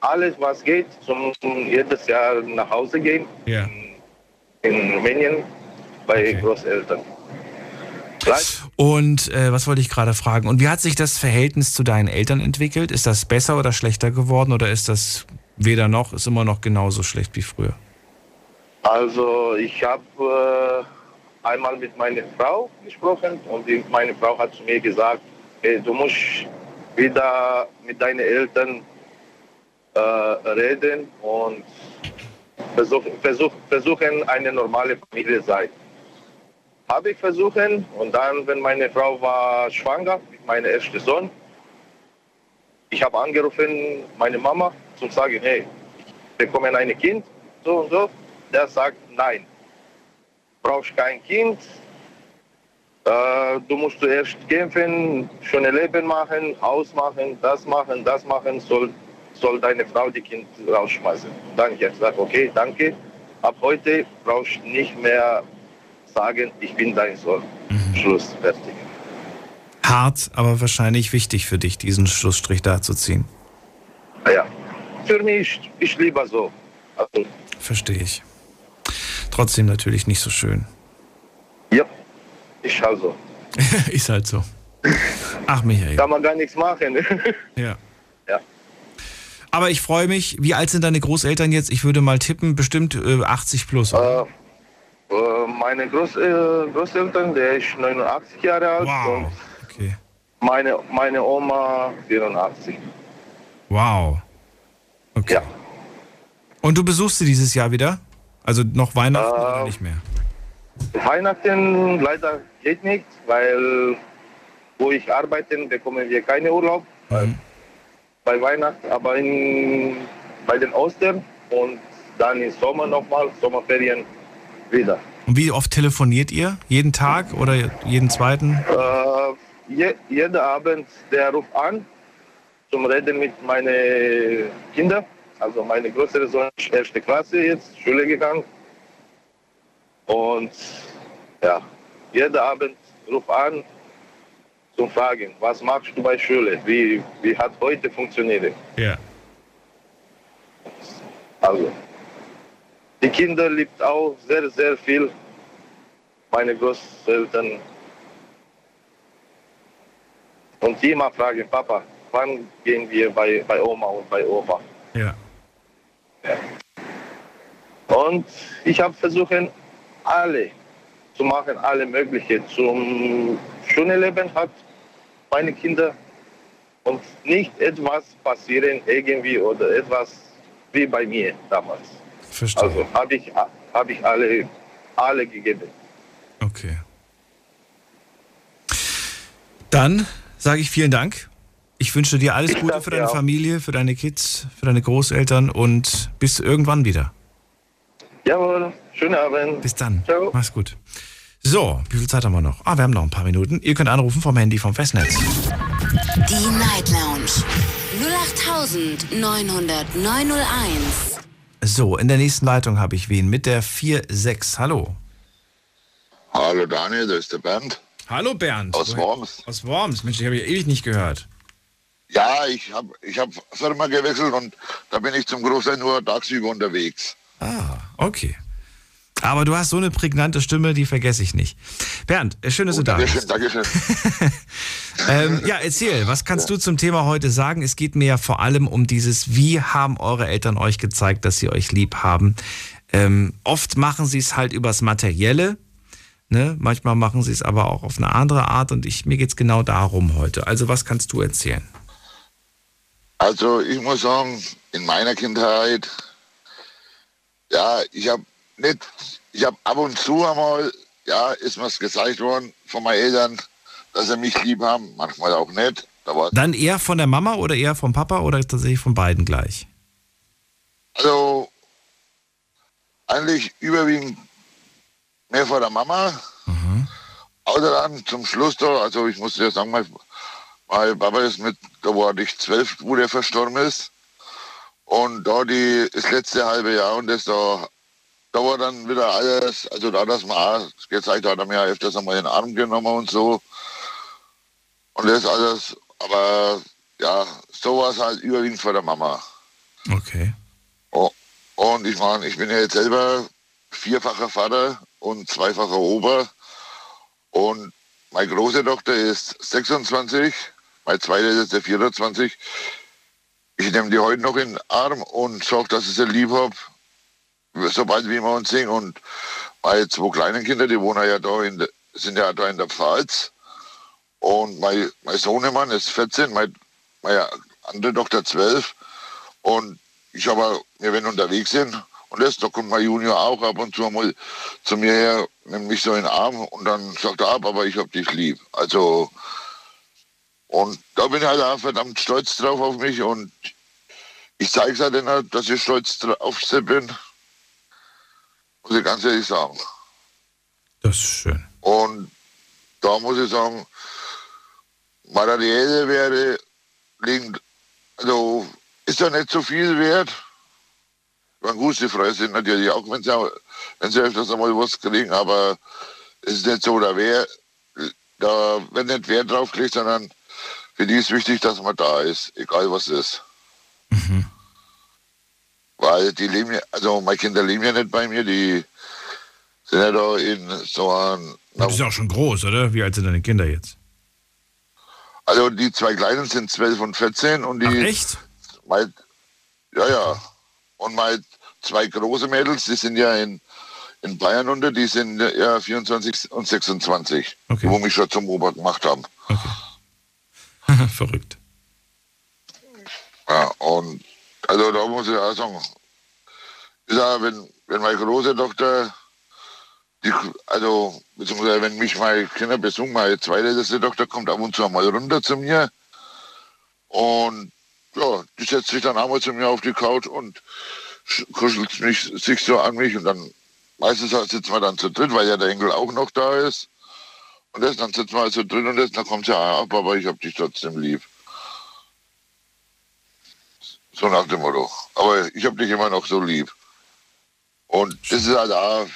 alles, was geht, zum jedes Jahr nach Hause gehen Ja. in Rumänien bei Großeltern. Und äh, was wollte ich gerade fragen? Und wie hat sich das Verhältnis zu deinen Eltern entwickelt? Ist das besser oder schlechter geworden oder ist das weder noch, ist immer noch genauso schlecht wie früher? Also ich habe äh, einmal mit meiner Frau gesprochen und die, meine Frau hat zu mir gesagt, hey, du musst wieder mit deinen Eltern äh, reden und versuch, versuch, versuchen, eine normale Familie sein. Habe ich versucht und dann, wenn meine Frau war schwanger mit meinem ersten Sohn, ich habe angerufen, meine Mama, zum sagen, hey, ich bekomme ein Kind, so und so. Der sagt, nein, brauchst kein Kind, äh, du musst zuerst kämpfen, schöne Leben machen, Haus machen, das machen, das machen, soll, soll deine Frau die Kind rausschmeißen. Dann ich gesagt, okay, danke. Ab heute brauchst du nicht mehr sagen, ich bin dein Sohn. Schluss, fertig. Hart, aber wahrscheinlich wichtig für dich, diesen Schlussstrich da zu ziehen. Ja, für mich ist lieber so. Also, Verstehe ich. Trotzdem natürlich nicht so schön. ja, ist halt so. Ist halt so. Ach, Michael. Kann man gar nichts machen. Ja. Ja. Aber ich freue mich. Wie alt sind deine Großeltern jetzt? Ich würde mal tippen, bestimmt äh, 80 plus. Äh, äh, meine Groß, äh, Großeltern, der ist 89 Jahre alt Wow. und meine, meine Oma 84. Wow. Okay. Und du besuchst sie dieses Jahr wieder? Also noch Weihnachten oder nicht mehr? Weihnachten leider geht nicht, weil wo ich arbeite, bekommen wir keinen Urlaub Mhm. bei Weihnachten, aber in, bei den Ostern und dann im Sommer nochmal, Sommerferien wieder. Und wie oft telefoniert ihr? Jeden Tag oder jeden zweiten? Äh, je, jeden Abend, der ruft an zum Reden mit meinen Kindern. Also meine größere Sohn ist erste Klasse jetzt, Schule gegangen. Und ja, jeden Abend ruft an zum Fragen, was machst du bei Schule? Wie, wie hat heute funktioniert? Ja. Also, die Kinder liebt auch sehr, sehr viel. Meine Großeltern. Und immer fragen, Papa, wann gehen wir bei, bei Oma und bei Opa? Ja. Und ich habe versucht, alle zu machen, alle mögliche zum schönen Leben hat meine Kinder und nicht etwas passieren irgendwie oder etwas wie bei mir damals. Verstehe. Also habe ich, hab ich alle, alle gegeben. Okay. Dann sage ich vielen Dank. Ich wünsche dir alles Ich Gute für deine auch. Familie, für deine Kids, für deine Großeltern und bis irgendwann wieder. Jawohl, schönen Abend. Bis dann. Mach's gut. So, wie viel Zeit haben wir noch? Ah, wir haben noch ein paar Minuten. Ihr könnt anrufen vom Handy vom Festnetz. Die Night Lounge 0890901. So, in der nächsten Leitung habe ich wen mit der 46. Hallo. Hallo Daniel, das ist der Bernd. Hallo Bernd. Aus Worms. Aus Worms. Mensch, ich habe ja ewig nicht gehört. Ja, ich habe ich hab Firma gewechselt und da bin ich zum Großteil nur tagsüber unterwegs. Ah, okay. Aber du hast so eine prägnante Stimme, die vergesse ich nicht. Bernd, äh, schön, dass du da bist. Dankeschön, Dankeschön. Ähm, ja, erzähl, was kannst du zum Thema heute sagen? Es geht mir ja vor allem um dieses, wie haben eure Eltern euch gezeigt, dass sie euch lieb haben? Ähm, oft machen sie es halt übers Materielle, ne? manchmal machen sie es aber auch auf eine andere Art und ich, mir geht es genau darum heute. Also was kannst du erzählen? Also ich muss sagen, in meiner Kindheit, ja, ich habe nicht, ich habe ab und zu einmal, ja, ist mir's gezeigt worden von meinen Eltern, dass sie mich lieb haben, manchmal auch nicht. Dann eher von der Mama oder eher vom Papa oder tatsächlich von beiden gleich? also eigentlich überwiegend mehr von der Mama. Außer dann zum Schluss also ich muss dir sagen, mein, mein Papa ist mit, da war ich zwölf, wo der verstorben ist. Und da die, das letzte halbe Jahr und das da, da war dann wieder alles, also da das mal auch gezeigt hat, er mir öfters einmal in den Arm genommen und so. Und das alles, aber ja, so war es halt überwiegend von der Mama. Okay. Oh, und ich meine, ich bin ja jetzt selber vierfacher Vater und zweifacher Opa. Und meine große Tochter ist 26, meine zweite ist jetzt der 24. Ich nehme die heute noch in den Arm und sage, dass ich sie lieb habe, sobald wir uns sehen. Und meine zwei kleinen Kinder, die wohnen ja da in der, sind ja da in der Pfalz. Und mein, mein Sohnemann ist 14, mein, meine andere Tochter 12. Und ich aber, wir werden unterwegs sind und das, da kommt mein Junior auch ab und zu mal zu mir her, nimmt mich so in den Arm und dann sagt er ab, aber ich hab dich lieb. Also, und da bin ich halt auch verdammt stolz drauf auf mich und ich zeige es halt denen halt, dass ich stolz auf sie bin. Muss ich ganz ehrlich sagen. Das ist schön. Und da muss ich sagen, materielle Werte liegen, also ist ja nicht so viel wert. Man gut, die sind natürlich auch, wenn sie, wenn sie öfters einmal was kriegen, aber es ist nicht so, da wäre, da wird nicht Wert drauf gelegt, sondern für die ist wichtig, dass man da ist, egal was ist. Weil die leben ja, also meine Kinder leben ja nicht bei mir, die sind ja da in so einem, Du bist ja auch schon groß, oder? Wie alt sind deine Kinder jetzt? also die zwei Kleinen sind 12 und 14 und die. Ach, echt? Mein, ja, ja. Und meine zwei große Mädels, die sind ja in, in Bayern unter, die sind ja 24 und 26, Okay. wo mich schon zum Ober gemacht haben. Verrückt. Ja, und also da muss ich auch sagen, ich sag, wenn, wenn meine große Tochter, die, also beziehungsweise wenn mich meine Kinder besuchen, meine zweitälteste Tochter kommt ab und zu mal runter zu mir und ja, die setzt sich dann einmal zu mir auf die Couch und sch- kuschelt mich, sich so an mich und dann meistens sitzen wir dann zu dritt, weil ja der Enkel auch noch da ist. Und das, dann sitzen wir zu dritt und das, dann kommt sie, ah, aber ich hab dich trotzdem lieb. So nach dem Motto. Aber ich habe dich immer noch so lieb. Und das ist halt auch,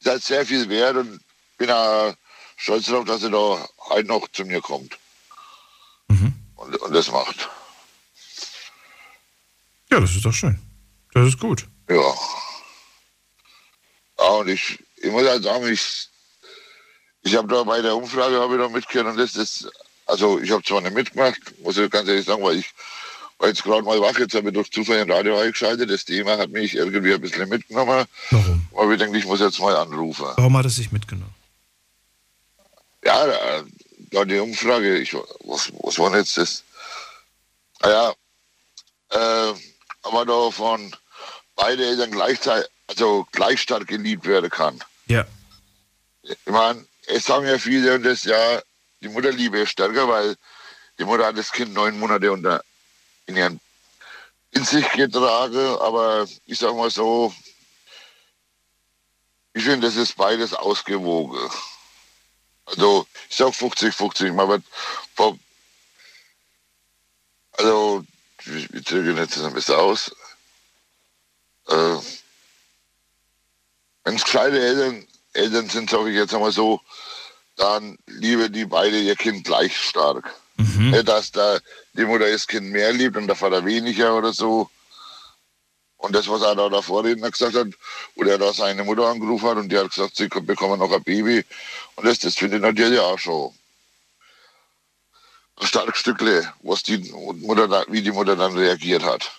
ist halt sehr viel wert und bin auch stolz darauf, dass sie da halt noch zu mir kommt. Und, und das macht. Ja, das ist doch schön. Das ist gut. Ja. Ja, und ich, ich muss halt sagen, ich, ich habe da bei der Umfrage habe ich da mitgehört und das ist, also ich habe zwar nicht mitgemacht, muss ich ganz ehrlich sagen, weil ich war jetzt gerade mal wach, jetzt habe ich durch Zufall ein Radio eingeschaltet, das Thema hat mich irgendwie ein bisschen mitgenommen. Warum? Aber ich denke, ich muss jetzt mal anrufen. Warum hat es sich mitgenommen? Ja, da, da die Umfrage, ich, was, was war denn jetzt das? Ah ja, äh, aber da von beide Eltern gleichzeitig, also gleich stark geliebt werden kann. Ja. Ich meine, es sagen ja viele, und das ja, die Mutterliebe ist stärker, weil die Mutter hat das Kind neun Monate unter in, ihren, in sich getragen, aber ich sag mal so, ich finde, das ist beides ausgewogen. Also, ich sag 50-50, man wird vor, also, wir wir zögern jetzt ein bisschen aus. Äh, Wenn es kleine Eltern, Eltern sind, sage ich jetzt einmal so, dann lieben die beide ihr Kind gleich stark. Nicht, dass da die Mutter das Kind mehr liebt und der Vater weniger oder so. Und das, was er da davor gesagt hat, wo er da seine Mutter angerufen hat und die hat gesagt, sie bekommen noch ein Baby. Und das, das finde ich natürlich auch schon ein starkes Stückle, was die Mutter da, wie die Mutter dann reagiert hat.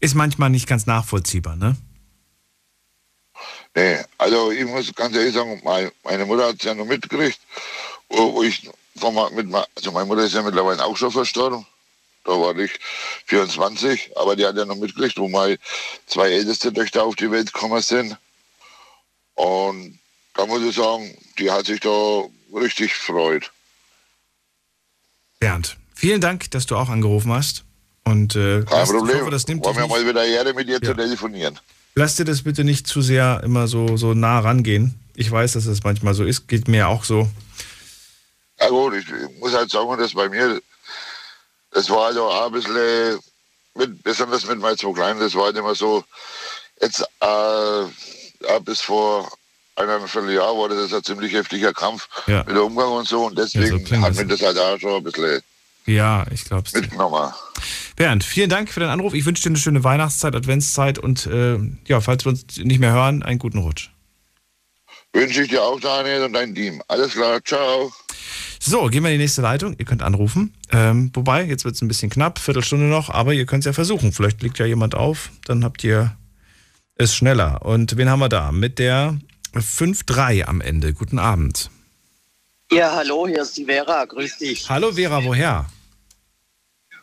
Ist manchmal nicht ganz nachvollziehbar, ne? Nee, also ich muss ganz ehrlich sagen, meine, Mutter hat es ja noch mitgekriegt, wo, ich von, mit, also meine Mutter ist ja mittlerweile auch schon verstorben. Da war ich 24, aber die hat ja noch mitgekriegt, wo meine zwei älteste Töchter auf die Welt gekommen sind. Und da muss ich sagen, die hat sich da richtig gefreut. Bernd, vielen Dank, dass du auch angerufen hast. Und äh, Kein Problem. Ich hoffe, das nimmt Wollen dich wir mal wieder Erde mit dir zu telefonieren. Lass dir das bitte nicht zu sehr immer so, so nah rangehen. Ich weiß, dass es manchmal so ist, geht mir auch so. Ja gut, ich muss halt sagen, dass bei mir, das war halt auch ein bisschen, äh, mit, besonders mit meinen zwei Kleinen, das war halt immer so, jetzt äh, ja, bis vor eineinviertel Jahr war das ein ziemlich heftiger Kampf Ja. mit dem Umgang und so und deswegen klingt hat das. mir das halt auch schon ein bisschen Ja, ich glaube es. mitgenommen. Bernd, vielen Dank für deinen Anruf. Ich wünsche dir eine schöne Weihnachtszeit, Adventszeit und äh, ja, falls wir uns nicht mehr hören, einen guten Rutsch. Wünsche ich dir auch, Daniel, und dein Team. Alles klar, ciao. So, gehen wir in die nächste Leitung. Ihr könnt anrufen. Ähm, wobei, jetzt wird es ein bisschen knapp, Viertelstunde noch, aber ihr könnt es ja versuchen. Vielleicht liegt ja jemand auf, dann habt ihr es schneller. Und wen haben wir da? Mit der 5-3 am Ende. Guten Abend. Ja, hallo, hier ist die Vera, grüß dich. Hallo Vera, woher?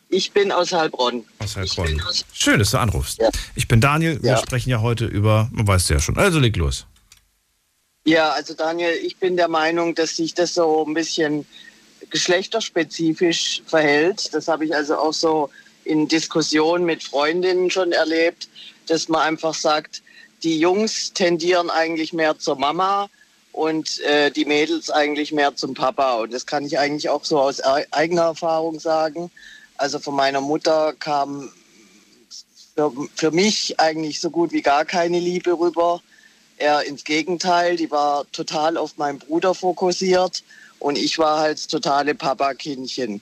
Ich bin aus Heilbronn. Aus Heilbronn. Schön, dass du anrufst. Ich bin Daniel, wir Ja. sprechen ja heute über, man weiß ja schon, also leg los. Ja, also Daniel, ich bin der Meinung, dass sich das so ein bisschen geschlechterspezifisch verhält. Das habe ich also auch so in Diskussionen mit Freundinnen schon erlebt, dass man einfach sagt, die Jungs tendieren eigentlich mehr zur Mama und äh, die Mädels eigentlich mehr zum Papa. Und das kann ich eigentlich auch so aus e- eigener Erfahrung sagen. Also von meiner Mutter kam für, für mich eigentlich so gut wie gar keine Liebe rüber. Eher ins Gegenteil, die war total auf meinen Bruder fokussiert und ich war halt das totale Papa-Kindchen.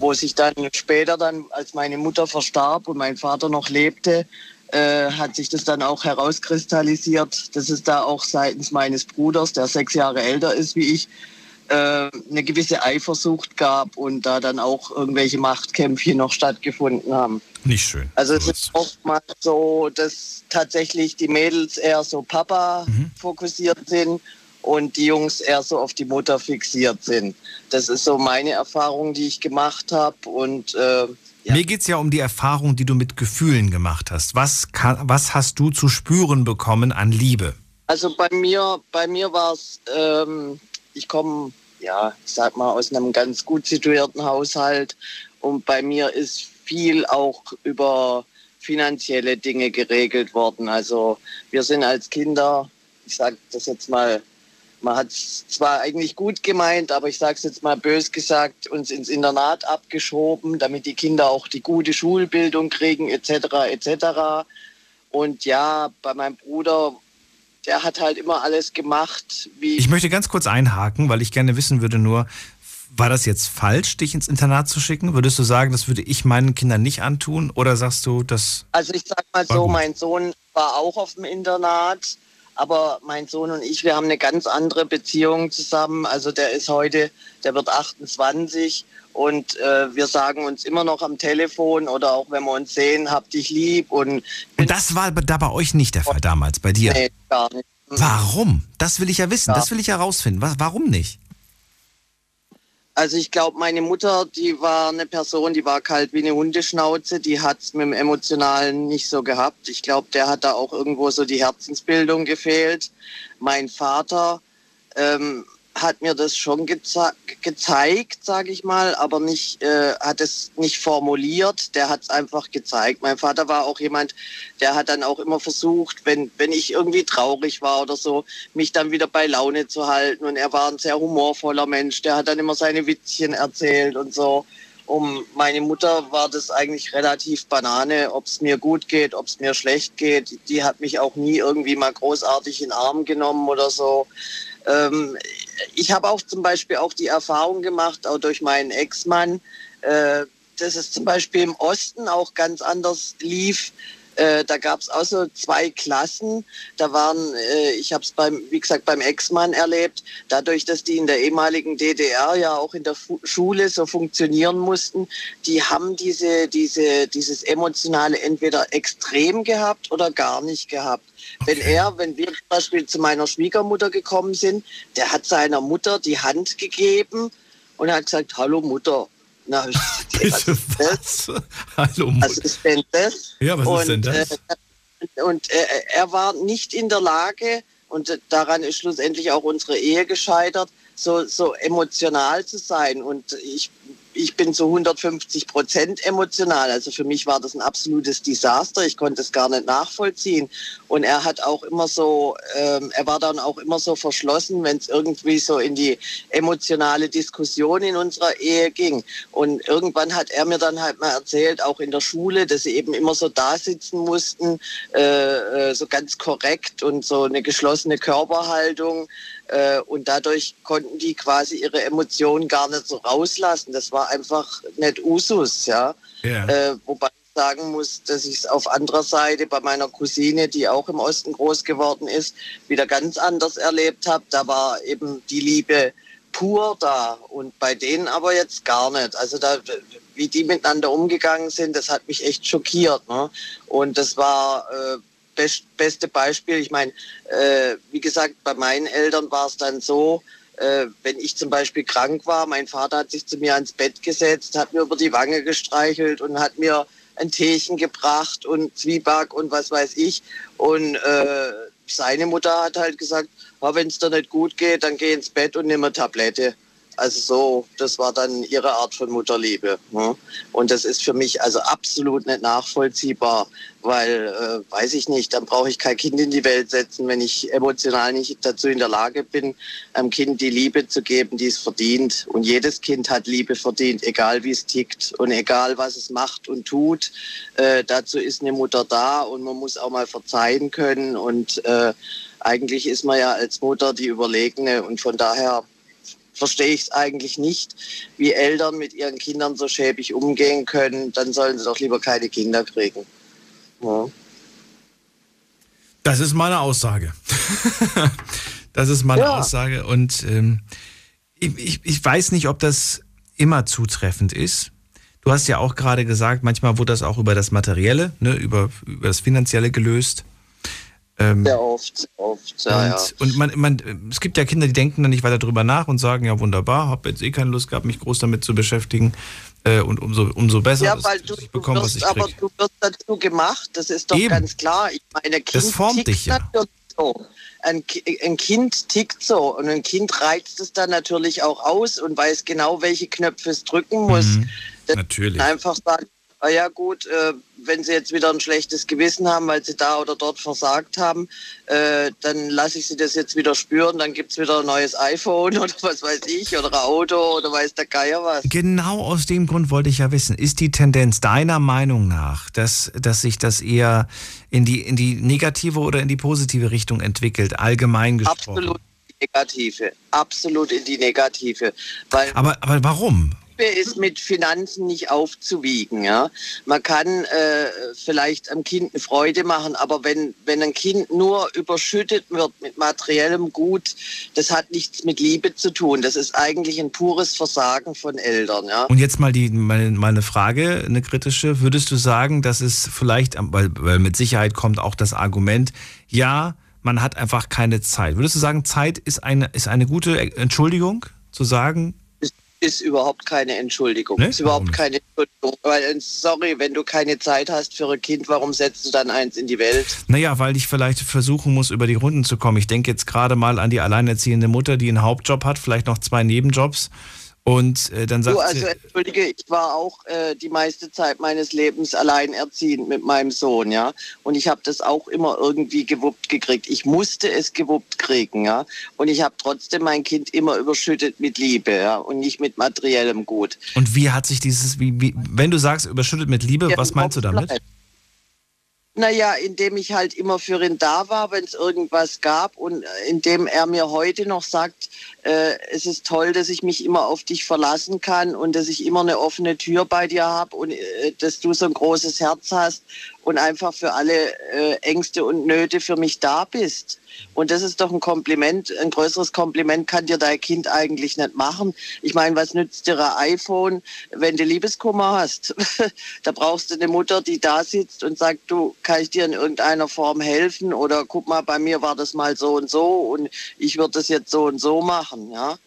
Wo sich dann später dann, als meine Mutter verstarb und mein Vater noch lebte, äh, hat sich das dann auch herauskristallisiert, dass es da auch seitens meines Bruders, der sechs Jahre älter ist wie ich, eine gewisse Eifersucht gab und da dann auch irgendwelche Machtkämpfe noch stattgefunden haben. Nicht schön. Also es ist oftmals so, dass tatsächlich die Mädels eher so Papa fokussiert sind und die Jungs eher so auf die Mutter fixiert sind. Das ist so meine Erfahrung, die ich gemacht habe und äh, Mir geht es ja um die Erfahrung, die du mit Gefühlen gemacht hast. Was, kann, was hast du zu spüren bekommen an Liebe? Also bei mir, bei mir war es, ähm, ich komme, ja, ich sag mal, aus einem ganz gut situierten Haushalt und bei mir ist viel auch über finanzielle Dinge geregelt worden. Also wir sind als Kinder, ich sage das jetzt mal, man hat es zwar eigentlich gut gemeint, aber ich sage es jetzt mal bös gesagt, uns ins Internat abgeschoben, damit die Kinder auch die gute Schulbildung kriegen etc. etc. Und ja, bei meinem Bruder, der hat halt immer alles gemacht, wie Ich möchte ganz kurz einhaken, weil ich gerne wissen würde nur, war das jetzt falsch, dich ins Internat zu schicken? Würdest du sagen, das würde ich meinen Kindern nicht antun? Oder sagst du, das... Also ich sag mal so, mein Sohn war auch auf dem Internat, aber mein Sohn und ich, wir haben eine ganz andere Beziehung zusammen. Also der ist heute, der wird 28 und äh, wir sagen uns immer noch am Telefon oder auch wenn wir uns sehen, hab dich lieb und Und das war da bei euch nicht der Fall damals, bei dir? nee, gar nicht. Warum? Das will ich ja wissen, Ja. das will ich herausfinden. Was, warum nicht? Also ich glaube, meine Mutter, die war eine Person, die war kalt wie eine Hundeschnauze, die hat es mit dem Emotionalen nicht so gehabt. Ich glaube, der hat da auch irgendwo so die Herzensbildung gefehlt. Mein Vater ähm, hat mir das schon geze gezeigt, sage ich mal, aber nicht, äh, hat es nicht formuliert, der hat es einfach gezeigt. Mein Vater war auch jemand, der hat dann auch immer versucht, wenn, wenn ich irgendwie traurig war oder so, mich dann wieder bei Laune zu halten. Und er war ein sehr humorvoller Mensch, der hat dann immer seine Witzchen erzählt und so. Um meine Mutter war das eigentlich relativ Banane, ob es mir gut geht, ob es mir schlecht geht. Die hat mich auch nie irgendwie mal großartig in den Arm genommen oder so. Ähm, ich habe auch zum Beispiel auch die Erfahrung gemacht, auch durch meinen Ex-Mann, äh, dass es zum Beispiel im Osten auch ganz anders lief. Äh, da gab es auch so zwei Klassen. Da waren, äh, ich habe es beim, wie gesagt, beim Ex-Mann erlebt, dadurch, dass die in der ehemaligen DDR ja auch in der Fu Schule so funktionieren mussten, die haben diese, diese, dieses Emotionale entweder extrem gehabt oder gar nicht gehabt. Wenn er, wenn wir zum Beispiel zu meiner Schwiegermutter gekommen sind, der hat seiner Mutter die Hand gegeben und hat gesagt, hallo Mutter. Na, hab ich Bitte was? Hallo Mutter. was ist denn das? Ja, was ist denn das? Äh, und äh, er war nicht in der Lage, und äh, daran ist schlussendlich auch unsere Ehe gescheitert, so, so emotional zu sein. Und ich, ich bin zu 150 Prozent emotional. Also für mich war das ein absolutes Desaster. Ich konnte es gar nicht nachvollziehen. Und er hat auch immer so, ähm, er war dann auch immer so verschlossen, wenn es irgendwie so in die emotionale Diskussion in unserer Ehe ging. Und irgendwann hat er mir dann halt mal erzählt, auch in der Schule, dass sie eben immer so da sitzen mussten, äh, äh, so ganz korrekt und so eine geschlossene Körperhaltung. Äh, und dadurch konnten die quasi ihre Emotionen gar nicht so rauslassen. Das war einfach nicht Usus, ja. Ja. Äh, wobei ich sagen muss, dass ich es auf anderer Seite bei meiner Cousine, die auch im Osten groß geworden ist, wieder ganz anders erlebt habe. Da war eben die Liebe pur da und bei denen aber jetzt gar nicht. Also da, wie die miteinander umgegangen sind, das hat mich echt schockiert. Ne? Und das war äh, best, beste Beispiel. Ich meine, äh, wie gesagt, bei meinen Eltern war es dann so, äh, wenn ich zum Beispiel krank war, mein Vater hat sich zu mir ans Bett gesetzt, hat mir über die Wange gestreichelt und hat mir ein Teechen gebracht und Zwieback und was weiß ich. Und äh, seine Mutter hat halt gesagt, "Ja, wenn es dir nicht gut geht, dann geh ins Bett und nimm eine Tablette. Also so, das war dann ihre Art von Mutterliebe. Ne? Und das ist für mich also absolut nicht nachvollziehbar, weil, äh, weiß ich nicht, dann brauche ich kein Kind in die Welt setzen, wenn ich emotional nicht dazu in der Lage bin, einem Kind die Liebe zu geben, die es verdient. Und jedes Kind hat Liebe verdient, egal wie es tickt und egal was es macht und tut. Äh, dazu ist eine Mutter da und man muss auch mal verzeihen können. Und äh, eigentlich ist man ja als Mutter die Überlegene und von daher verstehe ich es eigentlich nicht, wie Eltern mit ihren Kindern so schäbig umgehen können. Dann sollen sie doch lieber keine Kinder kriegen. Ja. Das ist meine Aussage. das ist meine ja. Aussage. Und ähm, ich, ich, weiß nicht, ob das immer zutreffend ist. Du hast ja auch gerade gesagt, manchmal wurde das auch über das Materielle, ne, über, über das Finanzielle gelöst. Ähm, Sehr oft, oft, ja. Und, ja. und man, man, es gibt ja Kinder, die denken dann nicht weiter drüber nach und sagen, ja wunderbar, habe jetzt eh keine Lust gehabt, mich groß damit zu beschäftigen. Äh, und umso, umso besser, ja, weil du, ich bekomme, du wirst, was ich Aber du wirst dazu gemacht, das ist doch Eben. ganz klar. Ich meine, kind das formt dich ja. So. Ein, ein, Kind tickt so und ein Kind reizt es dann natürlich auch aus und weiß genau, welche Knöpfe es drücken muss. Mhm. Natürlich. Einfach sagen, ah ja gut, äh, wenn sie jetzt wieder ein schlechtes Gewissen haben, weil sie da oder dort versagt haben, äh, dann lasse ich sie das jetzt wieder spüren, dann gibt es wieder ein neues iPhone oder was weiß ich, oder ein Auto oder weiß der Geier was. Genau aus dem Grund wollte ich ja wissen, ist die Tendenz deiner Meinung nach, dass, dass sich das eher in die, in die negative oder in die positive Richtung entwickelt, allgemein gesprochen? Absolut negative, absolut in die negative. Weil aber, aber warum? Ist mit Finanzen nicht aufzuwiegen. Ja? Man kann äh, vielleicht am Kind eine Freude machen, aber wenn, wenn ein Kind nur überschüttet wird mit materiellem Gut, das hat nichts mit Liebe zu tun. Das ist eigentlich ein pures Versagen von Eltern. Ja? Und jetzt mal die meine, meine Frage, eine kritische. Würdest du sagen, dass es vielleicht, weil, weil mit Sicherheit kommt auch das Argument, ja, man hat einfach keine Zeit. Würdest du sagen, Zeit ist eine, ist eine gute Entschuldigung, zu sagen, ist überhaupt keine Entschuldigung. Nee? Ist überhaupt keine Entschuldigung. Weil, äh, sorry, wenn du keine Zeit hast für ein Kind, warum setzt du dann eins in die Welt? Naja, weil ich vielleicht versuchen muss, über die Runden zu kommen. Ich denke jetzt gerade mal an die alleinerziehende Mutter, die einen Hauptjob hat, vielleicht noch zwei Nebenjobs und äh, dann sagt du, also entschuldige, ich war auch äh, die meiste Zeit meines Lebens alleinerziehend mit meinem Sohn, ja. Und ich habe das auch immer irgendwie gewuppt gekriegt. Ich musste es gewuppt kriegen, ja. Und ich habe trotzdem mein Kind immer überschüttet mit Liebe, ja, und nicht mit materiellem Gut. Und wie hat sich dieses, wie, wie wenn du sagst überschüttet mit Liebe, ja, was meinst du damit? Bleibt. Naja, indem ich halt immer für ihn da war, wenn es irgendwas gab und indem er mir heute noch sagt, äh, es ist toll, dass ich mich immer auf dich verlassen kann und dass ich immer eine offene Tür bei dir habe und äh, dass du so ein großes Herz hast und einfach für alle äh, Ängste und Nöte für mich da bist. Und das ist doch ein Kompliment. Ein größeres Kompliment kann dir dein Kind eigentlich nicht machen. Ich meine, was nützt dir ein iPhone, wenn du Liebeskummer hast? da brauchst du eine Mutter, die da sitzt und sagt, du, kann ich dir in irgendeiner Form helfen? Oder guck mal, bei mir war das mal so und so und ich würde das jetzt so und so machen, ja?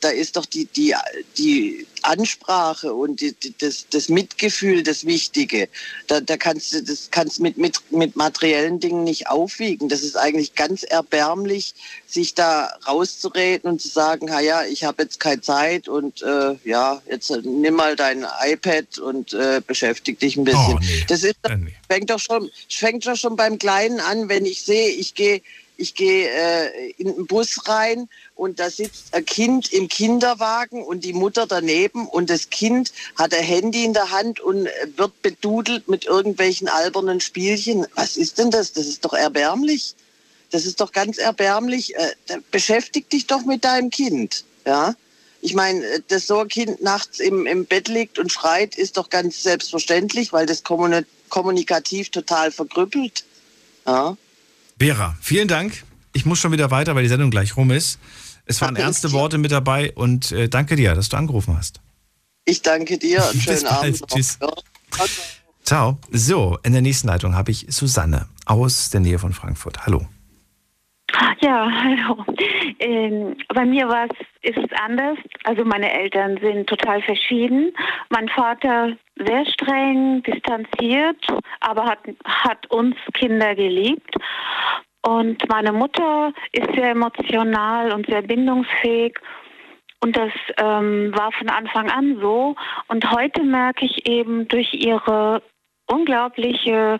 Da ist doch die, die, die Ansprache und die, die, das, das Mitgefühl das Wichtige. Da, da kannst du das kannst mit, mit, mit materiellen Dingen nicht aufwiegen. Das ist eigentlich ganz erbärmlich, sich da rauszureden und zu sagen, ja, ich habe jetzt keine Zeit und äh, ja, jetzt nimm mal dein iPad und äh, beschäftige dich ein bisschen. Oh, nee. Das ist, fängt doch schon, fängt doch schon beim Kleinen an, wenn ich sehe, ich gehe ich gehe äh, in den Bus rein und da sitzt ein Kind im Kinderwagen und die Mutter daneben und das Kind hat ein Handy in der Hand und wird bedudelt mit irgendwelchen albernen Spielchen. Was ist denn das? Das ist doch erbärmlich. Das ist doch ganz erbärmlich. Äh, beschäftig dich doch mit deinem Kind. Ja? Ich meine, dass so ein Kind nachts im, im Bett liegt und schreit, ist doch ganz selbstverständlich, weil das kommunikativ total verkrüppelt. Ja? Vera, vielen Dank. Ich muss schon wieder weiter, weil die Sendung gleich rum ist. Es waren ernste Worte mit dabei und äh, danke dir, dass du angerufen hast. Ich danke dir. Einen schönen Abend. Noch. Tschüss. Ciao. So, in der nächsten Leitung habe ich Susanne aus der Nähe von Frankfurt. Hallo. Ja, hallo. Ähm, bei mir ist es anders. Also meine Eltern sind total verschieden. Mein Vater sehr streng, distanziert, aber hat, hat uns Kinder geliebt. Und meine Mutter ist sehr emotional und sehr bindungsfähig. Und das ähm, war von Anfang an so. Und heute merke ich eben durch ihre unglaubliche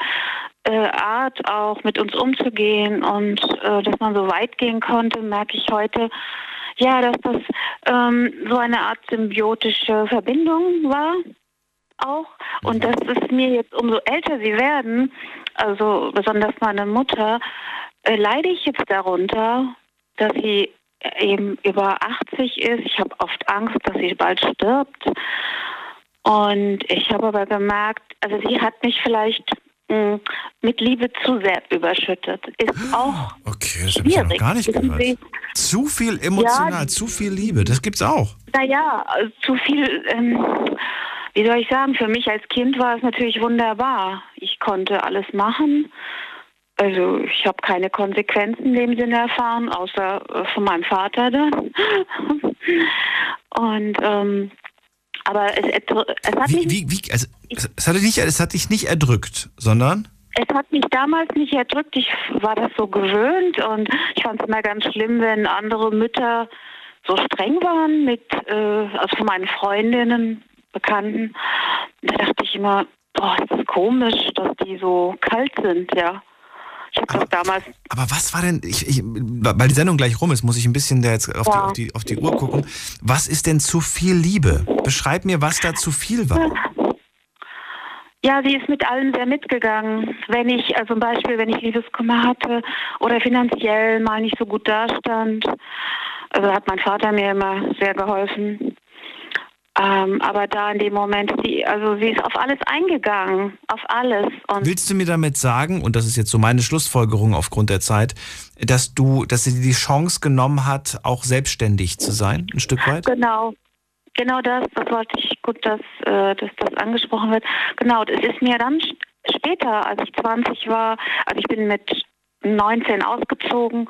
Art, auch mit uns umzugehen und äh, dass man so weit gehen konnte, merke ich heute, ja, dass das ähm, so eine Art symbiotische Verbindung war auch. Und dass es mir jetzt, umso älter sie werden, also besonders meine Mutter, äh, leide ich jetzt darunter, dass sie eben über 80 ist. Ich habe oft Angst, dass sie bald stirbt. Und ich habe aber gemerkt, also sie hat mich vielleicht mh, mit Liebe zu sehr überschüttet. Ist auch Okay, das habe ich ja noch gar nicht gehört. Zu viel emotional, Ja. zu viel Liebe, das gibt's auch. Naja, also zu viel, ähm, wie soll ich sagen, für mich als Kind war es natürlich wunderbar. Ich konnte alles machen. Also ich habe keine Konsequenzen in dem Sinne erfahren, außer äh, von meinem Vater dann. Und ähm, aber es, es hat mich Wie, wie, also, es, es, hat dich nicht, es hat dich nicht erdrückt, sondern Es hat mich damals nicht erdrückt. Ich war das so gewöhnt und ich fand es immer ganz schlimm, wenn andere Mütter so streng waren mit, äh, also von meinen Freundinnen, Bekannten. Da dachte ich immer, boah, ist das komisch, dass die so kalt sind, ja. Ich habe das damals Aber was war denn, ich, ich, weil die Sendung gleich rum ist, muss ich ein bisschen da jetzt auf, Ja. die, auf, die, auf die Uhr gucken. Was ist denn zu viel Liebe? Beschreib mir, was da zu viel war. Ja, sie ist mit allem sehr mitgegangen. Wenn ich, also zum Beispiel, wenn ich Liebeskummer hatte oder finanziell mal nicht so gut dastand, also hat mein Vater mir immer sehr geholfen. Ähm, aber da in dem Moment, sie, also sie ist auf alles eingegangen, auf alles. Und Willst du mir damit sagen, und das ist jetzt so meine Schlussfolgerung aufgrund der Zeit, dass du, dass sie die Chance genommen hat, auch selbstständig zu sein, ein Stück weit? Genau. Genau das, das wollte ich gut, dass, äh, dass das angesprochen wird. Genau, es ist mir dann später, als ich 20 war, also ich bin mit 19 ausgezogen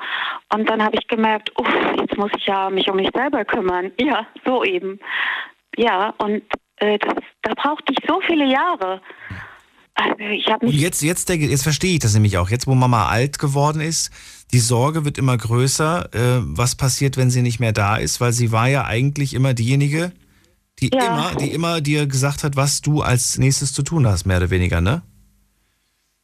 und dann habe ich gemerkt, uff, jetzt muss ich ja mich um mich selber kümmern. Ja, so eben. Ja, und äh, das, da brauchte ich so viele Jahre. Also ich habe Und mich jetzt, jetzt, denke, jetzt verstehe ich das nämlich auch. Jetzt, wo Mama alt geworden ist, die Sorge wird immer größer. Äh, was passiert, wenn sie nicht mehr da ist? Weil sie war ja eigentlich immer diejenige, die Ja. immer, die immer dir gesagt hat, was du als nächstes zu tun hast, mehr oder weniger, ne?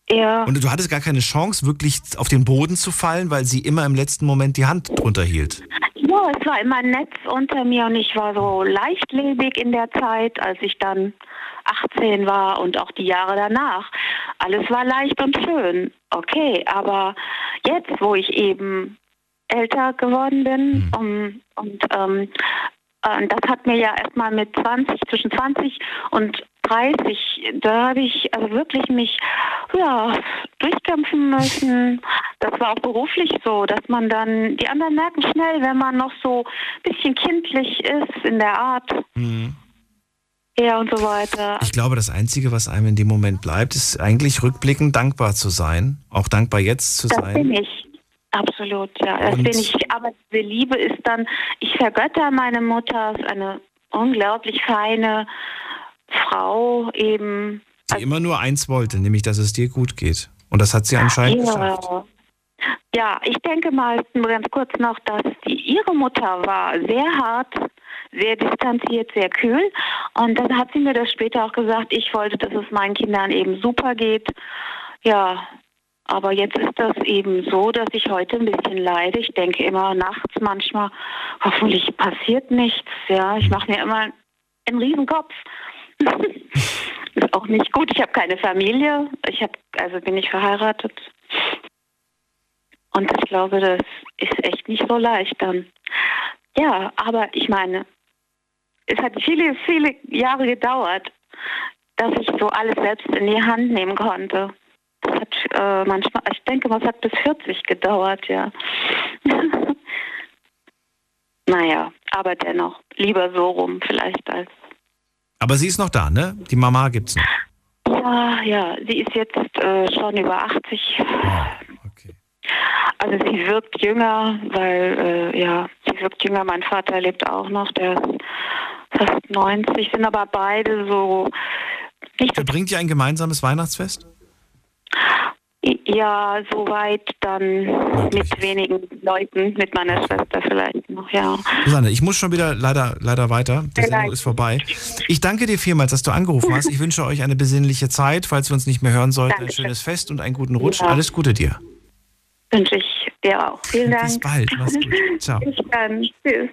Ja. Und du hattest gar keine Chance, wirklich auf den Boden zu fallen, weil sie immer im letzten Moment die Hand drunter hielt. Ja, es war immer ein Netz unter mir und ich war so leichtlebig in der Zeit, als ich dann 18 war und auch die Jahre danach. Alles war leicht und schön. Okay, aber jetzt, wo ich eben älter geworden bin um, und ähm, äh, das hat mir ja erstmal mit 20, zwischen 20 und 30, da habe ich also wirklich mich ja, durchkämpfen müssen. Das war auch beruflich so, dass man dann, die anderen merken schnell, wenn man noch so ein bisschen kindlich ist in der Art. Ja, und so weiter. Ich glaube, das Einzige, was einem in dem Moment bleibt, ist eigentlich rückblickend dankbar zu sein. Auch dankbar jetzt zu Das sein. bin ich. Absolut, ja. Das bin ich. Aber diese Liebe ist dann, ich vergötter meine Mutter, ist eine unglaublich feine Frau eben. Die immer nur eins wollte, nämlich, dass es dir gut geht. Und das hat sie anscheinend geschafft. Ja. ja, ich denke mal nur ganz kurz noch, dass die, ihre Mutter war sehr hart, sehr distanziert, sehr kühl. Und dann hat sie mir das später auch gesagt, ich wollte, dass es meinen Kindern eben super geht. Ja, aber jetzt ist das eben so, dass ich heute ein bisschen leide. Ich denke immer nachts manchmal, hoffentlich passiert nichts. Ja, ich mache mir immer einen Riesenkopf. ist auch nicht gut. Ich habe keine Familie. Ich habe, also bin ich verheiratet. Und ich glaube, das ist echt nicht so leicht dann. Ja, aber ich meine, es hat viele, viele Jahre gedauert, dass ich so alles selbst in die Hand nehmen konnte. Das hat äh, manchmal, ich denke mal, es hat bis 40 gedauert, ja. naja, aber dennoch, lieber so rum vielleicht als. Aber sie ist noch da, ne? Die Mama gibt's noch. Ja, ja, sie ist jetzt äh, schon über 80. Also sie wirkt jünger, weil, äh, ja, sie wirkt jünger. Mein Vater lebt auch noch, der ist fast 90, sind aber beide so nicht Verbringt ihr ein gemeinsames Weihnachtsfest? Ja, soweit dann mit wenigen Leuten, mit meiner Schwester vielleicht noch, ja. Susanne, ich muss schon wieder leider, leider weiter. Die Sendung ist vorbei. Ich danke dir vielmals, dass du angerufen hast. Ich wünsche euch eine besinnliche Zeit. Falls wir uns nicht mehr hören sollten, ein schönes Fest und einen guten Rutsch. Ja. Alles Gute dir. Wünsche ich dir auch. Vielen Dank. Bis bald. Mach's gut. Ciao. Bis dann. Tschüss.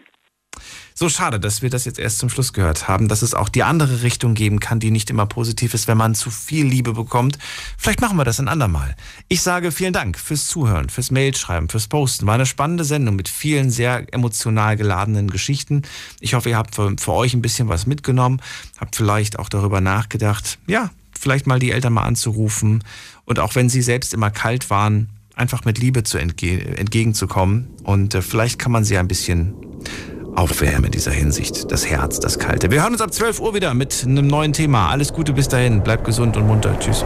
So schade, dass wir das jetzt erst zum Schluss gehört haben, dass es auch die andere Richtung geben kann, die nicht immer positiv ist, wenn man zu viel Liebe bekommt. Vielleicht machen wir das ein andermal. Ich sage vielen Dank fürs Zuhören, fürs Mailschreiben, fürs Posten. War eine spannende Sendung mit vielen sehr emotional geladenen Geschichten. Ich hoffe, ihr habt für, für euch ein bisschen was mitgenommen, habt vielleicht auch darüber nachgedacht, ja, vielleicht mal die Eltern mal anzurufen und auch wenn sie selbst immer kalt waren, einfach mit Liebe zu entge entgegenzukommen und äh, vielleicht kann man sie ein bisschen aufwärmen in dieser Hinsicht. Das Herz, das Kalte. Wir hören uns ab 12 Uhr wieder mit einem neuen Thema. Alles Gute bis dahin. Bleibt gesund und munter. Tschüss.